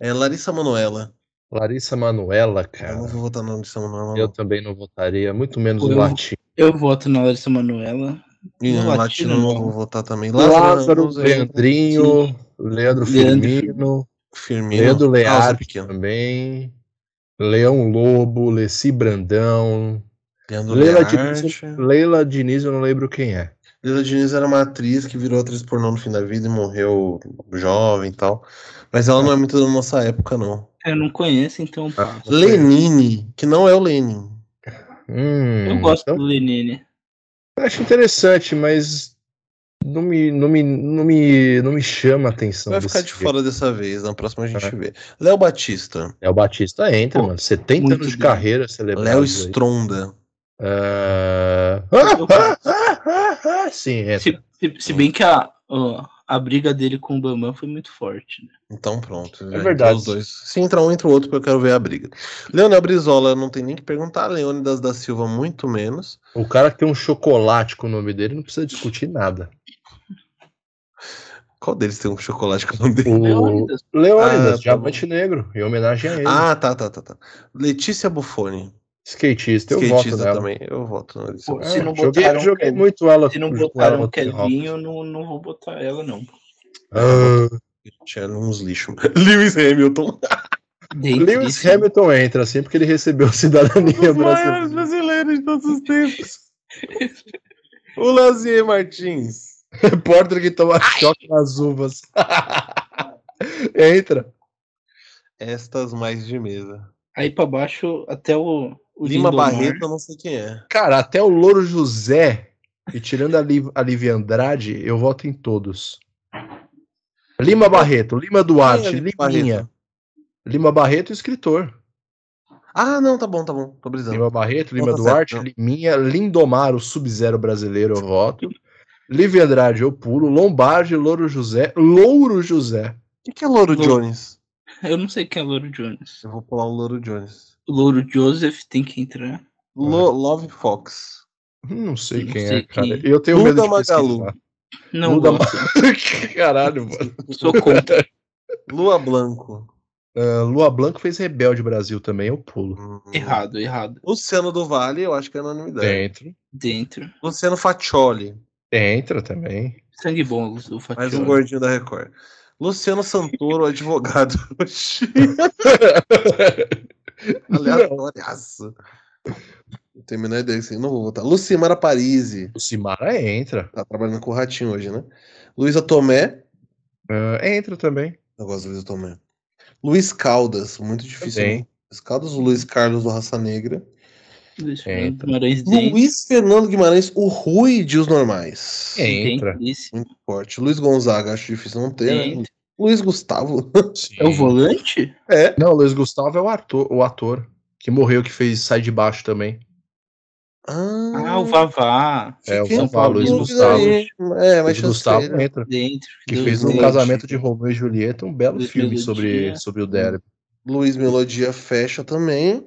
[SPEAKER 1] É Larissa Manuela.
[SPEAKER 3] Larissa Manuela,
[SPEAKER 1] Eu não
[SPEAKER 3] cara.
[SPEAKER 1] vou votar na Larissa Manuela.
[SPEAKER 3] Eu também não votaria, muito menos
[SPEAKER 2] Eu-
[SPEAKER 3] no Latim.
[SPEAKER 2] Eu voto na Larissa Manuela.
[SPEAKER 1] E
[SPEAKER 2] no
[SPEAKER 1] no
[SPEAKER 2] Latino,
[SPEAKER 1] Latino eu não vou votar também.
[SPEAKER 3] Lázaro,
[SPEAKER 1] eu-
[SPEAKER 3] Leandrinho, Leandro
[SPEAKER 2] Leandro.
[SPEAKER 3] Firmino.
[SPEAKER 1] Firmino.
[SPEAKER 3] Leandro
[SPEAKER 1] Ah, Pequeno.
[SPEAKER 3] também. Leão Lobo, Leci Brandão.
[SPEAKER 1] Leandro
[SPEAKER 3] Leila
[SPEAKER 1] Learte.
[SPEAKER 3] Diniz, Leila Diniz, eu não lembro quem é.
[SPEAKER 1] Leila Diniz era uma atriz que virou atriz pornô no fim da vida e morreu jovem e tal. Mas ela não é muito da nossa época, não.
[SPEAKER 2] Eu não conheço, então pá.
[SPEAKER 1] Lenine, que não é o Lenin.
[SPEAKER 3] Hum,
[SPEAKER 2] Eu gosto
[SPEAKER 3] então,
[SPEAKER 2] do Lenine.
[SPEAKER 3] eu acho interessante, mas não me, não me, não me, não me chama a atenção.
[SPEAKER 1] Vai ficar de
[SPEAKER 3] jeito.
[SPEAKER 1] fora dessa vez, na próxima a gente
[SPEAKER 3] É.
[SPEAKER 1] vê. Léo Batista,
[SPEAKER 3] É o Batista entra,
[SPEAKER 2] Pô,
[SPEAKER 3] mano. 70
[SPEAKER 2] muito
[SPEAKER 3] anos de
[SPEAKER 2] bem.
[SPEAKER 3] carreira celebrado.
[SPEAKER 1] Léo Stronda.
[SPEAKER 3] Ah, ah, ah, ah, ah, ah, sim, entra.
[SPEAKER 2] Se, se, se bem que a, ó, a briga dele com o Bambam foi muito forte, né?
[SPEAKER 1] Então pronto.
[SPEAKER 3] É verdade.
[SPEAKER 1] entrou Os dois. Se entra um, entra o outro, porque eu quero ver a briga. Leonel Brizola, não tem nem que perguntar. Leônidas da Silva, muito menos.
[SPEAKER 3] O cara que tem um chocolate com o nome dele não precisa discutir nada.
[SPEAKER 1] Qual deles tem um chocolate com o nome dele?
[SPEAKER 3] O
[SPEAKER 2] Leônidas.
[SPEAKER 3] Leônidas,
[SPEAKER 1] Ah, tá
[SPEAKER 3] Diamante Negro, em homenagem a ele.
[SPEAKER 1] Ah, tá, tá, tá, tá. Letícia Buffoni.
[SPEAKER 3] Skatista, eu voto
[SPEAKER 1] Skatista
[SPEAKER 3] nela.
[SPEAKER 1] também. Eu voto Letícia
[SPEAKER 2] Pô, se
[SPEAKER 3] É,
[SPEAKER 2] não
[SPEAKER 3] joguei
[SPEAKER 2] botaram
[SPEAKER 3] joguei
[SPEAKER 2] Kevin-
[SPEAKER 3] muito ela.
[SPEAKER 2] Se não botaram o
[SPEAKER 3] no Tony Hawk.
[SPEAKER 2] Kevin, eu não, não vou botar ela, não.
[SPEAKER 3] Ah,
[SPEAKER 1] Tinha uns lixos. Lewis Hamilton.
[SPEAKER 3] Lewis
[SPEAKER 2] Dentríssimo.
[SPEAKER 3] Hamilton entra, assim, porque ele recebeu cidadania
[SPEAKER 1] Os maiores
[SPEAKER 3] brasileira.
[SPEAKER 1] brasileiros de todos os tempos. o Lazier Martins.
[SPEAKER 3] Repórter que toma choque nas uvas. entra.
[SPEAKER 1] Estas mais de mesa.
[SPEAKER 2] Aí pra baixo, até o, o
[SPEAKER 1] Lima
[SPEAKER 2] Lindomar.
[SPEAKER 1] Barreto, eu não sei quem é.
[SPEAKER 3] Cara, até o Louro José, e tirando a, Liv a Lívia Andrade, eu voto em todos. Lima Barreto, Lima Duarte,
[SPEAKER 1] é Lima
[SPEAKER 3] Liminha.
[SPEAKER 1] Barreto?
[SPEAKER 3] Lima Barreto, escritor.
[SPEAKER 1] Ah, não, tá bom, tá bom. Tô brisando.
[SPEAKER 3] Lima Barreto, Lima
[SPEAKER 1] tá
[SPEAKER 3] Duarte,
[SPEAKER 1] certo,
[SPEAKER 3] Liminha, Lindomar, o Sub-Zero brasileiro, eu voto. Lívia Andrade, eu pulo. Lombardi, Louro José, Louro José.
[SPEAKER 1] O que, que é Louro
[SPEAKER 2] Louro.
[SPEAKER 1] Jones?
[SPEAKER 2] Eu não sei quem é Louro Jones.
[SPEAKER 1] Eu vou pular o Louro Jones.
[SPEAKER 2] Louro Joseph tem que entrar.
[SPEAKER 1] Lo- Love Fox.
[SPEAKER 3] Não sei
[SPEAKER 2] Não
[SPEAKER 3] quem
[SPEAKER 2] sei
[SPEAKER 3] é, cara.
[SPEAKER 2] quem.
[SPEAKER 3] Eu tenho
[SPEAKER 1] Luda
[SPEAKER 3] medo de
[SPEAKER 1] Magalu.
[SPEAKER 3] pesquisar.
[SPEAKER 2] Não
[SPEAKER 3] Luda
[SPEAKER 2] gosto.
[SPEAKER 3] Caralho, mano.
[SPEAKER 2] Sou contra.
[SPEAKER 1] Lua Blanco.
[SPEAKER 3] Ah, Lua Blanco fez Rebelde Brasil também, eu pulo.
[SPEAKER 1] Hum.
[SPEAKER 2] errado, errado.
[SPEAKER 1] Luciano do Vale, eu acho que é anonimidade.
[SPEAKER 3] Dentro.
[SPEAKER 2] Dentro.
[SPEAKER 1] Luciano Faccioli.
[SPEAKER 3] Entra também.
[SPEAKER 2] Sangue bom, o
[SPEAKER 1] Mais um gordinho da Record. Luciano Santoro, advogado. Aleatóriaço. Não tenho a menor ideia assim, não vou votar. Lucimara Parisi.
[SPEAKER 3] O Simara entra.
[SPEAKER 1] Tá trabalhando com o Ratinho hoje, né? Luísa Tomé.
[SPEAKER 3] Ah, entra também.
[SPEAKER 1] Eu gosto do Luísa Tomé. Luiz Caldas, muito difícil. Né? Luiz Caldas, o Luiz Carlos do Raça Negra.
[SPEAKER 2] Luiz. Fernando Guimarães.
[SPEAKER 1] Luiz Fernando Guimarães, o Rui de Os Normais.
[SPEAKER 3] Entra.
[SPEAKER 1] Muito forte. Luiz Gonzaga, acho difícil não ter, né? Luiz Gustavo.
[SPEAKER 3] Sim.
[SPEAKER 2] É o volante?
[SPEAKER 1] É.
[SPEAKER 3] Não, o Luiz Gustavo é o ator, o ator que morreu, que fez Sai de Baixo também.
[SPEAKER 2] Ah, o Vavá.
[SPEAKER 3] É, o Vavá,
[SPEAKER 2] Paulo,
[SPEAKER 3] Luiz Gustavo.
[SPEAKER 1] aí. É, mas
[SPEAKER 3] Luiz Gustavo entra.
[SPEAKER 2] Dentro.
[SPEAKER 3] Que
[SPEAKER 2] Deus
[SPEAKER 3] fez no
[SPEAKER 2] dentro.
[SPEAKER 3] casamento de Romeu e Julieta um belo
[SPEAKER 2] Luiz
[SPEAKER 3] filme
[SPEAKER 2] Melodia.
[SPEAKER 3] sobre, sobre o Derby.
[SPEAKER 1] Luiz Melodia fecha também.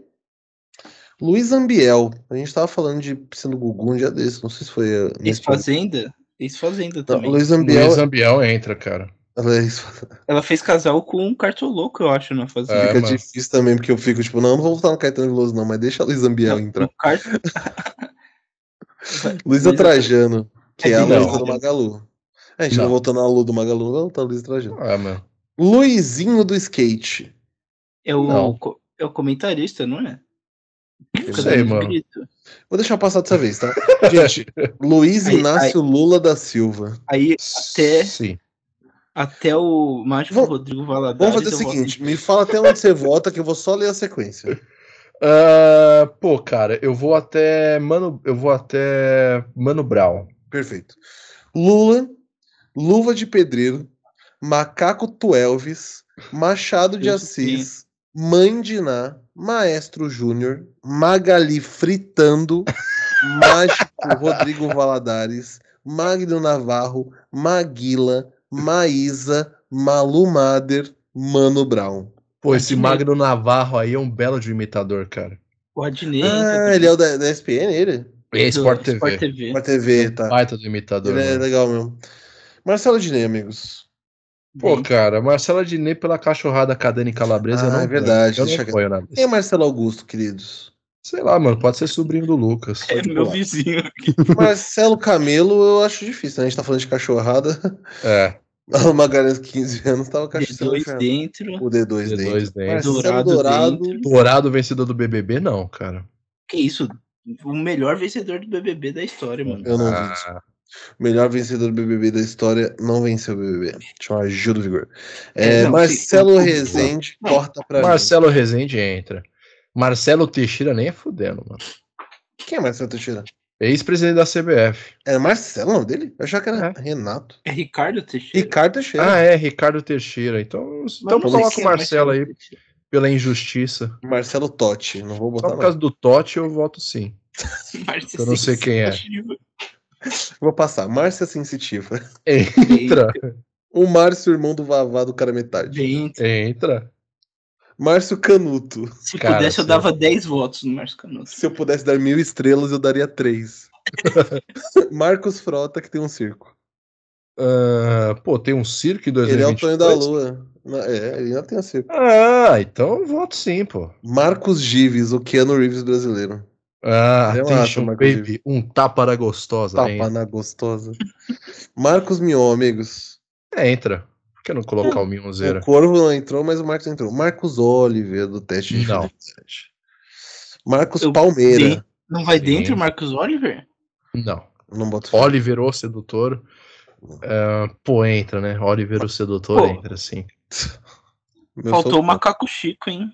[SPEAKER 1] Luiz Ambiel. A gente tava falando de piscina do Gugu um dia desse. Não sei se foi. uh.
[SPEAKER 2] Ex-Fazenda? Ex-Fazenda
[SPEAKER 1] Não,
[SPEAKER 2] também.
[SPEAKER 1] Luiz Ambiel.
[SPEAKER 3] Luiz Ambiel entra, cara.
[SPEAKER 1] Ela é isso.
[SPEAKER 2] Ela fez casal com um cartoloco, eu acho, na Fazenda.
[SPEAKER 3] É,
[SPEAKER 1] Fica
[SPEAKER 3] mano.
[SPEAKER 1] difícil também, porque eu fico tipo, não, não vou votar no Caetano Veloso, não, mas deixa a Luiz Ambiel entrar.
[SPEAKER 2] Cart...
[SPEAKER 1] Luísa Trajano, que é a
[SPEAKER 3] Não.
[SPEAKER 1] Luísa do Magalu. A gente não,
[SPEAKER 3] Não.
[SPEAKER 1] votou na Lu do Magalu, vai votar na Luísa Trajano.
[SPEAKER 3] Ah, mano.
[SPEAKER 1] Luizinho do skate.
[SPEAKER 2] É o,
[SPEAKER 3] Não.
[SPEAKER 2] co- é o comentarista, não é?
[SPEAKER 3] Não
[SPEAKER 2] Fica
[SPEAKER 3] sei, mano.
[SPEAKER 1] Vou deixar passar dessa vez, tá? Gente, Luiz
[SPEAKER 2] Aí-
[SPEAKER 1] Inácio Lula da Silva.
[SPEAKER 2] Aí até,
[SPEAKER 3] Sim.
[SPEAKER 2] Até o mágico
[SPEAKER 1] Vamos-
[SPEAKER 2] Rodrigo Valadares.
[SPEAKER 1] Vamos fazer o seguinte, me fala até onde você vota, que eu vou só ler a sequência.
[SPEAKER 3] Ah, pô, cara, eu vou até Mano, eu vou até Mano Brown.
[SPEAKER 1] Perfeito. Lula, Luva de Pedreiro, Macaco Tuelvis, Machado de Assis, Mãe de Ná, Maestro Júnior, Magali Fritando, Mágico Rodrigo Valadares, Magno Navarro, Maguila, Maísa, Malu Mader, Mano Brown.
[SPEAKER 3] Pô, esse. Magno Navarro aí é um belo de imitador, cara.
[SPEAKER 2] O Adnei.
[SPEAKER 1] Ah, ele é o da, da SPN, ele?
[SPEAKER 3] É Sport TV.
[SPEAKER 2] Sport TV.
[SPEAKER 1] Uma TV, tá.
[SPEAKER 3] Baita do imitador.
[SPEAKER 1] Ele é
[SPEAKER 3] mano.
[SPEAKER 1] legal mesmo. Marcelo Dinei, amigos.
[SPEAKER 3] Pô,
[SPEAKER 2] Bem,
[SPEAKER 3] cara, Marcela Diné pela cachorrada Cadane Calabresa.
[SPEAKER 1] Ah,
[SPEAKER 3] eu não
[SPEAKER 1] é verdade,
[SPEAKER 3] Eu
[SPEAKER 1] deixa
[SPEAKER 3] não
[SPEAKER 1] que-
[SPEAKER 3] apoio nada.
[SPEAKER 1] Quem é Marcelo Augusto, queridos?
[SPEAKER 3] Sei lá, mano, pode ser sobrinho do Lucas.
[SPEAKER 2] é meu
[SPEAKER 1] pular.
[SPEAKER 2] vizinho.
[SPEAKER 1] Marcelo Camelo, eu acho difícil, né? A gente tá falando de cachorrada.
[SPEAKER 3] É.
[SPEAKER 1] O Magalhães, 15 anos, tava cachaçando.
[SPEAKER 2] D2 dentro.
[SPEAKER 1] O D2,
[SPEAKER 3] D2
[SPEAKER 1] dentro.
[SPEAKER 3] dentro.
[SPEAKER 1] Marcelo
[SPEAKER 2] Dourado
[SPEAKER 1] Dourado.
[SPEAKER 2] dentro.
[SPEAKER 3] Dourado vencedor do BBB, não, cara.
[SPEAKER 2] Que isso? O melhor vencedor do BBB da história, mano.
[SPEAKER 1] Eu não vi.
[SPEAKER 3] Ah,
[SPEAKER 1] O melhor vencedor do BBB da história não venceu o BBB. Chama Júlio Vigor.
[SPEAKER 2] É,
[SPEAKER 1] É,
[SPEAKER 2] não,
[SPEAKER 1] Marcelo Rezende,
[SPEAKER 2] Não.
[SPEAKER 1] corta pra mim.
[SPEAKER 3] Marcelo Rezende entra. Marcelo Teixeira nem é fudendo, mano.
[SPEAKER 1] Quem é Marcelo Teixeira?
[SPEAKER 3] Ex-presidente da CBF.
[SPEAKER 1] É Marcelo o nome dele? Eu achava que era
[SPEAKER 3] É.
[SPEAKER 1] Renato.
[SPEAKER 2] É Ricardo Teixeira.
[SPEAKER 1] Ricardo Teixeira.
[SPEAKER 3] Ah, é, Ricardo Teixeira. Então,
[SPEAKER 2] Mas
[SPEAKER 3] então coloca o
[SPEAKER 2] é
[SPEAKER 3] Marcelo aí
[SPEAKER 2] Teixeira.
[SPEAKER 3] pela injustiça.
[SPEAKER 1] Marcelo Totti. Não vou
[SPEAKER 3] Só
[SPEAKER 1] botar
[SPEAKER 3] por
[SPEAKER 1] não.
[SPEAKER 3] causa do Totti eu voto sim. Eu não sei quem é.
[SPEAKER 1] Vou passar. Márcia Sensitiva.
[SPEAKER 3] Entra,
[SPEAKER 1] O Márcio, irmão do Vavá do cara metade.
[SPEAKER 2] Dentro.
[SPEAKER 3] entra.
[SPEAKER 1] Márcio Canuto.
[SPEAKER 2] Se
[SPEAKER 3] Cara,
[SPEAKER 2] pudesse, eu dava 10 votos no Márcio Canuto.
[SPEAKER 1] Se eu pudesse dar mil estrelas, eu daria três. Marcos Frota, que tem um circo.
[SPEAKER 3] Ah, pô, tem um circo em
[SPEAKER 1] Ele é o
[SPEAKER 3] 2022?
[SPEAKER 1] Tonho da Lua. É, ele ainda tem um circo.
[SPEAKER 3] Ah, então eu voto sim, pô.
[SPEAKER 1] Marcos Gives, o Keanu Reeves brasileiro.
[SPEAKER 3] Ah,
[SPEAKER 1] Relaxa,
[SPEAKER 3] attention,
[SPEAKER 1] Marcos
[SPEAKER 3] baby. Um tapa na gostosa.
[SPEAKER 1] Tapa
[SPEAKER 3] Entra.
[SPEAKER 1] na gostosa. Marcos Mion, amigos.
[SPEAKER 3] É, entra. Por que não colocar o Mionzeira?
[SPEAKER 1] O Corvo não entrou, mas o Marcos entrou. Marcos Oliver, do teste de
[SPEAKER 3] Não.
[SPEAKER 1] fidelidade. Marcos
[SPEAKER 2] Eu-
[SPEAKER 1] Palmeira.
[SPEAKER 2] Sim. Não vai
[SPEAKER 3] Sim.
[SPEAKER 2] dentro, Marcos Oliver?
[SPEAKER 3] Não.
[SPEAKER 1] Não boto.
[SPEAKER 3] Oliver, o sedutor. Ah, pô, entra, né? Oliver, o sedutor,
[SPEAKER 2] Pô.
[SPEAKER 3] entra, sim.
[SPEAKER 1] Meu
[SPEAKER 2] Faltou
[SPEAKER 1] sou-
[SPEAKER 2] o Macaco Chico, hein?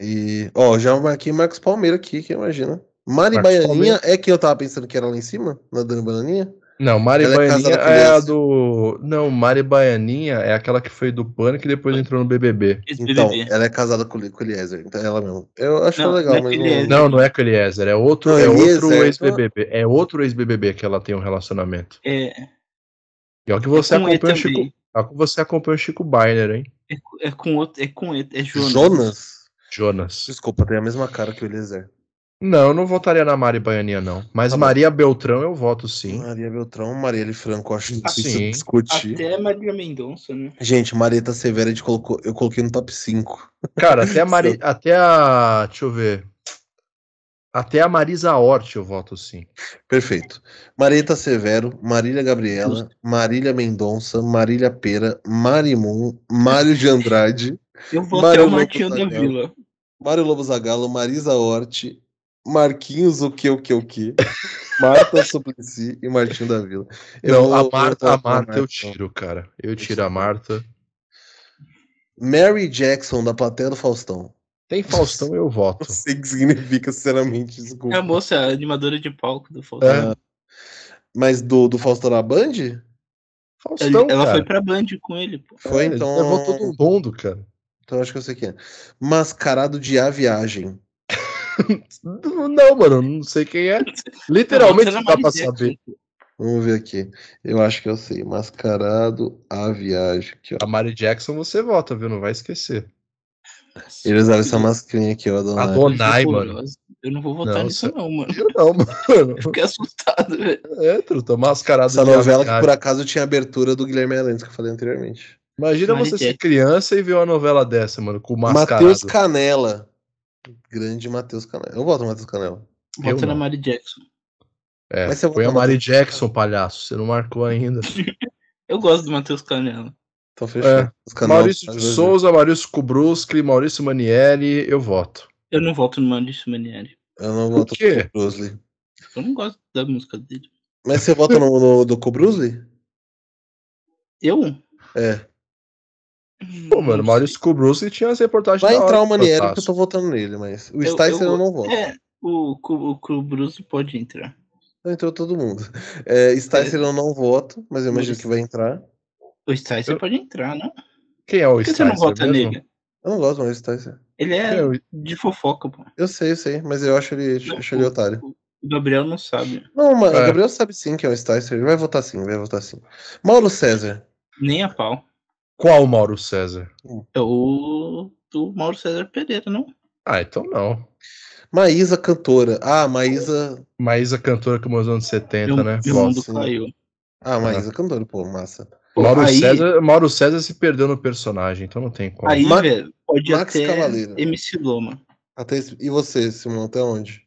[SPEAKER 1] E, ó, já marquei Marcos Palmeira aqui, que imagina. Mari
[SPEAKER 3] Marcos
[SPEAKER 1] Baianinha é quem eu tava pensando que era lá em cima, na Dani Bananinha?
[SPEAKER 3] Não, Mari
[SPEAKER 1] Ela é
[SPEAKER 3] Baianinha
[SPEAKER 1] com
[SPEAKER 3] é, a do. Não, Mari Baianinha é aquela que foi do Pânico e depois entrou no BBB.
[SPEAKER 1] Então, ela é casada com, com o Eliezer, então é ela mesmo. Eu acho
[SPEAKER 2] Não,
[SPEAKER 1] legal,
[SPEAKER 2] não é
[SPEAKER 1] mas não...
[SPEAKER 3] Não, não é com o Eliezer, é outro,
[SPEAKER 1] Não,
[SPEAKER 3] é
[SPEAKER 1] Eliezer,
[SPEAKER 3] outro
[SPEAKER 1] então-
[SPEAKER 3] ex-BBB. É outro ex-BBB que ela tem um relacionamento.
[SPEAKER 2] É,
[SPEAKER 3] E ó que você
[SPEAKER 2] com
[SPEAKER 3] acompanha o Chico. Ó que você acompanha o Chico Bainer, hein?
[SPEAKER 2] É, com- é com outro, é com E, é Jonas.
[SPEAKER 1] Jonas?
[SPEAKER 3] Jonas.
[SPEAKER 1] Desculpa, tem a mesma cara que o Eliezer.
[SPEAKER 3] Não, eu não votaria na Mari Baianinha, não. Mas
[SPEAKER 1] Tá bom.
[SPEAKER 3] Maria Beltrão eu voto sim.
[SPEAKER 1] Maria Beltrão, Marielle Franco, acho difícil
[SPEAKER 3] sim.
[SPEAKER 1] discutir.
[SPEAKER 2] Até Maria Mendonça, né?
[SPEAKER 1] Gente, Marieta Severa gente colocou, eu coloquei no top 5.
[SPEAKER 3] Cara, até a Mari, até a. Deixa eu ver. Até a Marisa Hort eu voto sim.
[SPEAKER 1] Perfeito. Marieta Severo, Marília Gabriela, Marília Mendonça, Marília Pera, Marimun, Mário de Andrade,
[SPEAKER 2] Eu vou
[SPEAKER 1] Mário
[SPEAKER 2] até o Martinho da
[SPEAKER 1] Zagallo.
[SPEAKER 2] Vila.
[SPEAKER 1] Mário Lobo Zagalo, Marisa Hort, Marquinhos o que o que o que, Marta Suplicy e Martinho da Vila.
[SPEAKER 3] Não,
[SPEAKER 1] vou-
[SPEAKER 3] a Marta, a Marta eu tiro, cara. Eu tiro a Marta.
[SPEAKER 1] Mary Jackson, da plateia do Faustão.
[SPEAKER 3] Tem Faustão, eu
[SPEAKER 1] Não
[SPEAKER 3] voto.
[SPEAKER 1] sei o que significa, sinceramente, desculpa.
[SPEAKER 2] É a moça a animadora de palco do Faustão.
[SPEAKER 3] É.
[SPEAKER 1] Mas do, do Faustão na Band?
[SPEAKER 3] Faustão,
[SPEAKER 2] ela
[SPEAKER 3] cara.
[SPEAKER 2] foi pra Band com ele, pô.
[SPEAKER 1] Foi,
[SPEAKER 3] É,
[SPEAKER 1] então.
[SPEAKER 3] Levou todo mundo, cara.
[SPEAKER 1] Então acho que eu sei quem é. Mascarado de A Viagem.
[SPEAKER 3] Não, mano, não sei quem é. Literalmente
[SPEAKER 2] Não,
[SPEAKER 3] dá pra saber.
[SPEAKER 1] Vamos ver aqui. Eu acho que eu sei. Mascarado A Viagem. Aqui, ó.
[SPEAKER 3] A Mari Jackson você vota, viu? Não vai esquecer.
[SPEAKER 1] Ele usava essa mascarinha aqui, ó.
[SPEAKER 3] A
[SPEAKER 1] Dona...
[SPEAKER 3] Donai,
[SPEAKER 2] Pô,
[SPEAKER 3] mano.
[SPEAKER 2] Eu não vou votar
[SPEAKER 3] Não,
[SPEAKER 2] nisso, não, mano.
[SPEAKER 3] Eu não, mano.
[SPEAKER 2] Eu fiquei assustado, velho.
[SPEAKER 3] É, truta, mascarado
[SPEAKER 1] Essa novela que por acaso tinha abertura do Guilherme Arantes, que eu falei anteriormente.
[SPEAKER 3] Imagina
[SPEAKER 2] Mari
[SPEAKER 3] você ser criança e ver uma novela dessa, mano, com mascarado.
[SPEAKER 1] Matheus Canela. Grande Matheus Canela. Eu voto no Matheus Canela.
[SPEAKER 3] Eu
[SPEAKER 2] Vota na. Mari Jackson.
[SPEAKER 3] É,
[SPEAKER 1] Mas você
[SPEAKER 3] foi a Mari Jackson, palhaço. Você não marcou ainda.
[SPEAKER 2] Eu gosto do Matheus Canela.
[SPEAKER 1] Então fechou.
[SPEAKER 3] É.
[SPEAKER 1] Os Canela
[SPEAKER 3] Maurício
[SPEAKER 1] faz
[SPEAKER 3] de Souza, Maurício Kubruski, Maurício Manieri, eu voto.
[SPEAKER 2] Eu não voto no Maurício Manieri.
[SPEAKER 1] Eu não voto no Bruce
[SPEAKER 2] Eu não gosto da música dele.
[SPEAKER 1] Mas você vota no, no do Bruce
[SPEAKER 2] Eu?
[SPEAKER 1] É.
[SPEAKER 3] Pô, mano, Maurício Kubruski tinha as reportagens
[SPEAKER 1] Vai
[SPEAKER 3] da
[SPEAKER 1] entrar
[SPEAKER 3] hora
[SPEAKER 1] o Manieri que eu tô votando nele, mas o Sticer eu,
[SPEAKER 2] eu-
[SPEAKER 1] não voto.
[SPEAKER 2] É, o, o, pode entrar.
[SPEAKER 1] Entrou todo mundo. É, Sticer eu não voto, mas eu imagino que vai entrar.
[SPEAKER 2] O Sticer
[SPEAKER 3] Eu-
[SPEAKER 2] pode entrar, não?
[SPEAKER 3] Quem é o
[SPEAKER 2] Por que você não vota
[SPEAKER 3] mesmo?
[SPEAKER 2] nele?
[SPEAKER 1] Eu não gosto mais do Sticer.
[SPEAKER 2] Ele é
[SPEAKER 3] é o-
[SPEAKER 2] de fofoca, pô.
[SPEAKER 1] Eu sei, eu sei, mas eu acho ele,
[SPEAKER 2] Não,
[SPEAKER 1] acho ele otário.
[SPEAKER 2] O Gabriel não sabe.
[SPEAKER 1] Não, mas
[SPEAKER 3] É.
[SPEAKER 1] o Gabriel sabe sim que é o Sticer. Ele vai votar sim, vai votar sim. Mauro César.
[SPEAKER 2] Nem a pau.
[SPEAKER 3] Qual Mauro César?
[SPEAKER 2] É o do Mauro César Pereira, não?
[SPEAKER 3] Ah, então não.
[SPEAKER 1] Maísa Cantora. Ah, Maísa.
[SPEAKER 3] Maísa cantora como os anos 70,
[SPEAKER 2] Meu,
[SPEAKER 3] né? Voto.
[SPEAKER 2] mundo
[SPEAKER 1] sim.
[SPEAKER 2] caiu.
[SPEAKER 1] Ah, Maísa Cantora, pô, massa.
[SPEAKER 2] Pô,
[SPEAKER 3] Mauro,
[SPEAKER 2] aí,
[SPEAKER 3] César, Mauro César se perdeu no personagem, então não tem como.
[SPEAKER 2] aí
[SPEAKER 1] Ma-
[SPEAKER 2] velho, pode
[SPEAKER 1] Max
[SPEAKER 2] até
[SPEAKER 1] Cavaleiro.
[SPEAKER 2] MC Loma.
[SPEAKER 1] Até E você, Simão, até onde?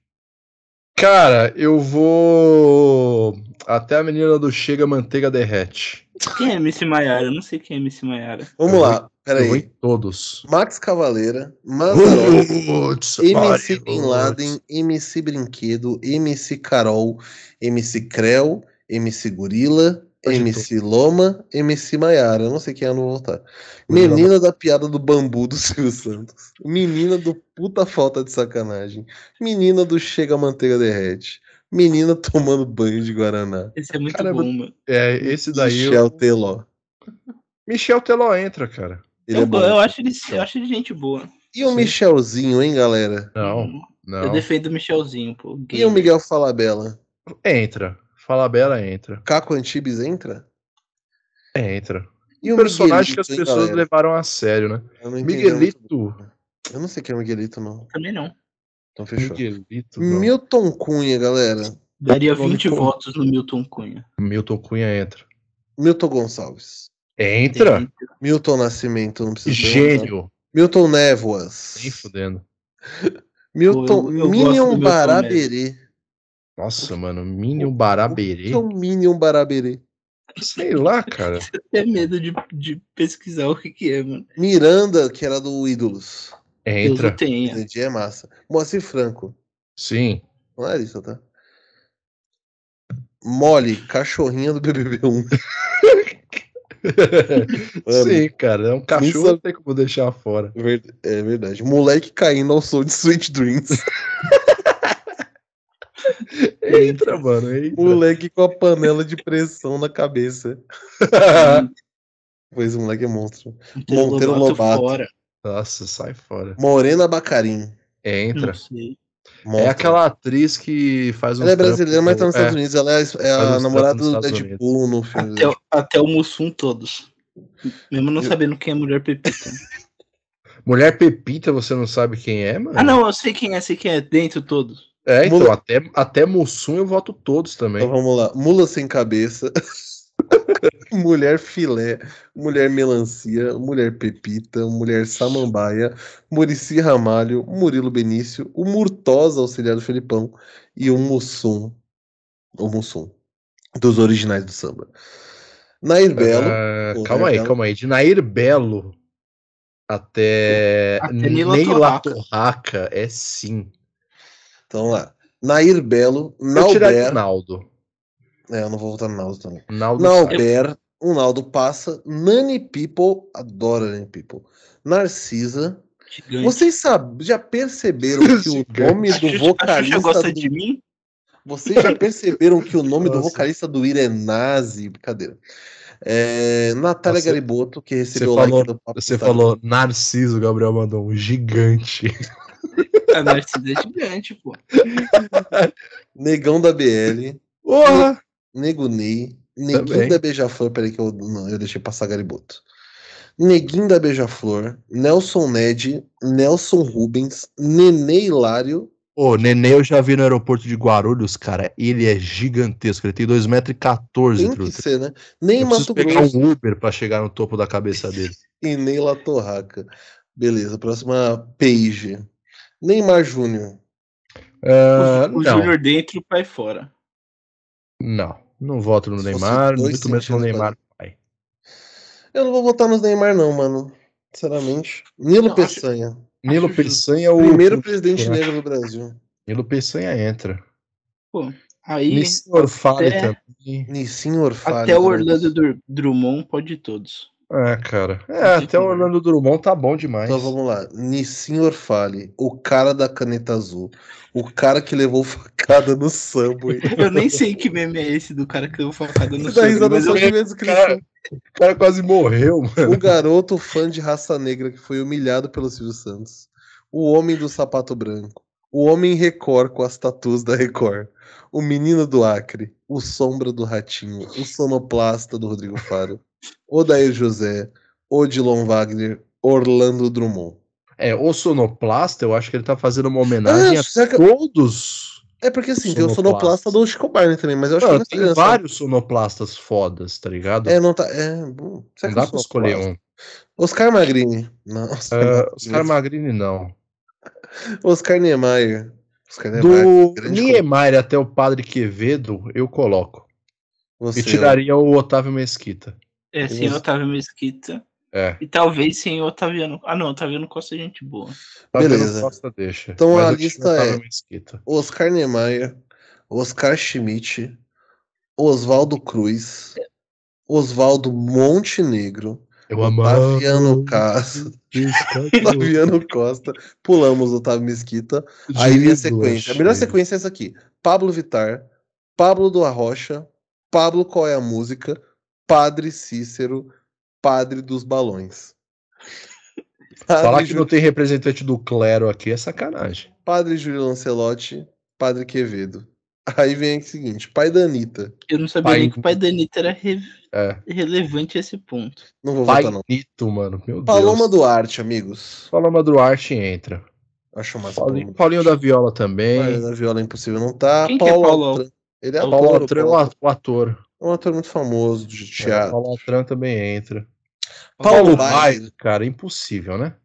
[SPEAKER 3] Cara, eu vou até a menina do Chega Manteiga Derrete.
[SPEAKER 2] Quem é MC Maiara? Eu não sei quem é MC Maiara.
[SPEAKER 1] Vamos lá, peraí.
[SPEAKER 3] todos.
[SPEAKER 1] Max Cavaleira, Mazarop, MC. Bin Laden, MC Brinquedo, MC Carol, MC Creu, MC Gorila, MC Loma, MC Maiara. Eu não sei quem é, não vou voltar. Menina da piada do bambu do Silvio Santos. Menina do puta falta de sacanagem. Menina do chega a manteiga derrete. Menina tomando banho de Guaraná.
[SPEAKER 2] Esse é muito
[SPEAKER 3] Caramba.
[SPEAKER 2] bom, mano.
[SPEAKER 3] É, esse daí.
[SPEAKER 1] Michel
[SPEAKER 3] eu-
[SPEAKER 1] Teló.
[SPEAKER 3] Michel Teló entra, cara.
[SPEAKER 1] Ele
[SPEAKER 2] Eu,
[SPEAKER 1] é bom.
[SPEAKER 2] eu, acho ele, eu acho ele gente boa.
[SPEAKER 1] E o
[SPEAKER 3] Sim.
[SPEAKER 1] Michelzinho, hein, galera?
[SPEAKER 3] Não,
[SPEAKER 2] Eu
[SPEAKER 3] não.
[SPEAKER 2] defendo o Michelzinho, pô.
[SPEAKER 1] E o Miguel Falabella?
[SPEAKER 3] Entra. Fala Bela entra.
[SPEAKER 1] Caco Antibes entra?
[SPEAKER 3] Entra.
[SPEAKER 1] E
[SPEAKER 3] Um personagem que as
[SPEAKER 1] hein,
[SPEAKER 3] pessoas
[SPEAKER 1] galera?
[SPEAKER 3] levaram a sério, né?
[SPEAKER 1] Eu.
[SPEAKER 3] Miguelito.
[SPEAKER 1] Eu não sei quem é o Miguelito, não.
[SPEAKER 2] Também não.
[SPEAKER 1] Então fechou.
[SPEAKER 3] Miguelito.
[SPEAKER 1] Milton Cunha, galera.
[SPEAKER 2] Daria
[SPEAKER 3] Nome
[SPEAKER 2] 20
[SPEAKER 3] como?
[SPEAKER 2] votos no Milton Cunha.
[SPEAKER 3] Milton Cunha entra.
[SPEAKER 1] Milton Gonçalves.
[SPEAKER 3] Entra?
[SPEAKER 1] Milton Nascimento, não precisa.
[SPEAKER 3] Gênio.
[SPEAKER 1] Milton Névoas.
[SPEAKER 3] Nem fudendo.
[SPEAKER 1] Milton
[SPEAKER 2] Pô, eu- eu
[SPEAKER 1] Minion
[SPEAKER 2] Milton
[SPEAKER 1] Baraberê.
[SPEAKER 3] Nossa, mano. Minion Baraberê.
[SPEAKER 1] O que é o Minion Baraberê?
[SPEAKER 3] Sei lá, cara.
[SPEAKER 2] Até medo de, de pesquisar o que, que é, mano.
[SPEAKER 1] Miranda, que era do Ídolos.
[SPEAKER 2] Deus
[SPEAKER 3] Entra.
[SPEAKER 2] o tenha.
[SPEAKER 1] Entendi, é massa. Moacir Franco.
[SPEAKER 3] Sim.
[SPEAKER 1] Não é isso, tá? Molly, cachorrinha do BBB1. Mano,
[SPEAKER 3] Sim, cara. É um cachorro,
[SPEAKER 1] Isso-
[SPEAKER 3] não tem como deixar fora.
[SPEAKER 1] ver- É verdade. Moleque caindo ao som de Sweet Dreams.
[SPEAKER 3] Entra, mano. Entra.
[SPEAKER 1] Moleque com a panela de pressão na cabeça. Pois o moleque é monstro. Monteiro Lobato.
[SPEAKER 2] fora.
[SPEAKER 3] Nossa, sai fora.
[SPEAKER 1] Morena Bacarim.
[SPEAKER 3] Entra.
[SPEAKER 2] Não sei.
[SPEAKER 3] É aquela atriz que faz um.
[SPEAKER 1] Ela é brasileira, mas tá nos
[SPEAKER 3] é,
[SPEAKER 1] Estados Unidos. Ela é, é a namorada do Deadpool no filme.
[SPEAKER 2] Até, o- até o Mussum todos. Mesmo não
[SPEAKER 1] Eu-
[SPEAKER 2] sabendo quem é mulher pepita.
[SPEAKER 3] Mulher Pepita, você não sabe quem é, mano?
[SPEAKER 2] Ah, não, eu sei quem é, sei quem é. Dentro todos.
[SPEAKER 3] É, então,
[SPEAKER 1] Mula-
[SPEAKER 3] até, até Mussum eu voto todos também.
[SPEAKER 1] Então vamos lá. Mula sem cabeça. mulher filé. Mulher melancia. Mulher pepita. Mulher samambaia. Murici Ramalho. Murilo Benício. O Murtosa, auxiliar do Felipão. E o Mussum. O Mussum. Dos originais do samba. Nair Belo.
[SPEAKER 3] Ah,
[SPEAKER 1] Pô,
[SPEAKER 3] calma
[SPEAKER 1] Nair
[SPEAKER 3] aí,
[SPEAKER 1] Belo.
[SPEAKER 3] calma aí. De Nair Belo até,
[SPEAKER 2] Até Neila Torraca.
[SPEAKER 3] É sim.
[SPEAKER 1] Então lá. Nair Belo.
[SPEAKER 3] Eu
[SPEAKER 1] Nauber.
[SPEAKER 3] Naldo.
[SPEAKER 1] É, eu não vou votar no Naldo também.
[SPEAKER 3] Naldo.
[SPEAKER 1] Nauber. O Naldo passa. Nani People. Adoro Nani People. Narcisa.
[SPEAKER 2] Gigante.
[SPEAKER 1] Vocês sabem, já perceberam que o nome do
[SPEAKER 2] Xuxa-
[SPEAKER 1] vocalista
[SPEAKER 2] gosta
[SPEAKER 1] do...
[SPEAKER 2] de mim?
[SPEAKER 1] Vocês já perceberam que o nome do vocalista do Ira é nazi? Brincadeira. É, Natália
[SPEAKER 3] Você-
[SPEAKER 1] Gariboto, que recebeu o
[SPEAKER 3] falou-
[SPEAKER 1] like do Papo
[SPEAKER 3] Você falou Narciso, Gabriel mandou um gigante.
[SPEAKER 2] A Narcisa é gigante, pô.
[SPEAKER 1] Negão da BL,
[SPEAKER 3] Porra!
[SPEAKER 1] Nego Ney, Neguinho
[SPEAKER 3] Também.
[SPEAKER 1] da Beija-Flor, peraí que eu, não, eu deixei passar Gariboto. Neguinho da Beija-Flor, Nelson Ned, Nelson Rubens, Nenê Hilário,
[SPEAKER 3] Ô, Nenê eu já vi no aeroporto de Guarulhos, cara. Ele é gigantesco. Ele tem 2,14m,
[SPEAKER 1] tem que
[SPEAKER 3] truta.
[SPEAKER 1] ser, né? Nem
[SPEAKER 3] Eu
[SPEAKER 1] Mato
[SPEAKER 3] pegar
[SPEAKER 1] Grosso.
[SPEAKER 3] um Uber pra chegar no topo da cabeça dele.
[SPEAKER 1] E nem La Torraca. Beleza, próxima page. Neymar Júnior.
[SPEAKER 3] Ah,
[SPEAKER 2] o o
[SPEAKER 3] não,
[SPEAKER 2] Júnior dentro e o pai fora.
[SPEAKER 3] não. Não voto no Neymar, muito menos no Neymar pai.
[SPEAKER 1] Eu não vou votar nos Neymar, não, mano. Sinceramente. Nilo
[SPEAKER 2] Não, acho-
[SPEAKER 1] Peçanha.
[SPEAKER 3] Nilo
[SPEAKER 2] Acho
[SPEAKER 3] Peçanha é o.
[SPEAKER 1] Primeiro presidente negro do Brasil.
[SPEAKER 3] Nilo Peçanha entra.
[SPEAKER 2] Pô, aí
[SPEAKER 3] Nissin Orfale
[SPEAKER 2] até-
[SPEAKER 3] também.
[SPEAKER 1] Nissin Orfale.
[SPEAKER 2] até o? Orlando Drummond pode todos.
[SPEAKER 3] É, cara. É, até o Orlando Drummond tá bom demais.
[SPEAKER 1] Então vamos lá. Nissin Orfale, o cara da caneta azul. O cara que levou facada no Subway.
[SPEAKER 2] Eu nem sei que meme é esse do cara que deu facada no
[SPEAKER 1] dá risada
[SPEAKER 2] mas eu,
[SPEAKER 1] vez que
[SPEAKER 3] Cara, o cara quase morreu, mano.
[SPEAKER 1] O garoto fã de raça negra que foi humilhado pelo Silvio Santos. O homem do sapato branco. O homem Record com as tatuas da Record. O menino do Acre. O sombra do Ratinho. O sonoplasta do Rodrigo Faro. Odair José. Odilon Wagner. Orlando Drummond.
[SPEAKER 3] É, o sonoplasta, eu acho que ele tá fazendo uma homenagem
[SPEAKER 1] Ah,
[SPEAKER 3] a
[SPEAKER 1] que-
[SPEAKER 3] todos.
[SPEAKER 1] É porque assim, tem o
[SPEAKER 3] Sonoplasta.
[SPEAKER 1] do Chico Barney também, mas eu acho
[SPEAKER 3] Não,
[SPEAKER 1] que nessa
[SPEAKER 3] tem
[SPEAKER 1] criança-
[SPEAKER 3] vários sonoplastas fodas, tá ligado?
[SPEAKER 1] É, não tá. É,
[SPEAKER 3] Não
[SPEAKER 1] que
[SPEAKER 3] dá
[SPEAKER 1] o
[SPEAKER 3] pra escolher um.
[SPEAKER 1] Oscar Magrini. Não, Oscar,
[SPEAKER 3] Ah,
[SPEAKER 1] Magrini.
[SPEAKER 3] Oscar Magrini, não.
[SPEAKER 1] Oscar Niemeyer. Oscar Niemeyer.
[SPEAKER 3] Do Niemeyer até o Padre Quevedo, eu coloco.
[SPEAKER 1] Você,
[SPEAKER 3] E tiraria o Otávio Mesquita.
[SPEAKER 2] É, sem
[SPEAKER 1] Você-
[SPEAKER 2] Otávio Mesquita.
[SPEAKER 3] É.
[SPEAKER 2] E talvez sem Otaviano. Ah, não, Otaviano Costa é gente boa.
[SPEAKER 1] Beleza.
[SPEAKER 3] Costa deixa.
[SPEAKER 1] Então
[SPEAKER 3] Mas
[SPEAKER 1] a lista é-
[SPEAKER 3] Mesquita.
[SPEAKER 1] Oscar Niemeyer, Oscar Schmidt, Oswaldo Cruz, Oswaldo Montenegro,
[SPEAKER 3] Eu
[SPEAKER 1] Otaviano Castro, Otaviano Costa, pulamos Otávio Mesquita. Aí vem a sequência. A melhor sequência é essa aqui: Pablo Vitar, Pablo do Arrocha, Pablo Qual é a Música, Padre Cícero, Padre dos Balões. Padre,
[SPEAKER 3] Falar que não tem representante do clero aqui é sacanagem.
[SPEAKER 1] Padre Júlio Lancelotti, Padre Quevedo. Aí vem o seguinte: pai da Anitta.
[SPEAKER 2] Eu não sabia
[SPEAKER 3] Pai-
[SPEAKER 2] nem que o pai da Anitta era re-
[SPEAKER 3] É.
[SPEAKER 2] relevante a esse ponto.
[SPEAKER 1] Não vou
[SPEAKER 3] Pai
[SPEAKER 1] votar, não.
[SPEAKER 3] Nito, mano. Meu
[SPEAKER 1] Paloma
[SPEAKER 3] Deus.
[SPEAKER 1] Duarte, amigos.
[SPEAKER 3] Paloma Duarte entra.
[SPEAKER 1] Acho massa.
[SPEAKER 3] Paulinho, Paulinho da. Viola também.
[SPEAKER 1] Mas a viola é impossível não tá.
[SPEAKER 2] Quem que é
[SPEAKER 1] Paulo
[SPEAKER 2] Paulo?
[SPEAKER 1] Altran. Ele é
[SPEAKER 2] Paulo
[SPEAKER 3] Paulo
[SPEAKER 1] ator.
[SPEAKER 3] Altran é
[SPEAKER 1] Paulo
[SPEAKER 3] o ator.
[SPEAKER 1] É um ator muito famoso de teatro.
[SPEAKER 3] Paulo Altran também entra.
[SPEAKER 1] Paulo
[SPEAKER 3] Paulo cara, impossível, né?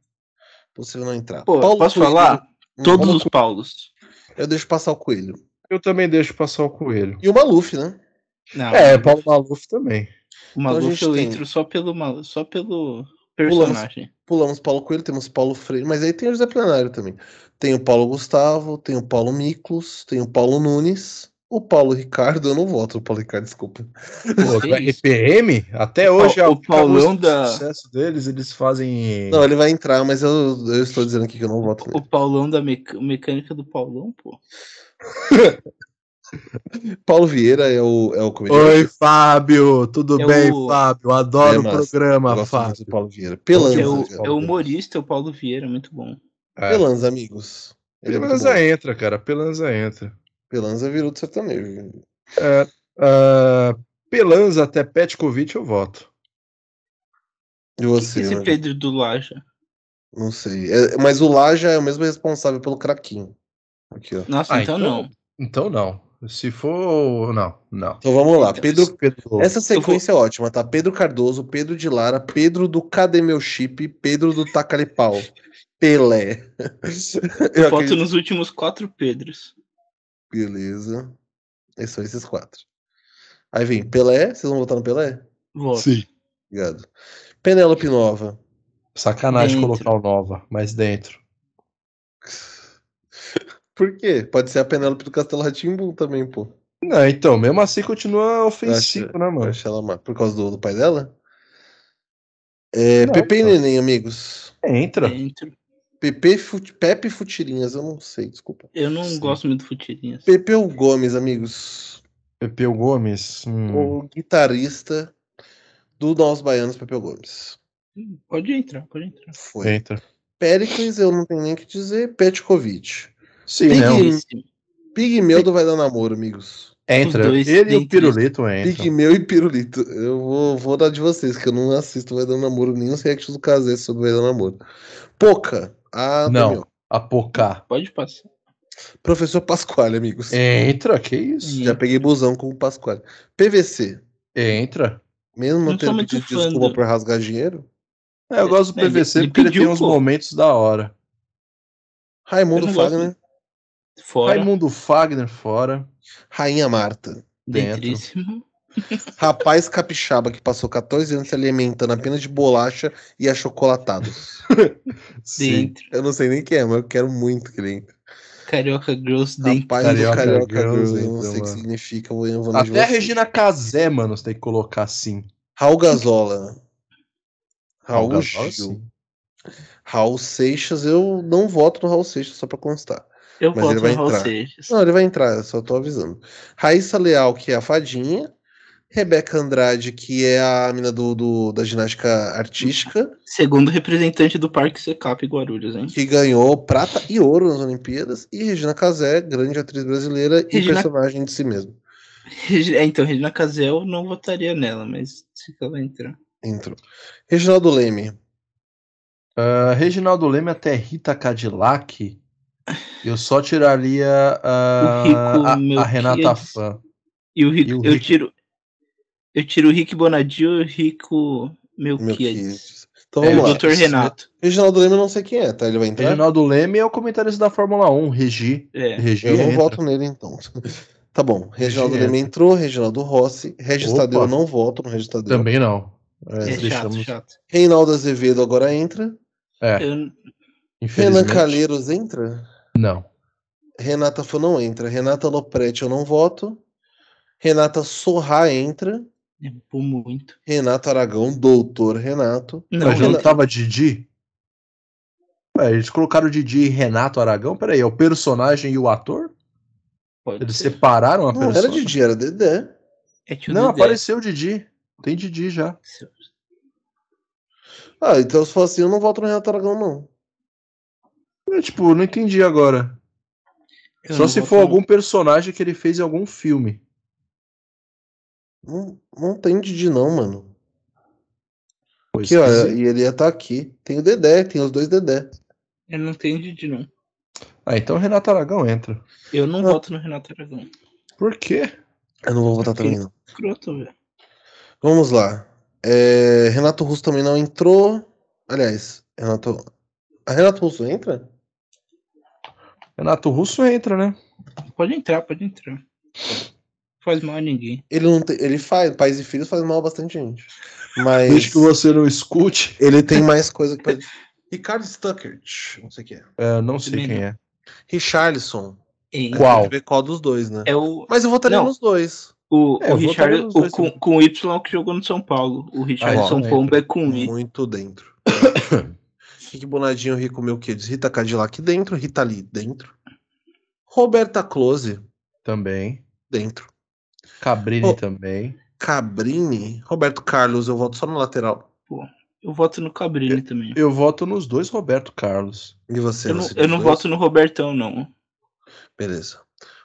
[SPEAKER 1] Possível não entrar.
[SPEAKER 2] Pô,
[SPEAKER 1] Paulo
[SPEAKER 2] posso
[SPEAKER 1] Coelho.
[SPEAKER 2] falar?
[SPEAKER 1] Hum,
[SPEAKER 2] Todos
[SPEAKER 1] Paulo
[SPEAKER 2] os Paulos.
[SPEAKER 1] Eu deixo passar o Coelho.
[SPEAKER 3] Eu também deixo passar o coelho.
[SPEAKER 1] E o Maluf, né?
[SPEAKER 2] Não,
[SPEAKER 3] É, Paulo Maluf também.
[SPEAKER 2] o Maluf
[SPEAKER 1] Então a gente
[SPEAKER 2] eu
[SPEAKER 1] tem-
[SPEAKER 2] entro só pelo, Mal- só pelo personagem.
[SPEAKER 1] Pulamos Paulo Coelho, temos Paulo Freire, mas aí tem o José Plenário também. Tem o Paulo Gustavo, tem o Paulo Miklos, tem o Paulo Nunes, o Paulo Ricardo, eu não voto no Paulo Ricardo, desculpa.
[SPEAKER 3] Pô? RPM, até
[SPEAKER 2] O
[SPEAKER 3] hoje
[SPEAKER 2] o
[SPEAKER 3] única
[SPEAKER 2] Paulão da-
[SPEAKER 3] sucesso deles, eles fazem.
[SPEAKER 1] Não, ele vai entrar, mas eu, eu estou dizendo aqui que eu não voto
[SPEAKER 2] O. Paulão da mec- mecânica do Paulão, pô.
[SPEAKER 1] Paulo Vieira é o, é o comediante.
[SPEAKER 3] Oi, Fábio, tudo
[SPEAKER 2] É
[SPEAKER 3] bem,
[SPEAKER 2] o-
[SPEAKER 3] Fábio? Adoro
[SPEAKER 1] É
[SPEAKER 3] o programa, Fábio.
[SPEAKER 1] Paulo Vieira. Pelanza,
[SPEAKER 2] É o, é o humorista, o Paulo Vieira, muito bom.
[SPEAKER 3] É.
[SPEAKER 1] Pelanza, amigos. Ele é
[SPEAKER 3] Pelanza
[SPEAKER 1] bom.
[SPEAKER 3] entra, cara. Pelanza entra.
[SPEAKER 1] Pelanza virou do sertanejo.
[SPEAKER 3] Ah, Pelanza até Petkovic eu voto.
[SPEAKER 1] E
[SPEAKER 2] que
[SPEAKER 1] você,
[SPEAKER 2] é esse
[SPEAKER 1] né?
[SPEAKER 2] Pedro do Laja?
[SPEAKER 1] Não sei. É, mas o Laja é o mesmo responsável pelo craquinho. Aqui, ó.
[SPEAKER 2] Nossa,
[SPEAKER 3] Ah,
[SPEAKER 2] então,
[SPEAKER 3] então-
[SPEAKER 2] não.
[SPEAKER 3] Então não. Se for. Não, não.
[SPEAKER 1] Então vamos lá. Pedro,
[SPEAKER 3] Pedro-
[SPEAKER 1] essa sequência é ótima, tá? Pedro Cardoso, Pedro de Lara, Pedro do Cadê Meu Chip, Pedro do Tacalipau, Pelé. Eu
[SPEAKER 2] Voto
[SPEAKER 1] acredito-
[SPEAKER 2] nos últimos quatro Pedros.
[SPEAKER 1] Beleza. Esses são esses quatro. Aí vem Pelé. Vocês vão votar no Pelé?
[SPEAKER 2] Voto.
[SPEAKER 3] Sim.
[SPEAKER 1] Obrigado. Penélope Nova.
[SPEAKER 3] Sacanagem
[SPEAKER 2] Dentro.
[SPEAKER 3] colocar o Nova, mas dentro.
[SPEAKER 1] Por quê? Pode ser a Penélope do Castelo Ratimbu também, pô.
[SPEAKER 3] Não, então, mesmo assim continua ofensivo,
[SPEAKER 1] Acho-
[SPEAKER 3] né, mano?
[SPEAKER 1] acho ela má. Por causa do, do pai dela? É,
[SPEAKER 3] Não,
[SPEAKER 1] Pepe e
[SPEAKER 3] pô.
[SPEAKER 1] Neném, amigos.
[SPEAKER 3] Entra.
[SPEAKER 2] Dentro.
[SPEAKER 1] Pepe, Fut- Pepe e Futirinhas, eu não sei, desculpa.
[SPEAKER 2] Eu não
[SPEAKER 3] Sim.
[SPEAKER 2] gosto muito do Futirinhas.
[SPEAKER 1] Pepeu Gomes, amigos.
[SPEAKER 3] Pepeu Gomes. hum,
[SPEAKER 1] O guitarrista do Nós Baianos, Pepeu Gomes.
[SPEAKER 2] Pode entrar, pode entrar.
[SPEAKER 1] Foi.
[SPEAKER 3] Entra.
[SPEAKER 1] Péricles, eu não tenho nem o que dizer. Petkovic.
[SPEAKER 3] Sim,
[SPEAKER 1] Pig-
[SPEAKER 3] não.
[SPEAKER 2] Belíssimo.
[SPEAKER 1] Pigmeudo vai dar namoro, amigos.
[SPEAKER 3] Entra. Ele e o. Pirulito entram.
[SPEAKER 1] Pigmeu e Pirulito. Eu vou, vou dar de vocês, que eu não assisto Vai Dar Namoro, nenhum react do Casé sobre Vai Dar Namoro. Poca. Ah,
[SPEAKER 3] Não.
[SPEAKER 1] Daniel.
[SPEAKER 3] Apocar.
[SPEAKER 2] Pode passar.
[SPEAKER 1] Professor Pasquale, amigos.
[SPEAKER 3] Entra, que isso?
[SPEAKER 1] Já peguei busão com o Pasquale. PVC.
[SPEAKER 3] Entra.
[SPEAKER 1] Mesmo não tendo pedido desculpa
[SPEAKER 2] do-
[SPEAKER 1] por rasgar dinheiro.
[SPEAKER 3] É, eu gosto do
[SPEAKER 2] É, ele-
[SPEAKER 3] PVC
[SPEAKER 2] ele
[SPEAKER 3] porque ele
[SPEAKER 2] pediu,
[SPEAKER 3] tem uns
[SPEAKER 2] pô.
[SPEAKER 3] momentos da hora.
[SPEAKER 1] Raimundo
[SPEAKER 2] não gosto
[SPEAKER 1] Fagner.
[SPEAKER 2] Fora.
[SPEAKER 3] Raimundo Fagner fora.
[SPEAKER 1] Rainha Marta.
[SPEAKER 3] dentro.
[SPEAKER 2] Dentríssimo.
[SPEAKER 1] Rapaz capixaba que passou 14 anos se alimentando apenas de bolacha e achocolatados.
[SPEAKER 3] Sim.
[SPEAKER 2] Dentro.
[SPEAKER 1] Eu não sei nem quem é, mas eu quero muito que ele entre.
[SPEAKER 2] Carioca Girls dentro.
[SPEAKER 1] Rapaz
[SPEAKER 3] Carioca
[SPEAKER 1] do Carioca
[SPEAKER 3] Girls
[SPEAKER 1] Girls, eu não sei o que significa, eu
[SPEAKER 3] Até a. Regina Casé, mano, você tem que colocar assim.
[SPEAKER 1] Raul Gazola. Raul Gil.
[SPEAKER 3] sim.
[SPEAKER 1] Raul Seixas, eu não voto no Raul Seixas, só pra constar.
[SPEAKER 2] Eu
[SPEAKER 1] Mas ele
[SPEAKER 2] voto
[SPEAKER 1] vai entrar.
[SPEAKER 2] Seixas.
[SPEAKER 1] Não, ele vai entrar, eu só tô avisando. Raíssa Leal, que é a fadinha. Rebeca Andrade, que é a mina do, do- da ginástica artística,
[SPEAKER 2] Segundo representante do Parque Secap Guarulhos, hein?
[SPEAKER 1] que ganhou prata e ouro nas Olimpíadas. E Regina Casé, grande atriz brasileira e
[SPEAKER 2] Regina-
[SPEAKER 1] personagem de si mesma.
[SPEAKER 2] É, então, Regina Casel não votaria nela, mas se ela entrar.
[SPEAKER 1] Entrou. Reginaldo Leme.
[SPEAKER 3] Ah, Reginaldo Leme até Rita Cadillac. Eu só tiraria
[SPEAKER 2] O Rico
[SPEAKER 3] a, a. Renata Fã.
[SPEAKER 2] E o Rico,
[SPEAKER 3] E o
[SPEAKER 2] eu
[SPEAKER 3] Rico?
[SPEAKER 2] tiro. Eu tiro o Rick Bonadio e o Rico Melquiades.
[SPEAKER 1] Então
[SPEAKER 3] É,
[SPEAKER 2] o
[SPEAKER 1] vamos lá.
[SPEAKER 2] Dr. Renato.
[SPEAKER 1] Reginaldo Leme eu não sei quem é, tá? Ele vai entrar?
[SPEAKER 3] Reginaldo Leme é o comentarista da Fórmula 1, Regi.
[SPEAKER 2] É.
[SPEAKER 3] Regi
[SPEAKER 1] Eu não
[SPEAKER 3] entra.
[SPEAKER 1] voto nele, então. Tá bom. Reginaldo
[SPEAKER 3] Entra.
[SPEAKER 1] Leme entrou, Reginaldo Rossi. Regis
[SPEAKER 3] Opa.
[SPEAKER 1] Tadeu eu não voto no Regis Tadeu.
[SPEAKER 3] Também não. É,
[SPEAKER 2] É chato,
[SPEAKER 3] deixamos-
[SPEAKER 2] chato.
[SPEAKER 1] Reinaldo Azevedo agora entra.
[SPEAKER 3] É,
[SPEAKER 2] Eu,
[SPEAKER 1] Renan. Calheiros entra.
[SPEAKER 3] Não.
[SPEAKER 1] Renata Fã não entra. Renata Lopretti eu não voto. Renata Sorra entra.
[SPEAKER 2] é por muito.
[SPEAKER 1] Renato Aragão, doutor Renato.
[SPEAKER 2] Não,
[SPEAKER 3] Mas já não tava Didi? Ué, eles colocaram o Didi e Renato Aragão? Peraí, é o personagem e o ator?
[SPEAKER 2] pode
[SPEAKER 3] Eles
[SPEAKER 2] ser.
[SPEAKER 3] separaram a
[SPEAKER 1] Não
[SPEAKER 3] pessoa?
[SPEAKER 1] era Didi, era Dedé.
[SPEAKER 2] É tio
[SPEAKER 3] Não,
[SPEAKER 2] Dedé.
[SPEAKER 3] apareceu o Didi. Tem Didi já.
[SPEAKER 1] Ah, então se for assim, eu não voto no Renato Aragão, não.
[SPEAKER 3] Eu, tipo, não entendi agora.
[SPEAKER 2] Eu
[SPEAKER 3] Só
[SPEAKER 2] não
[SPEAKER 3] se for
[SPEAKER 2] no-
[SPEAKER 3] algum personagem que ele fez em algum filme.
[SPEAKER 1] Não, não tem Didi, não, mano.
[SPEAKER 3] Pois
[SPEAKER 1] Aqui, olha,
[SPEAKER 3] que-
[SPEAKER 1] e ele ia estar aqui. Tem o Dedé, tem os dois Dedé.
[SPEAKER 2] Eu não tenho Didi, não.
[SPEAKER 3] Ah, então o Renato Aragão entra.
[SPEAKER 2] Eu não
[SPEAKER 1] Ah.
[SPEAKER 2] voto no Renato Aragão.
[SPEAKER 3] Por quê?
[SPEAKER 1] Eu não vou votar também, não.
[SPEAKER 2] Escroto, velho.
[SPEAKER 1] Vamos lá. É, Renato Russo também não entrou. Aliás, Renato. A Renato Russo entra?
[SPEAKER 3] Renato Russo entra, né?
[SPEAKER 2] Pode entrar, pode entrar. Faz mal a ninguém.
[SPEAKER 1] Ele não tem, ele faz, pais e filhos faz mal a bastante gente. Mas
[SPEAKER 3] Desde que você não escute.
[SPEAKER 1] ele tem mais coisa que pode. Ricardo Stuckert, não sei o que é.
[SPEAKER 3] É, não sei
[SPEAKER 2] Também
[SPEAKER 3] quem é.
[SPEAKER 1] Richarlison.
[SPEAKER 2] Hein?
[SPEAKER 3] Qual?
[SPEAKER 1] Ver qual dos dois, né?
[SPEAKER 2] É o,
[SPEAKER 1] Mas eu votaria
[SPEAKER 2] Não.
[SPEAKER 1] nos dois.
[SPEAKER 2] o,
[SPEAKER 3] É,
[SPEAKER 2] o Richard o, com, com Y que jogou no São Paulo. O Richardson
[SPEAKER 3] Ah,
[SPEAKER 2] Pomba é com I.
[SPEAKER 1] Muito dentro. Rick Bonadinho, Rico Melquides, Rita Cadillac dentro, Rita Lee dentro. Roberta Close
[SPEAKER 3] Também.
[SPEAKER 1] dentro.
[SPEAKER 3] Cabrini
[SPEAKER 1] Oh.
[SPEAKER 3] também.
[SPEAKER 1] Cabrini, Roberto Carlos, eu voto só no lateral.
[SPEAKER 2] Eu voto no Cabrini também.
[SPEAKER 3] Eu voto nos dois Roberto Carlos.
[SPEAKER 1] E você?
[SPEAKER 2] Eu não,
[SPEAKER 1] você
[SPEAKER 2] eu não voto no Robertão, não.
[SPEAKER 1] Beleza.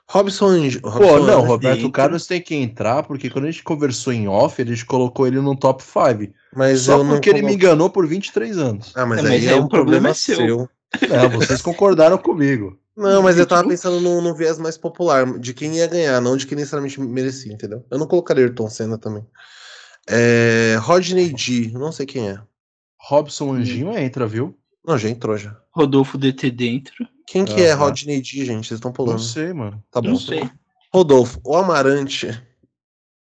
[SPEAKER 1] Robson, Ange-
[SPEAKER 3] Pô,
[SPEAKER 1] Robson
[SPEAKER 3] não, Roberto. Carlos tem que entrar, porque quando a gente conversou em off, a gente colocou ele no top 5.
[SPEAKER 1] mas
[SPEAKER 3] Só
[SPEAKER 1] eu não
[SPEAKER 3] porque ele me enganou por 23 anos.
[SPEAKER 1] Ah, mas,
[SPEAKER 2] É,
[SPEAKER 1] aí
[SPEAKER 2] mas
[SPEAKER 1] é
[SPEAKER 2] aí
[SPEAKER 1] um
[SPEAKER 2] o problema
[SPEAKER 1] problema
[SPEAKER 2] é seu.
[SPEAKER 1] seu.
[SPEAKER 3] Não, vocês concordaram comigo.
[SPEAKER 1] Não, mas eu tava pensando num, num viés mais popular, de quem ia ganhar, não de quem necessariamente merecia, entendeu? Eu não colocaria Ayrton Senna também. É, Rodney D, não sei quem é.
[SPEAKER 3] Robson Anjinho entra, viu?
[SPEAKER 1] Não, já entrou já.
[SPEAKER 2] Rodolfo DT dentro.
[SPEAKER 1] Quem que é. Rodney D, gente? Vocês estão
[SPEAKER 3] Não
[SPEAKER 1] pulando.
[SPEAKER 3] sei, mano.
[SPEAKER 1] Tá bom.
[SPEAKER 2] Não sei.
[SPEAKER 1] Rodolfo, o Amarante.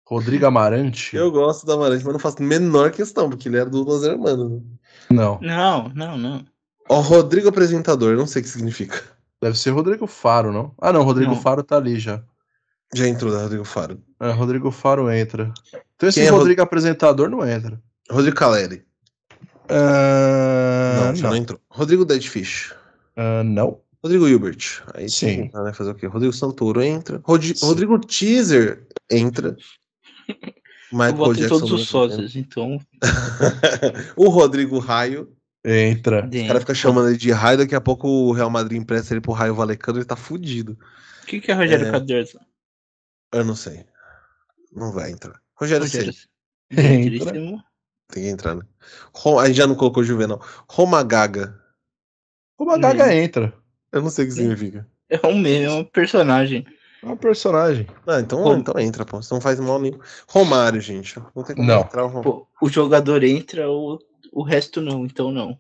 [SPEAKER 3] Rodrigo Amarante?
[SPEAKER 1] Eu gosto do Amarante, mas não faço a menor questão, porque ele era do Los Hermanos. né?
[SPEAKER 3] Não.
[SPEAKER 2] Não, não, não.
[SPEAKER 1] Ó, Rodrigo Apresentador, não sei o que significa.
[SPEAKER 3] Deve ser Rodrigo Faro, não? Ah, não, Rodrigo
[SPEAKER 2] Não.
[SPEAKER 3] Faro tá ali já.
[SPEAKER 1] Já entrou da Rodrigo Faro.
[SPEAKER 3] É, Rodrigo Faro entra. Então esse
[SPEAKER 1] é Rod-
[SPEAKER 3] Rodrigo apresentador não entra.
[SPEAKER 1] Rodrigo Caleri.
[SPEAKER 3] Ah,
[SPEAKER 1] não, já não entrou. Rodrigo Deadfish.
[SPEAKER 3] Ah, não.
[SPEAKER 1] Rodrigo Hilbert. Aí
[SPEAKER 3] Sim.
[SPEAKER 1] entrar, né? Fazer o quê? Rodrigo Santoro entra. Rodi-
[SPEAKER 3] Sim.
[SPEAKER 1] Rodrigo Teaser entra.
[SPEAKER 2] Eu
[SPEAKER 1] Michael
[SPEAKER 2] em
[SPEAKER 1] Jackson
[SPEAKER 2] todos os sócios, então.
[SPEAKER 1] o Rodrigo Raio.
[SPEAKER 3] Entra.
[SPEAKER 1] O cara
[SPEAKER 2] dentro.
[SPEAKER 1] fica chamando ele de Raio, daqui a pouco o Real Madrid empresta ele pro Raio Valecano, ele tá fudido.
[SPEAKER 2] O que, que é Rogério
[SPEAKER 1] É.
[SPEAKER 2] Cardoso?
[SPEAKER 1] Eu não sei. Não vai entrar. Rogério
[SPEAKER 2] Rogério.
[SPEAKER 3] Entra.
[SPEAKER 1] Tem que entrar, né? Ro- A gente já não colocou Juvenal. Roma Gaga.
[SPEAKER 3] O Magaga entra.
[SPEAKER 1] Eu não sei o que significa.
[SPEAKER 2] É um meme, é um personagem.
[SPEAKER 3] É um personagem.
[SPEAKER 1] Ah, então,
[SPEAKER 2] Rom-
[SPEAKER 1] então entra, pô. Isso não faz mal nenhum. Romário, gente. Não tem como
[SPEAKER 3] Não.
[SPEAKER 1] entrar o Romário.
[SPEAKER 2] Pô, o jogador entra, o, o resto não, então não.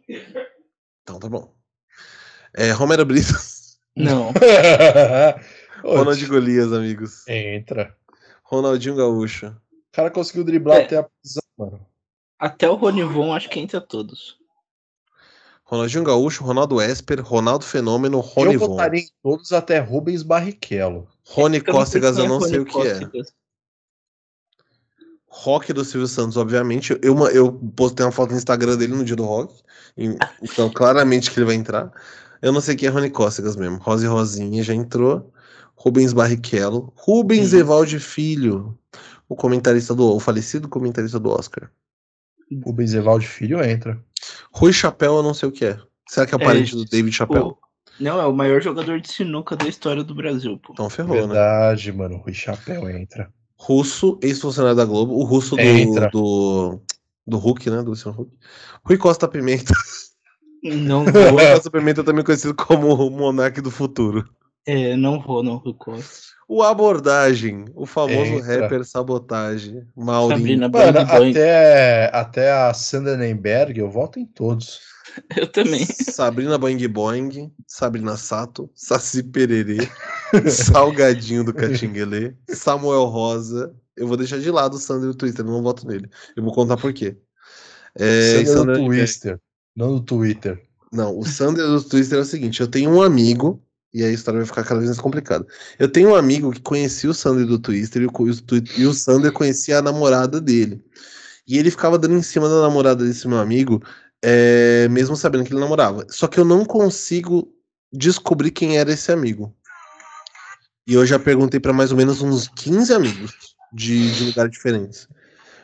[SPEAKER 1] Então tá bom. É, Romero Brito.
[SPEAKER 2] Não.
[SPEAKER 1] Ronald Golias, amigos.
[SPEAKER 3] Entra.
[SPEAKER 1] Ronaldinho Gaúcho.
[SPEAKER 3] O cara conseguiu driblar
[SPEAKER 2] É.
[SPEAKER 3] até a prisão, mano.
[SPEAKER 2] Até o Ronivon acho que entra todos.
[SPEAKER 1] Ronaldinho Gaúcho, Ronaldo Esper, Ronaldo Fenômeno,
[SPEAKER 3] Eu
[SPEAKER 1] Rony Von.
[SPEAKER 3] votaria em todos até Rubens Barrichello.
[SPEAKER 1] Rony
[SPEAKER 2] Eu não sei
[SPEAKER 1] Cócegas,
[SPEAKER 2] quem
[SPEAKER 1] eu não
[SPEAKER 2] Rony
[SPEAKER 1] sei o que é.
[SPEAKER 2] Cócegas.
[SPEAKER 1] Rock do Silvio Santos, obviamente. Eu, uma- eu postei uma foto no Instagram dele no dia do rock. Então, claramente que ele vai entrar. Eu não sei quem é Rony Cócegas mesmo. Rose Rosinha já entrou. Rubens Barrichello. Rubens
[SPEAKER 2] Hum.
[SPEAKER 1] Evaldi Filho. O comentarista do. O falecido comentarista do Oscar.
[SPEAKER 3] Rubens Evaldo Filho entra.
[SPEAKER 1] Rui Chapéu, eu não sei o que é. Será que é o
[SPEAKER 2] É,
[SPEAKER 1] parente do David Chapéu?
[SPEAKER 2] Não, é o maior jogador de sinuca da história do Brasil, pô.
[SPEAKER 1] Então ferrou, né?
[SPEAKER 3] Verdade, mano. Rui Chapéu entra.
[SPEAKER 1] Russo, ex-funcionário da Globo. O russo do,
[SPEAKER 3] Entra.
[SPEAKER 1] do, do Hulk, né? Do Luciano Huck. Rui Costa Pimenta.
[SPEAKER 2] Não
[SPEAKER 1] Rui
[SPEAKER 2] vou,
[SPEAKER 1] Costa Pimenta também conhecido como o Monarque do Futuro.
[SPEAKER 2] é, não vou, não, Rui Costa.
[SPEAKER 1] O Abordagem, o famoso
[SPEAKER 3] Entra.
[SPEAKER 1] rapper Sabotagem, Maurinho.
[SPEAKER 2] Sabrina
[SPEAKER 3] Mano, até, até a Sandra Nemberg, eu voto em todos.
[SPEAKER 2] Eu também.
[SPEAKER 1] Sabrina Boing Boing, Sabrina Sato, Saci Pererê, Salgadinho do Catinguelê, Samuel Rosa. Eu vou deixar de lado o Sandro no Twitter, não voto nele. Eu vou contar por quê. É,
[SPEAKER 3] no
[SPEAKER 1] Nicásio.
[SPEAKER 3] Twister, não no Twitter.
[SPEAKER 1] Não, o Sander do Twitter é o seguinte: eu tenho um amigo, e aí a história vai ficar cada vez mais complicada. Eu tenho um amigo que conhecia o Sander do Twitter e o, e o Sander conhecia a namorada dele. E ele ficava dando em cima da namorada desse meu amigo, é, mesmo sabendo que ele namorava. Só que eu não consigo descobrir quem era esse amigo. E eu já perguntei pra mais ou menos uns 15 amigos de, de lugares diferentes.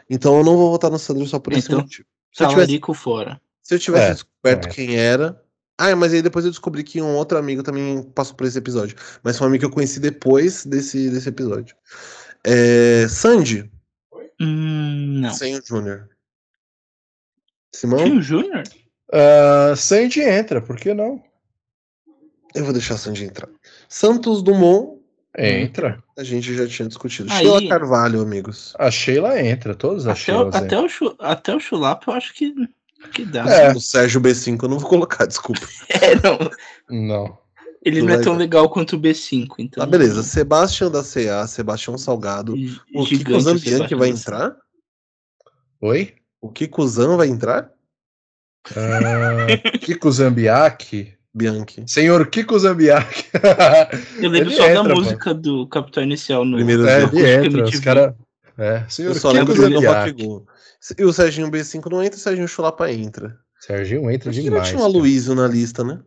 [SPEAKER 1] Então eu não vou votar no Sander só por esse
[SPEAKER 2] Então,
[SPEAKER 1] motivo. Se eu tivesse
[SPEAKER 2] fora.
[SPEAKER 1] se eu tivesse
[SPEAKER 3] É,
[SPEAKER 1] descoberto
[SPEAKER 3] é.
[SPEAKER 1] quem era. Ah, mas aí depois eu descobri que um outro amigo também passou por esse episódio. Mas foi um amigo que eu conheci depois desse, desse episódio. É, Sandy,
[SPEAKER 2] Hum, não.
[SPEAKER 1] sem o Júnior. Simão,
[SPEAKER 2] Tinha o Júnior?
[SPEAKER 3] Uh, Sandy entra, por que não?
[SPEAKER 1] eu vou deixar a Sandy entrar. Santos Dumont,
[SPEAKER 3] Entra.
[SPEAKER 1] a gente já tinha discutido.
[SPEAKER 2] Aí-
[SPEAKER 1] Sheila Carvalho, amigos.
[SPEAKER 3] A Sheila entra, todas as
[SPEAKER 2] Até, o, até, o, até o Chulapa eu acho que, que dá.
[SPEAKER 3] É.
[SPEAKER 1] O Sérgio B5 eu não vou colocar, desculpa.
[SPEAKER 2] É, não.
[SPEAKER 3] Não.
[SPEAKER 2] Ele não é tão legal quanto o B5, então.
[SPEAKER 1] Tá, beleza. Sebastião da CA, Sebastião Salgado. O Kiko Zambianchi
[SPEAKER 2] Sebastião
[SPEAKER 1] vai entrar?
[SPEAKER 3] Oi?
[SPEAKER 1] O Kiko Zan vai entrar?
[SPEAKER 3] Ah, Kiko Zambiaki.
[SPEAKER 1] Bianchi.
[SPEAKER 3] Senhor Kiko Zambiaki.
[SPEAKER 2] Eu lembro
[SPEAKER 3] Ele
[SPEAKER 2] só
[SPEAKER 3] entra,
[SPEAKER 2] da música do Capitão Inicial no.
[SPEAKER 1] Primeiro
[SPEAKER 3] É,
[SPEAKER 1] jogo.
[SPEAKER 3] ele entra. Os
[SPEAKER 2] MTV.
[SPEAKER 3] caras. É, senhor
[SPEAKER 1] Eu só
[SPEAKER 3] Kiko
[SPEAKER 1] lembro do Rock
[SPEAKER 3] Zambiaki.
[SPEAKER 1] Go. E o Serginho B5 não entra, o Serginho Chulapa entra.
[SPEAKER 3] Serginho entra
[SPEAKER 1] Acho que
[SPEAKER 3] demais.
[SPEAKER 1] tinha
[SPEAKER 3] cara.
[SPEAKER 1] Aloysio na lista, né?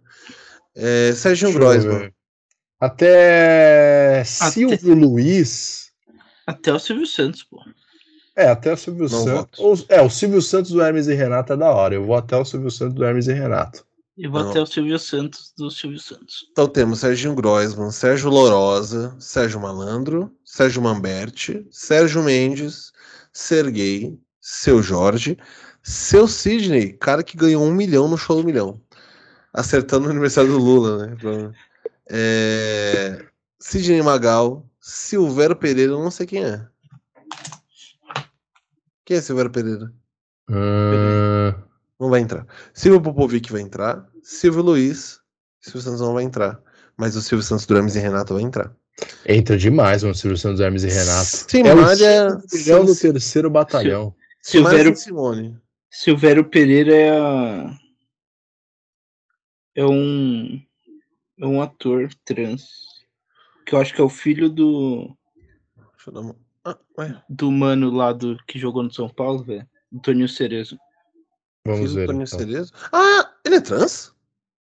[SPEAKER 1] É, Serginho
[SPEAKER 3] eu
[SPEAKER 1] Groisman.
[SPEAKER 3] Até Silvio Luiz.
[SPEAKER 2] Até o Silvio Santos, pô.
[SPEAKER 3] É, até o Silvio
[SPEAKER 1] Não
[SPEAKER 3] Santos. Ou- é, o Silvio Santos do Hermes e Renato é da hora. Eu vou até o Silvio Santos do Hermes e Renato.
[SPEAKER 2] E vou
[SPEAKER 1] Não.
[SPEAKER 2] até o Silvio Santos do Silvio Santos.
[SPEAKER 1] Então temos Serginho Groisman, Sérgio Lorosa, Sérgio Malandro, Sérgio Mamberti, Sérgio Mendes, Serguei, Seu Jorge, Seu Sidney, cara que ganhou um milhão no show do milhão. Acertando o aniversário do Lula, né? Pra- É... Sidney Magal, Silvério Pereira, eu não sei quem é. Quem é Silvério Pereira?
[SPEAKER 3] Hum,
[SPEAKER 1] Não vai entrar. Silvio Popovic vai entrar. Silvio Luiz. Silvio Santos não vai entrar. Mas o Silvio Santos do Hermes e Renato vai entrar.
[SPEAKER 3] entra demais o Silvio Santos, Hermes e Renato.
[SPEAKER 1] Sim,
[SPEAKER 3] é o
[SPEAKER 1] Malha.
[SPEAKER 3] milhão do terceiro batalhão.
[SPEAKER 2] Silvério,
[SPEAKER 1] Simone.
[SPEAKER 2] Silvério Pereira é a- é um é um ator trans que eu acho que é o filho do
[SPEAKER 1] Deixa eu dar uma. Ah, ué.
[SPEAKER 2] do mano lá do que jogou no São Paulo, velho, do Toninho Cerezo.
[SPEAKER 3] Vamos
[SPEAKER 1] Filho do
[SPEAKER 3] ver.
[SPEAKER 1] Toninho
[SPEAKER 3] então.
[SPEAKER 1] Cerezo. Ah, ele é trans?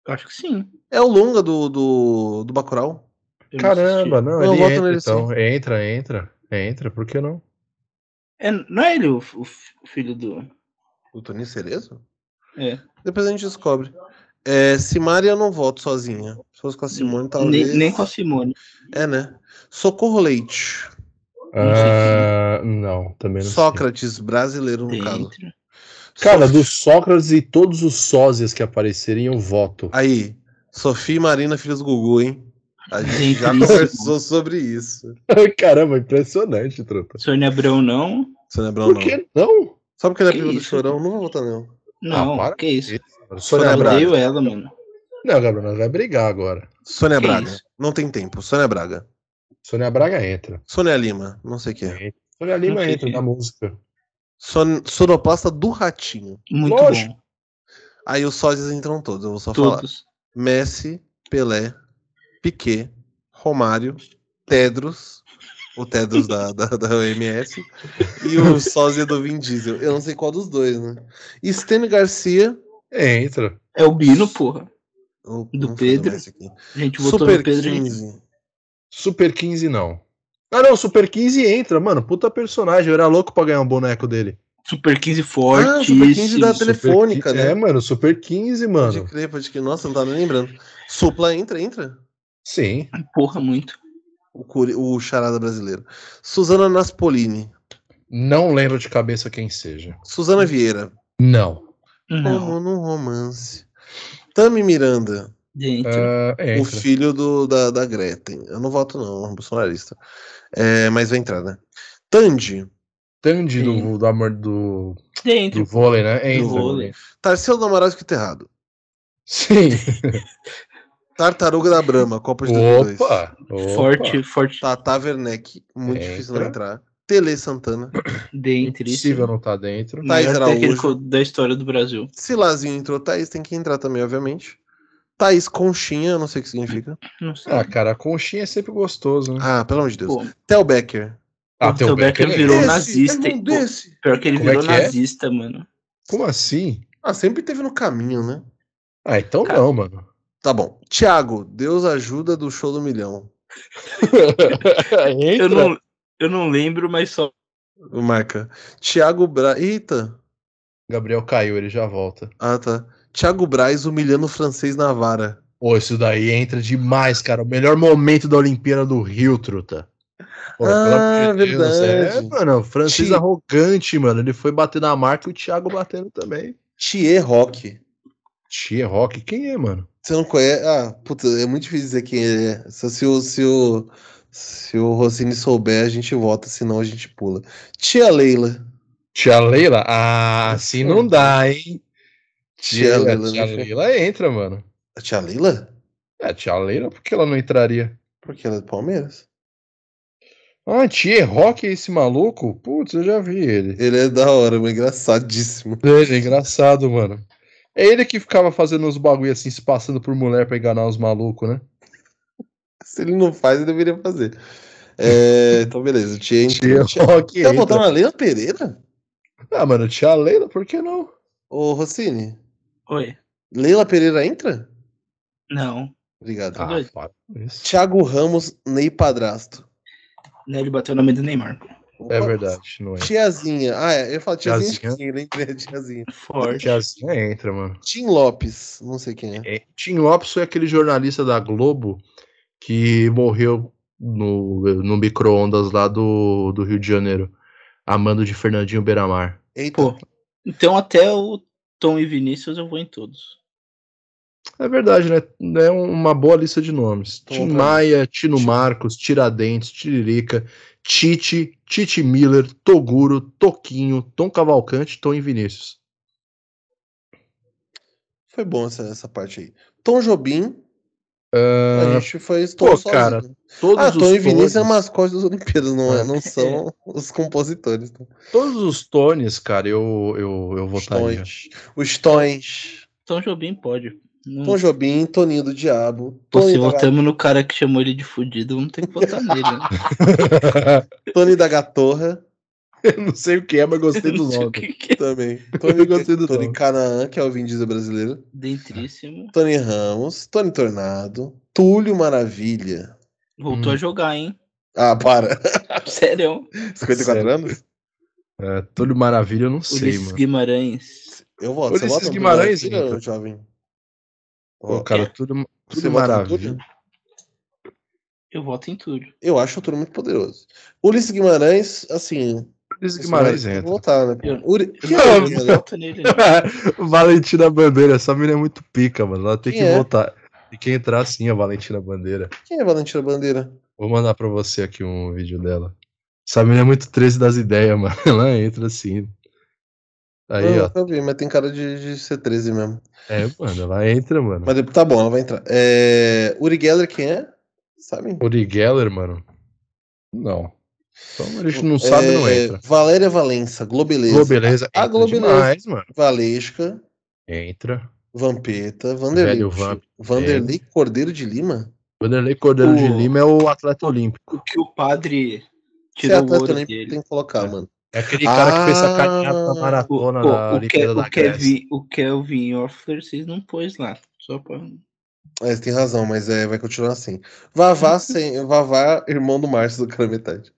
[SPEAKER 2] Eu acho que sim.
[SPEAKER 1] É o Lunga do, do, do Bacurau.
[SPEAKER 2] Eu não
[SPEAKER 3] Caramba, não,
[SPEAKER 1] Eu
[SPEAKER 3] ele entra, então. Entra, entra. Entra, por que não?
[SPEAKER 2] É, não é ele o, o o filho do.
[SPEAKER 1] Do Toninho Cerezo?
[SPEAKER 2] É.
[SPEAKER 1] Depois a gente descobre. É, Simária eu não voto sozinha. Se fosse com a Simone, talvez.
[SPEAKER 2] Nem, nem com a Simone.
[SPEAKER 1] É, né? Socorro Leite.
[SPEAKER 3] Ah, não, também não. sei.
[SPEAKER 1] Sócrates, brasileiro no caso.
[SPEAKER 3] Cara,
[SPEAKER 1] Sof-
[SPEAKER 3] do Sócrates e todos os sósias que aparecerem, eu voto.
[SPEAKER 1] Aí, Sofia e Marina, filhos do Gugu, hein? A gente já conversou sobre isso.
[SPEAKER 3] Caramba, impressionante, truta.
[SPEAKER 2] Sônia Abrão não.
[SPEAKER 1] Sônia Abrão
[SPEAKER 3] Por
[SPEAKER 1] não.
[SPEAKER 3] que não?
[SPEAKER 1] Só porque ele é
[SPEAKER 2] Que
[SPEAKER 1] primo do
[SPEAKER 2] isso?
[SPEAKER 1] Chorão, não vou votar não.
[SPEAKER 2] Não,
[SPEAKER 3] para
[SPEAKER 2] que isso.
[SPEAKER 3] Sônia
[SPEAKER 1] Sônia
[SPEAKER 2] Eu
[SPEAKER 1] Braga.
[SPEAKER 2] odeio ela, mano.
[SPEAKER 3] Não, Gabriel, nós vai brigar agora.
[SPEAKER 1] Sônia
[SPEAKER 2] Que
[SPEAKER 1] Braga.
[SPEAKER 2] isso?
[SPEAKER 1] Não tem tempo. Sônia Braga.
[SPEAKER 3] Sônia Braga entra.
[SPEAKER 1] Sônia Lima. Não sei o que é.
[SPEAKER 3] Sônia Lima entra
[SPEAKER 2] quem
[SPEAKER 3] na
[SPEAKER 2] é.
[SPEAKER 3] música.
[SPEAKER 1] Son... Sonoplasta do Ratinho.
[SPEAKER 2] Muito
[SPEAKER 3] Lógico.
[SPEAKER 2] bom.
[SPEAKER 1] Aí os sósias entram todos, eu vou só falar.
[SPEAKER 2] Todos.
[SPEAKER 1] Messi, Pelé, Piquet, Romário, Tedros, o Tedros da, da, da OMS, e o sósia do Vin Diesel. Eu não sei qual dos dois, né? E Stênio Garcia.
[SPEAKER 3] Entra.
[SPEAKER 2] É o Bino, porra.
[SPEAKER 1] Oh,
[SPEAKER 2] Do Pedro. A gente votou
[SPEAKER 1] Super
[SPEAKER 2] no Pedro. gente.
[SPEAKER 1] 15.
[SPEAKER 3] Super 15 não. Ah, não, Super 15 entra, mano. Puta personagem. Eu era louco pra ganhar um boneco dele.
[SPEAKER 2] Super 15
[SPEAKER 1] Ah,
[SPEAKER 2] fortíssimo.
[SPEAKER 1] Super 15 da Telefônica,
[SPEAKER 3] 15
[SPEAKER 1] né?
[SPEAKER 3] É, mano, Super 15,
[SPEAKER 1] Pode
[SPEAKER 3] mano.
[SPEAKER 1] crer, pode crer. Nossa, não tá nem lembrando. Supla entra, entra.
[SPEAKER 3] Sim.
[SPEAKER 2] Porra, muito.
[SPEAKER 1] O, curi- o charada brasileiro. Suzana Naspolini.
[SPEAKER 3] Não lembro de cabeça quem seja.
[SPEAKER 1] Suzana Vieira.
[SPEAKER 3] Não.
[SPEAKER 2] Não.
[SPEAKER 1] Como num romance. Tami Miranda.
[SPEAKER 2] Dentro.
[SPEAKER 3] Ah,
[SPEAKER 1] O filho do, da, da Gretchen. Eu não voto, não, é um bolsonarista. É, mas vai entrar, né? Tandy.
[SPEAKER 3] Tandy do, do amor do,
[SPEAKER 2] Dentro.
[SPEAKER 3] do vôlei, né? Entra.
[SPEAKER 2] vôlei.
[SPEAKER 1] Tarsila do Amaral escrito errado.
[SPEAKER 3] Sim.
[SPEAKER 1] Tartaruga da Brahma, Copa de 2002.
[SPEAKER 3] Opa! opa.
[SPEAKER 2] Forte, forte.
[SPEAKER 1] Tata Werneck, muito difícil não
[SPEAKER 3] Entra.
[SPEAKER 1] entrar. Tele Santana.
[SPEAKER 2] Dentre
[SPEAKER 3] Impossível não tá dentro.
[SPEAKER 2] O
[SPEAKER 1] Thaís Araújo.
[SPEAKER 2] técnico da história do Brasil.
[SPEAKER 1] Se Lazinho entrou, Thaís tem que entrar também, obviamente. Thaís Conchinha, eu não sei o que significa.
[SPEAKER 2] Não sei.
[SPEAKER 3] Ah, cara, a conchinha é sempre gostoso, né?
[SPEAKER 1] Ah, pelo amor de Deus.
[SPEAKER 2] Pô,
[SPEAKER 1] Tel Becker.
[SPEAKER 2] o Theo Becker virou
[SPEAKER 1] Esse,
[SPEAKER 2] nazista. e- pô,
[SPEAKER 1] desse.
[SPEAKER 2] Pior que ele
[SPEAKER 3] Como é
[SPEAKER 2] virou
[SPEAKER 3] que é?
[SPEAKER 2] nazista, mano.
[SPEAKER 3] Como assim?
[SPEAKER 1] Ah, sempre teve no caminho, né?
[SPEAKER 3] Ah, então
[SPEAKER 2] Cara.
[SPEAKER 3] não, mano.
[SPEAKER 1] Tá bom. Tiago, Deus ajuda do show do milhão.
[SPEAKER 3] Entra.
[SPEAKER 2] Eu não, eu não lembro, mas só.
[SPEAKER 1] Marca. Tiago Braz. Eita.
[SPEAKER 3] Gabriel caiu, ele já volta.
[SPEAKER 1] Ah, tá. Tiago Braz humilhando o francês na vara.
[SPEAKER 3] Pô, isso daí entra demais, cara. O melhor momento da Olimpíada do Rio, truta. Pô,
[SPEAKER 1] Ah,
[SPEAKER 3] pelo amor de Deus,
[SPEAKER 1] verdade.
[SPEAKER 3] É, mano, o francês
[SPEAKER 1] Ti-
[SPEAKER 3] arrogante, mano. Ele foi bater na marca e o Thiago batendo também.
[SPEAKER 1] Thier Rock.
[SPEAKER 3] Tia Rock, quem é, mano?
[SPEAKER 1] Você não conhece? Ah, puta, é muito difícil dizer quem ele é. Só se o, se o, se o Rossini souber, a gente vota, senão a gente pula. Tia Leila.
[SPEAKER 3] Tia Leila? Ah, assim não dá, hein?
[SPEAKER 1] Tia
[SPEAKER 3] Tia,
[SPEAKER 1] Leila,
[SPEAKER 3] tia
[SPEAKER 1] né?
[SPEAKER 3] Leila entra, mano.
[SPEAKER 1] A tia Leila?
[SPEAKER 3] É, tia Leila, por que ela não entraria?
[SPEAKER 1] Porque ela é do Palmeiras.
[SPEAKER 3] Ah, Tia Rock é esse maluco? Putz, eu já vi ele.
[SPEAKER 1] Ele é da hora, mas engraçadíssimo.
[SPEAKER 3] Ele é engraçado, mano. É ele que ficava fazendo uns bagulho assim, se passando por mulher pra enganar os malucos, né?
[SPEAKER 1] Se ele não faz, ele deveria fazer. É, então, beleza. Tia.
[SPEAKER 3] Tia Rock
[SPEAKER 1] Tá
[SPEAKER 3] entra.
[SPEAKER 1] voltando a Leila Pereira?
[SPEAKER 3] Ah, mano, tia Leila, por que não?
[SPEAKER 1] Ô, Rossini,
[SPEAKER 2] Oi.
[SPEAKER 1] Leila Pereira entra?
[SPEAKER 2] Não.
[SPEAKER 1] Obrigado.
[SPEAKER 3] Ah.
[SPEAKER 1] Thiago Ramos, Ney Padrasto.
[SPEAKER 2] Né, ele bateu o nome do Neymar.
[SPEAKER 3] É verdade, não é.
[SPEAKER 1] Tiazinha. Ah, é. Eu falo tiazinha,
[SPEAKER 3] Tiazinha.
[SPEAKER 1] tiazinha. lembrei a tiazinha.
[SPEAKER 2] Forte.
[SPEAKER 3] Tiazinha entra, mano.
[SPEAKER 1] Tim Lopes, não sei quem é.
[SPEAKER 3] É, Tim Lopes foi aquele jornalista da Globo que morreu no, no micro-ondas lá do, do Rio de Janeiro, amando de Fernandinho Beiramar.
[SPEAKER 1] Eita.
[SPEAKER 2] Pô, então até o Tom e Vinícius eu vou em todos.
[SPEAKER 3] É verdade, né? É uma boa lista de nomes.
[SPEAKER 1] Tom
[SPEAKER 3] Tim Maia, Tino Marcos, Tiradentes, Tiririca, Tite, Tite Miller, Toguro, Toquinho, Tom Cavalcante, Tom e Vinícius.
[SPEAKER 1] Foi bom essa, essa parte aí. Tom Jobim,
[SPEAKER 3] Ah,
[SPEAKER 1] a gente foi
[SPEAKER 3] pô,
[SPEAKER 1] Tom
[SPEAKER 3] cara,
[SPEAKER 1] sozinho.
[SPEAKER 3] todos
[SPEAKER 1] Ah,
[SPEAKER 3] os
[SPEAKER 1] Tom e Vinícius é
[SPEAKER 3] Tones-
[SPEAKER 1] mascote das Olimpíadas, não, é,
[SPEAKER 3] É.
[SPEAKER 1] não são os compositores. tá?
[SPEAKER 3] Todos os Tones, cara, eu, eu, eu
[SPEAKER 1] Os
[SPEAKER 3] votaria.
[SPEAKER 1] Os Tons.
[SPEAKER 2] Tom Jobim pode. Não-
[SPEAKER 1] Tom Jobim, Toninho do Diabo,
[SPEAKER 2] Pô, se votamos no cara que chamou ele de fudido, vamos ter que votar nele. Né?
[SPEAKER 1] Tony da Gatorra
[SPEAKER 3] eu não sei o que é, mas gostei do
[SPEAKER 2] sei
[SPEAKER 3] nome.
[SPEAKER 2] que que é.
[SPEAKER 1] também. Tony,
[SPEAKER 3] gostei do
[SPEAKER 1] Tony. Canaã, que é o Vin Diesel brasileiro.
[SPEAKER 2] Dentríssimo.
[SPEAKER 1] Tony Ramos, Tony Tornado, Túlio Maravilha.
[SPEAKER 2] Voltou
[SPEAKER 3] Hum.
[SPEAKER 2] a jogar, hein?
[SPEAKER 1] Ah, para.
[SPEAKER 2] Sério.
[SPEAKER 1] 54
[SPEAKER 3] Sério?
[SPEAKER 1] anos?
[SPEAKER 3] É, Túlio Maravilha, eu não sei,
[SPEAKER 2] Ulisses
[SPEAKER 3] mano.
[SPEAKER 2] Guimarães.
[SPEAKER 1] Eu voto.
[SPEAKER 3] Ulisses Guimarães, Nico?
[SPEAKER 1] jovem?
[SPEAKER 3] Pô, cara,
[SPEAKER 2] É.
[SPEAKER 3] Túlio,
[SPEAKER 1] você
[SPEAKER 3] Túlio
[SPEAKER 1] vota no
[SPEAKER 3] Maravilha.
[SPEAKER 1] Túlio?
[SPEAKER 2] Eu voto em tudo.
[SPEAKER 1] Eu acho o Túlio muito poderoso. Ulisses Guimarães, assim.
[SPEAKER 3] Ulisses Guimarães
[SPEAKER 1] vai- tem que
[SPEAKER 3] entra.
[SPEAKER 1] votar, né?
[SPEAKER 2] Eu-
[SPEAKER 1] Uri...
[SPEAKER 2] Eu
[SPEAKER 1] Quem
[SPEAKER 2] não,
[SPEAKER 1] é
[SPEAKER 2] eu
[SPEAKER 1] Ulisses
[SPEAKER 2] não voto nele, não.
[SPEAKER 3] Valentina Bandeira, essa mina é muito pica, mano. Ela tem
[SPEAKER 1] Quem
[SPEAKER 3] que
[SPEAKER 1] é?
[SPEAKER 3] votar. Tem que entrar sim, a Valentina Bandeira.
[SPEAKER 1] Quem é Valentina Bandeira?
[SPEAKER 3] Vou mandar pra você aqui um vídeo dela. Essa mina é muito 13 das ideias, mano. Ela entra sim. Aí,
[SPEAKER 1] eu
[SPEAKER 3] ó.
[SPEAKER 1] nunca vi, mas tem cara de, de ser 13 mesmo.
[SPEAKER 3] É, mano, ela entra, mano.
[SPEAKER 1] Mas tá bom, ela vai entrar. É... Uri Geller, quem é? Sabe?
[SPEAKER 3] Uri Geller, mano. Não. Então a gente não sabe, não
[SPEAKER 1] É,
[SPEAKER 3] entra.
[SPEAKER 1] Valéria Valença, Globeleza.
[SPEAKER 3] Globeleza.
[SPEAKER 1] A
[SPEAKER 3] entra
[SPEAKER 1] Globeleza.
[SPEAKER 3] demais, mano.
[SPEAKER 1] Valesca,
[SPEAKER 3] Entra.
[SPEAKER 1] Vampeta, Vanderlei.
[SPEAKER 3] Vamp.
[SPEAKER 1] Vanderlei Cordeiro de Lima?
[SPEAKER 3] Vanderlei Cordeiro de
[SPEAKER 2] O-
[SPEAKER 3] Lima é o atleta olímpico.
[SPEAKER 2] O que o padre
[SPEAKER 1] é
[SPEAKER 2] tirou o
[SPEAKER 1] atleta
[SPEAKER 2] ouro
[SPEAKER 1] olímpico,
[SPEAKER 2] dele.
[SPEAKER 1] tem que colocar, mano.
[SPEAKER 3] É aquele cara que fez
[SPEAKER 1] Ah.
[SPEAKER 3] a caminhada na
[SPEAKER 2] O,
[SPEAKER 3] maratona
[SPEAKER 2] pô,
[SPEAKER 3] da
[SPEAKER 2] o, Ke,
[SPEAKER 3] Olimpíada da
[SPEAKER 2] o,
[SPEAKER 3] Grécia.
[SPEAKER 2] Kevin, o Kelvin Offler, vocês não pôs lá. Só pra...
[SPEAKER 1] É, você tem razão, mas é, vai continuar assim. Vavá, sem, Vavá, irmão do Márcio do cara metade.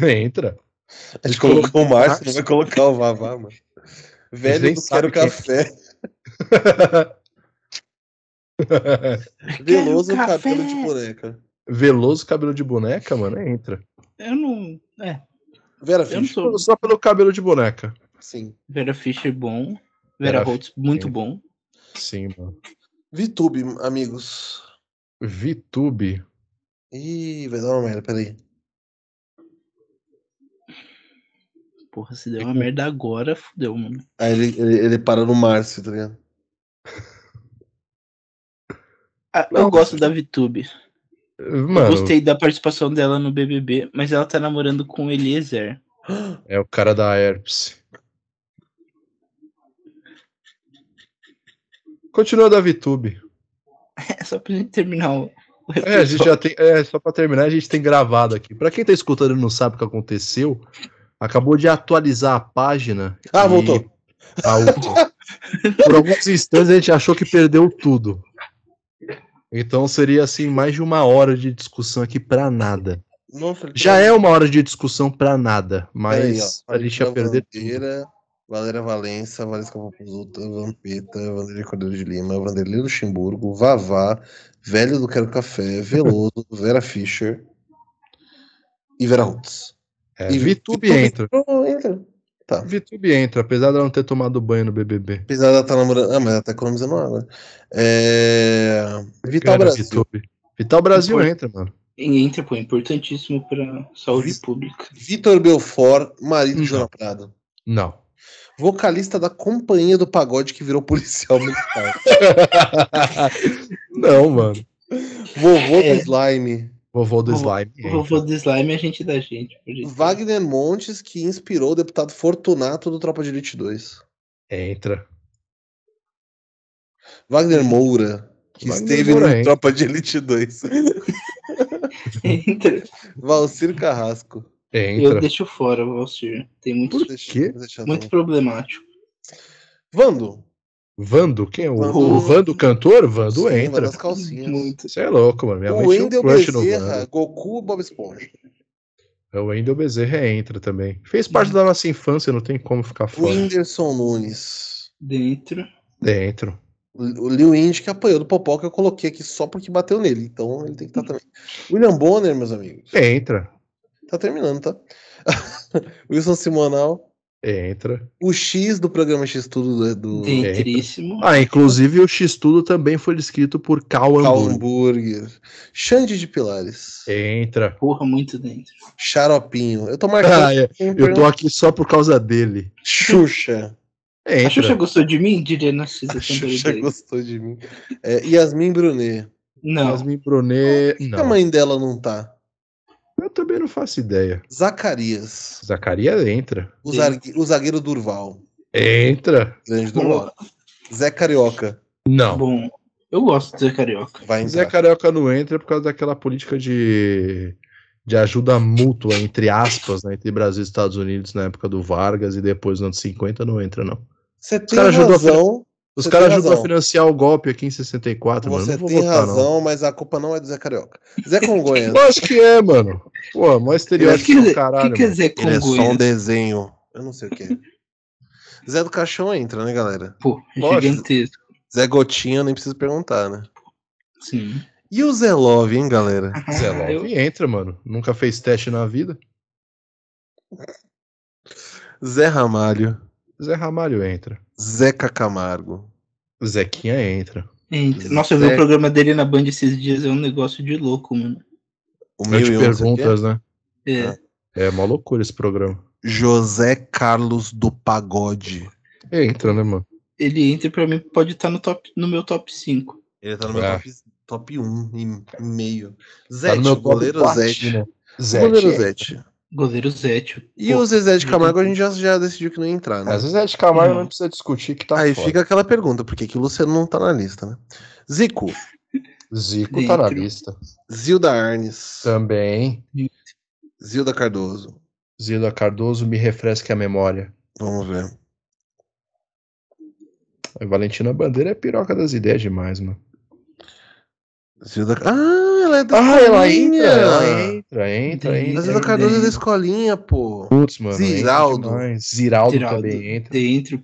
[SPEAKER 3] Entra.
[SPEAKER 1] A gente
[SPEAKER 3] Ele colocou
[SPEAKER 1] o Márcio, não vai colocar o Vavá, mano. Velho do Quero
[SPEAKER 3] é.
[SPEAKER 1] Café. Veloso
[SPEAKER 2] Quero
[SPEAKER 1] cabelo
[SPEAKER 2] café.
[SPEAKER 1] de boneca.
[SPEAKER 3] Veloso cabelo de boneca, mano, entra.
[SPEAKER 2] Eu não. É,
[SPEAKER 1] Vera Fischer.
[SPEAKER 3] Só pelo cabelo de boneca.
[SPEAKER 1] sim.
[SPEAKER 2] Vera Fischer bom. Vera,
[SPEAKER 3] Vera
[SPEAKER 2] Holtz muito bom.
[SPEAKER 3] Sim, mano.
[SPEAKER 1] VTube, amigos.
[SPEAKER 3] VTube.
[SPEAKER 1] Ih, vai dar uma merda, peraí.
[SPEAKER 2] Porra, se der uma merda agora, fudeu, mano.
[SPEAKER 1] Aí ele, ele, ele para no Márcio, tá ligado?
[SPEAKER 2] Ah, eu gosto da VTube. Eu
[SPEAKER 3] Mano,
[SPEAKER 2] gostei da participação dela no BBB, mas ela tá namorando com o Eliezer.
[SPEAKER 3] é o cara da herpes. Continua da VTube.
[SPEAKER 2] É só pra gente terminar o, o
[SPEAKER 3] É, a gente já tem. É, só pra terminar, a gente tem gravado aqui. Pra quem tá escutando e não sabe o que aconteceu, acabou de atualizar a página.
[SPEAKER 1] Ah,
[SPEAKER 3] e-
[SPEAKER 1] voltou.
[SPEAKER 3] Ah, voltou. Por alguns instantes a gente achou que perdeu tudo. Então seria assim mais de uma hora de discussão aqui pra nada.
[SPEAKER 1] Nossa,
[SPEAKER 3] Já é uma hora de discussão pra nada, mas
[SPEAKER 1] ó.
[SPEAKER 3] a gente ia perder tudo.
[SPEAKER 1] Bandeira, Valéria Valença, Valesca Popozuta, Vampeta, Vanderlei Cordeiro de Lima, Vanderlei Luxemburgo, Vavá, Velho do Quero Café, Veloso, Vera Fischer e Vera Roots.
[SPEAKER 3] É,
[SPEAKER 1] E
[SPEAKER 3] VTube entra.
[SPEAKER 1] Entra. Tá.
[SPEAKER 3] VTube entra, apesar dela não ter tomado banho no BBB.
[SPEAKER 1] Apesar dela estar namorando. Ah, mas ela tá economizando água. É... Vital
[SPEAKER 3] Cara,
[SPEAKER 1] Brasil.
[SPEAKER 3] VTube. Vital Brasil
[SPEAKER 2] Impor-
[SPEAKER 3] entra, mano.
[SPEAKER 2] Entra, pô, importantíssimo pra saúde
[SPEAKER 1] Vis-
[SPEAKER 2] pública.
[SPEAKER 1] Vitor Belfort, marido de
[SPEAKER 3] Não.
[SPEAKER 1] Joana Prado.
[SPEAKER 3] Não.
[SPEAKER 1] Vocalista da companhia do pagode que virou policial militar.
[SPEAKER 3] não, mano.
[SPEAKER 1] Vovô
[SPEAKER 2] É.
[SPEAKER 1] do Slime.
[SPEAKER 3] Vovô do Slime.
[SPEAKER 2] O vovô do slime é a gente da gente. por.
[SPEAKER 1] Wagner Montes, que inspirou o deputado Fortunato do Tropa de Elite 2.
[SPEAKER 3] Entra.
[SPEAKER 1] Wagner Moura, que
[SPEAKER 3] Wagner
[SPEAKER 1] esteve
[SPEAKER 3] Moura
[SPEAKER 1] no
[SPEAKER 3] entra.
[SPEAKER 1] Tropa de Elite 2.
[SPEAKER 2] Entra.
[SPEAKER 1] Valcir Carrasco.
[SPEAKER 2] Eu
[SPEAKER 3] Entra.
[SPEAKER 2] deixo fora o Valsir. Tem muito,
[SPEAKER 1] Deixa-
[SPEAKER 3] quê?
[SPEAKER 2] muito problemático.
[SPEAKER 1] Vando.
[SPEAKER 3] Vando? Quem é o,
[SPEAKER 1] Vando.
[SPEAKER 3] o Vando cantor? Vando
[SPEAKER 1] Sim,
[SPEAKER 3] entra.
[SPEAKER 2] Muito.
[SPEAKER 3] Você é louco, mano. Minha
[SPEAKER 1] O
[SPEAKER 3] mãe tinha um
[SPEAKER 1] Wendel
[SPEAKER 3] crush no
[SPEAKER 1] Bezerra. Goku Bob Esponja.
[SPEAKER 3] É, O Wendel Bezerra entra também. Fez parte da nossa infância, não tem como ficar
[SPEAKER 1] O
[SPEAKER 3] fora.
[SPEAKER 1] Whindersson Nunes.
[SPEAKER 2] Dentro.
[SPEAKER 3] Dentro.
[SPEAKER 1] O o Liu Indy que apanhou do Popó, que eu coloquei aqui só porque bateu nele. Então ele tem que estar também. William Bonner, meus amigos.
[SPEAKER 3] Entra.
[SPEAKER 1] Tá terminando, tá? Wilson Simonal.
[SPEAKER 3] Entra.
[SPEAKER 1] O X do programa X Tudo do, do
[SPEAKER 2] Dentríssimo.
[SPEAKER 3] Ah, inclusive o X-Tudo também foi descrito por Cal
[SPEAKER 1] Cal
[SPEAKER 3] Hamburg.
[SPEAKER 1] Hambúrguer. Xande de Pilares.
[SPEAKER 3] Entra.
[SPEAKER 2] Porra, muito dentro.
[SPEAKER 1] Xaropinho. Eu tô marcando.
[SPEAKER 3] Ah, é. Eu tô aqui só por causa dele.
[SPEAKER 1] Xuxa.
[SPEAKER 2] A Xuxa
[SPEAKER 3] Entra.
[SPEAKER 2] gostou de mim? Diria Narcisa
[SPEAKER 1] A Xuxa gostou de mim. É, Yasmin Brunet.
[SPEAKER 2] Não.
[SPEAKER 3] Yasmin Brunet.
[SPEAKER 1] Por que a mãe dela não tá?
[SPEAKER 3] Eu também não faço ideia.
[SPEAKER 1] Zacarias.
[SPEAKER 3] Zacarias entra.
[SPEAKER 1] O,
[SPEAKER 2] Sim.
[SPEAKER 1] zague- o zagueiro Durval.
[SPEAKER 3] Entra.
[SPEAKER 1] Grande Durval. Zé Carioca.
[SPEAKER 3] Não.
[SPEAKER 2] Bom, eu gosto do Zé Carioca.
[SPEAKER 1] Vai
[SPEAKER 3] Zé. Carioca não entra por causa daquela política de, de ajuda mútua, entre aspas, né, entre Brasil e Estados Unidos na época do Vargas e depois nos anos 50 não entra, não.
[SPEAKER 1] Você tem razão.
[SPEAKER 3] Os
[SPEAKER 1] Você
[SPEAKER 3] caras ajudam a
[SPEAKER 1] razão.
[SPEAKER 3] financiar o golpe aqui em 64, mano.
[SPEAKER 1] Você
[SPEAKER 3] Não vou
[SPEAKER 1] tem
[SPEAKER 3] votar,
[SPEAKER 1] razão, mas a culpa não é do Zé Carioca. Zé Congonhas.
[SPEAKER 3] não. Lógico que é, mano. Pô, mó
[SPEAKER 2] O
[SPEAKER 3] estereótipo
[SPEAKER 2] que,
[SPEAKER 3] do
[SPEAKER 2] que,
[SPEAKER 3] caralho.
[SPEAKER 2] que é
[SPEAKER 3] mano.
[SPEAKER 2] Zé
[SPEAKER 1] Ele é só um
[SPEAKER 2] Congonhas?
[SPEAKER 1] desenho. Eu não sei o que é. Zé do Caixão entra, né, galera?
[SPEAKER 2] Pô,
[SPEAKER 3] Lógico.
[SPEAKER 2] gigantesco.
[SPEAKER 1] Zé Gotinha, nem preciso perguntar, né?
[SPEAKER 2] Sim.
[SPEAKER 1] E o Zé Love, hein, galera?
[SPEAKER 3] Zé
[SPEAKER 2] Ah, eu-
[SPEAKER 3] Love entra, mano. Nunca fez teste na vida.
[SPEAKER 1] Zé Ramalho.
[SPEAKER 3] Zé Ramalho entra.
[SPEAKER 1] Zeca Camargo.
[SPEAKER 3] Zequinha entra.
[SPEAKER 2] Entra. Nossa, eu vi
[SPEAKER 1] Zé-
[SPEAKER 2] o programa dele na Band esses dias, é um negócio de louco, mano.
[SPEAKER 1] O
[SPEAKER 3] Mil
[SPEAKER 1] mil e um,
[SPEAKER 3] perguntas, né?
[SPEAKER 2] É.
[SPEAKER 1] Ah.
[SPEAKER 3] É mó loucura esse programa.
[SPEAKER 1] José Carlos do Pagode.
[SPEAKER 3] Entra, né, mano?
[SPEAKER 2] Ele entra e pra mim pode estar no, top, no meu top 5.
[SPEAKER 1] Ele tá no meu
[SPEAKER 3] É.
[SPEAKER 1] top, top 1 e meio.
[SPEAKER 3] Tá
[SPEAKER 1] Zete,
[SPEAKER 3] no meu top
[SPEAKER 1] goleiro Zete.
[SPEAKER 3] né?
[SPEAKER 1] Goleiro
[SPEAKER 3] Zete.
[SPEAKER 2] Goleiro Zétio.
[SPEAKER 1] E
[SPEAKER 2] Pô,
[SPEAKER 1] o Zezé de Camargo a gente já, já decidiu que não ia entrar, né?
[SPEAKER 3] É de Camargo,
[SPEAKER 2] Não.
[SPEAKER 3] não precisa discutir que tá
[SPEAKER 1] Aí
[SPEAKER 3] fora.
[SPEAKER 1] fica aquela pergunta, por que que o Luciano não tá na lista, né? Zico,
[SPEAKER 3] Zico tá na lista.
[SPEAKER 1] Zilda Arnes,
[SPEAKER 3] Também.
[SPEAKER 1] Zilda Cardoso.
[SPEAKER 3] Zilda Cardoso me refresca a memória.
[SPEAKER 1] Vamos ver.
[SPEAKER 3] A Valentina Bandeira é piroca das ideias demais, mano.
[SPEAKER 1] Zilda... Ah, ela é da
[SPEAKER 3] Ah, ela
[SPEAKER 1] escolinha.
[SPEAKER 3] entra, ela entra, entra,
[SPEAKER 2] Tem-
[SPEAKER 1] A
[SPEAKER 3] entra.
[SPEAKER 1] Zilda Cardoso é da escolinha, pô.
[SPEAKER 3] Putz, mano. entra
[SPEAKER 1] Ziraldo.
[SPEAKER 3] Ziraldo,
[SPEAKER 2] Tirado
[SPEAKER 3] também entra.
[SPEAKER 2] Dentro.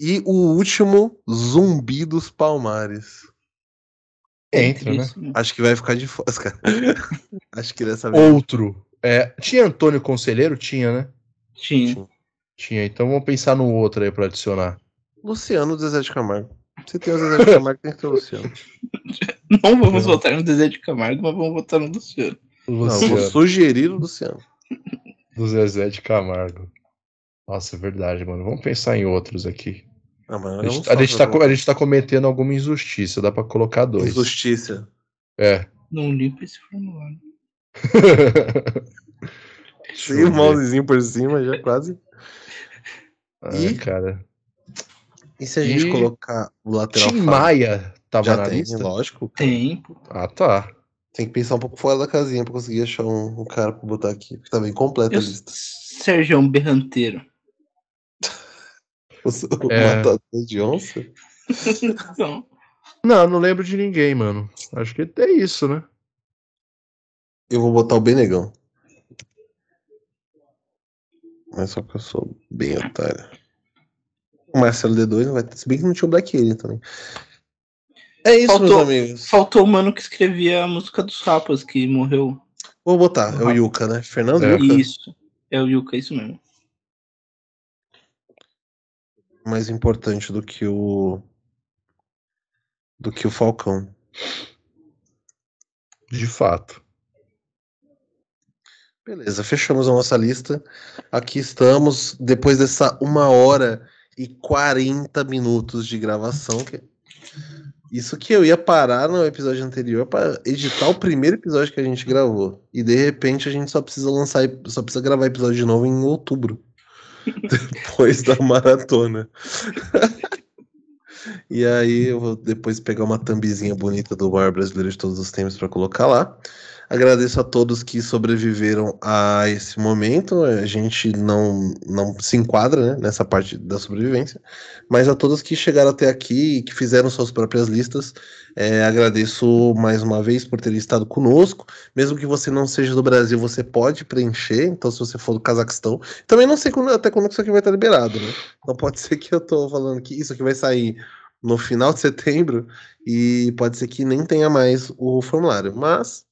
[SPEAKER 1] E o último, Zumbi dos Palmares.
[SPEAKER 3] Entra, né?
[SPEAKER 2] Dentríssimo.
[SPEAKER 1] Acho que vai ficar de fora, cara. Acho que dessa vez.
[SPEAKER 3] Outro. É, tinha Antônio Conselheiro? Tinha, né?
[SPEAKER 2] Tinha.
[SPEAKER 3] Tinha. Então vamos pensar no outro aí pra adicionar.
[SPEAKER 1] Luciano Zezé de Camargo. Se tem o Zezé de Camargo, tem que ter o Luciano.
[SPEAKER 2] Não vamos
[SPEAKER 3] Não.
[SPEAKER 2] votar no Zezé de Camargo, mas vamos votar no Luciano.
[SPEAKER 3] O
[SPEAKER 1] Não,
[SPEAKER 3] Luciano,
[SPEAKER 1] vou sugerir o Luciano.
[SPEAKER 3] do Zezé de Camargo. Nossa, é verdade, mano. Vamos pensar em outros aqui.
[SPEAKER 1] Ah,
[SPEAKER 3] A gente, a gente tá, a gente tá cometendo alguma injustiça, dá pra colocar dois.
[SPEAKER 1] Injustiça.
[SPEAKER 3] É.
[SPEAKER 2] Não limpa esse formulário.
[SPEAKER 1] Sem o mousezinho por cima, já quase.
[SPEAKER 3] Ah,
[SPEAKER 1] E-
[SPEAKER 3] cara.
[SPEAKER 1] E se a gente
[SPEAKER 3] E-
[SPEAKER 1] colocar o lateral
[SPEAKER 3] Tim? Maia tava
[SPEAKER 1] Já
[SPEAKER 3] na
[SPEAKER 1] tem,
[SPEAKER 3] lista?
[SPEAKER 1] lógico.
[SPEAKER 2] Tempo.
[SPEAKER 3] Ah, tá.
[SPEAKER 1] Tem que pensar um pouco fora da casinha pra conseguir achar um, um cara pra botar aqui. Porque tá bem completa a lista.
[SPEAKER 2] Sérgio Berranteiro.
[SPEAKER 1] O, o
[SPEAKER 3] É.
[SPEAKER 1] matador de onça?
[SPEAKER 2] Não.
[SPEAKER 3] Não, não lembro de ninguém, mano. Acho que é isso, né?
[SPEAKER 1] Eu vou botar o Benegão. Mas só que eu sou bem otário. O Marcelo D2 não vai ter. Se bem que não tinha o Black Alien também. É isso,
[SPEAKER 2] Faltou-
[SPEAKER 1] meus amigos.
[SPEAKER 2] Faltou o mano que escrevia a música dos Rapas, que morreu.
[SPEAKER 1] Vou botar. É o Yuka, né? Fernando
[SPEAKER 3] É.
[SPEAKER 1] Yuka.
[SPEAKER 2] Isso. É o Yuka, isso mesmo.
[SPEAKER 1] Mais importante do que o. Do que o Falcão.
[SPEAKER 3] De fato.
[SPEAKER 1] Beleza, fechamos a nossa lista. Aqui estamos, depois dessa uma hora e 40 minutos de gravação. que- Isso que eu ia parar no episódio anterior para editar o primeiro episódio que a gente gravou. E de repente a gente só precisa lançar, só precisa gravar episódio de novo em outubro. depois da maratona. e aí eu vou depois pegar uma thumbzinha bonita do maior brasileiro de todos os tempos para colocar lá. Agradeço a todos que sobreviveram a esse momento. A gente não, não se enquadra né, nessa parte da sobrevivência, mas a todos que chegaram até aqui e que fizeram suas próprias listas, é, agradeço mais uma vez por terem estado conosco. Mesmo que você não seja do Brasil, você pode preencher. Então, se você for do Cazaquistão, também não sei quando- até quando isso aqui vai estar liberado, né? Então, pode ser que eu tô falando que isso aqui vai sair no final de setembro e pode ser que nem tenha mais o formulário, mas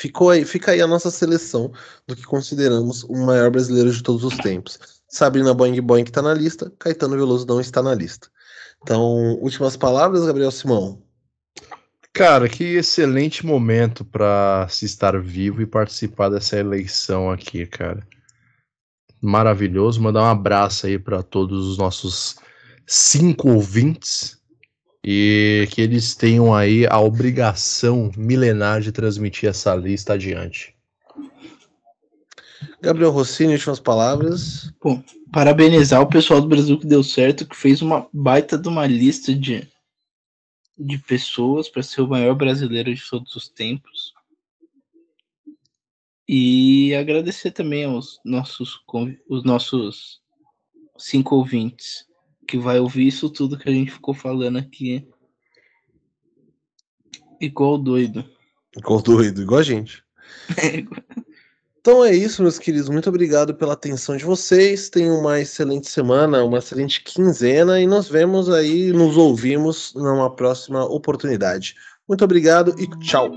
[SPEAKER 1] Ficou aí, fica aí a nossa seleção do que consideramos o maior brasileiro de todos os tempos. Sabrina Boing Boing está na lista, Caetano Veloso não está na lista. Então, últimas palavras, Gabriel Simão.
[SPEAKER 3] Cara, que excelente momento pra se estar vivo e participar dessa eleição aqui, cara. Maravilhoso. Mandar um abraço aí pra todos os nossos cinco ouvintes e que eles tenham aí a obrigação milenar de transmitir essa lista adiante.
[SPEAKER 1] Gabriel Rossini, últimas palavras.
[SPEAKER 2] Parabenizar o pessoal do Brasil que deu certo, que fez uma baita de uma lista de, de pessoas para ser o maior brasileiro de todos os tempos. E agradecer também aos nossos, os nossos cinco ouvintes, que vai ouvir isso tudo que a gente ficou falando aqui. Igual doido.
[SPEAKER 1] Igual doido, igual a gente. Então é isso, meus queridos. Muito obrigado pela atenção de vocês. Tenham uma excelente semana, uma excelente quinzena e nos vemos aí, nos ouvimos numa próxima oportunidade. Muito obrigado e tchau.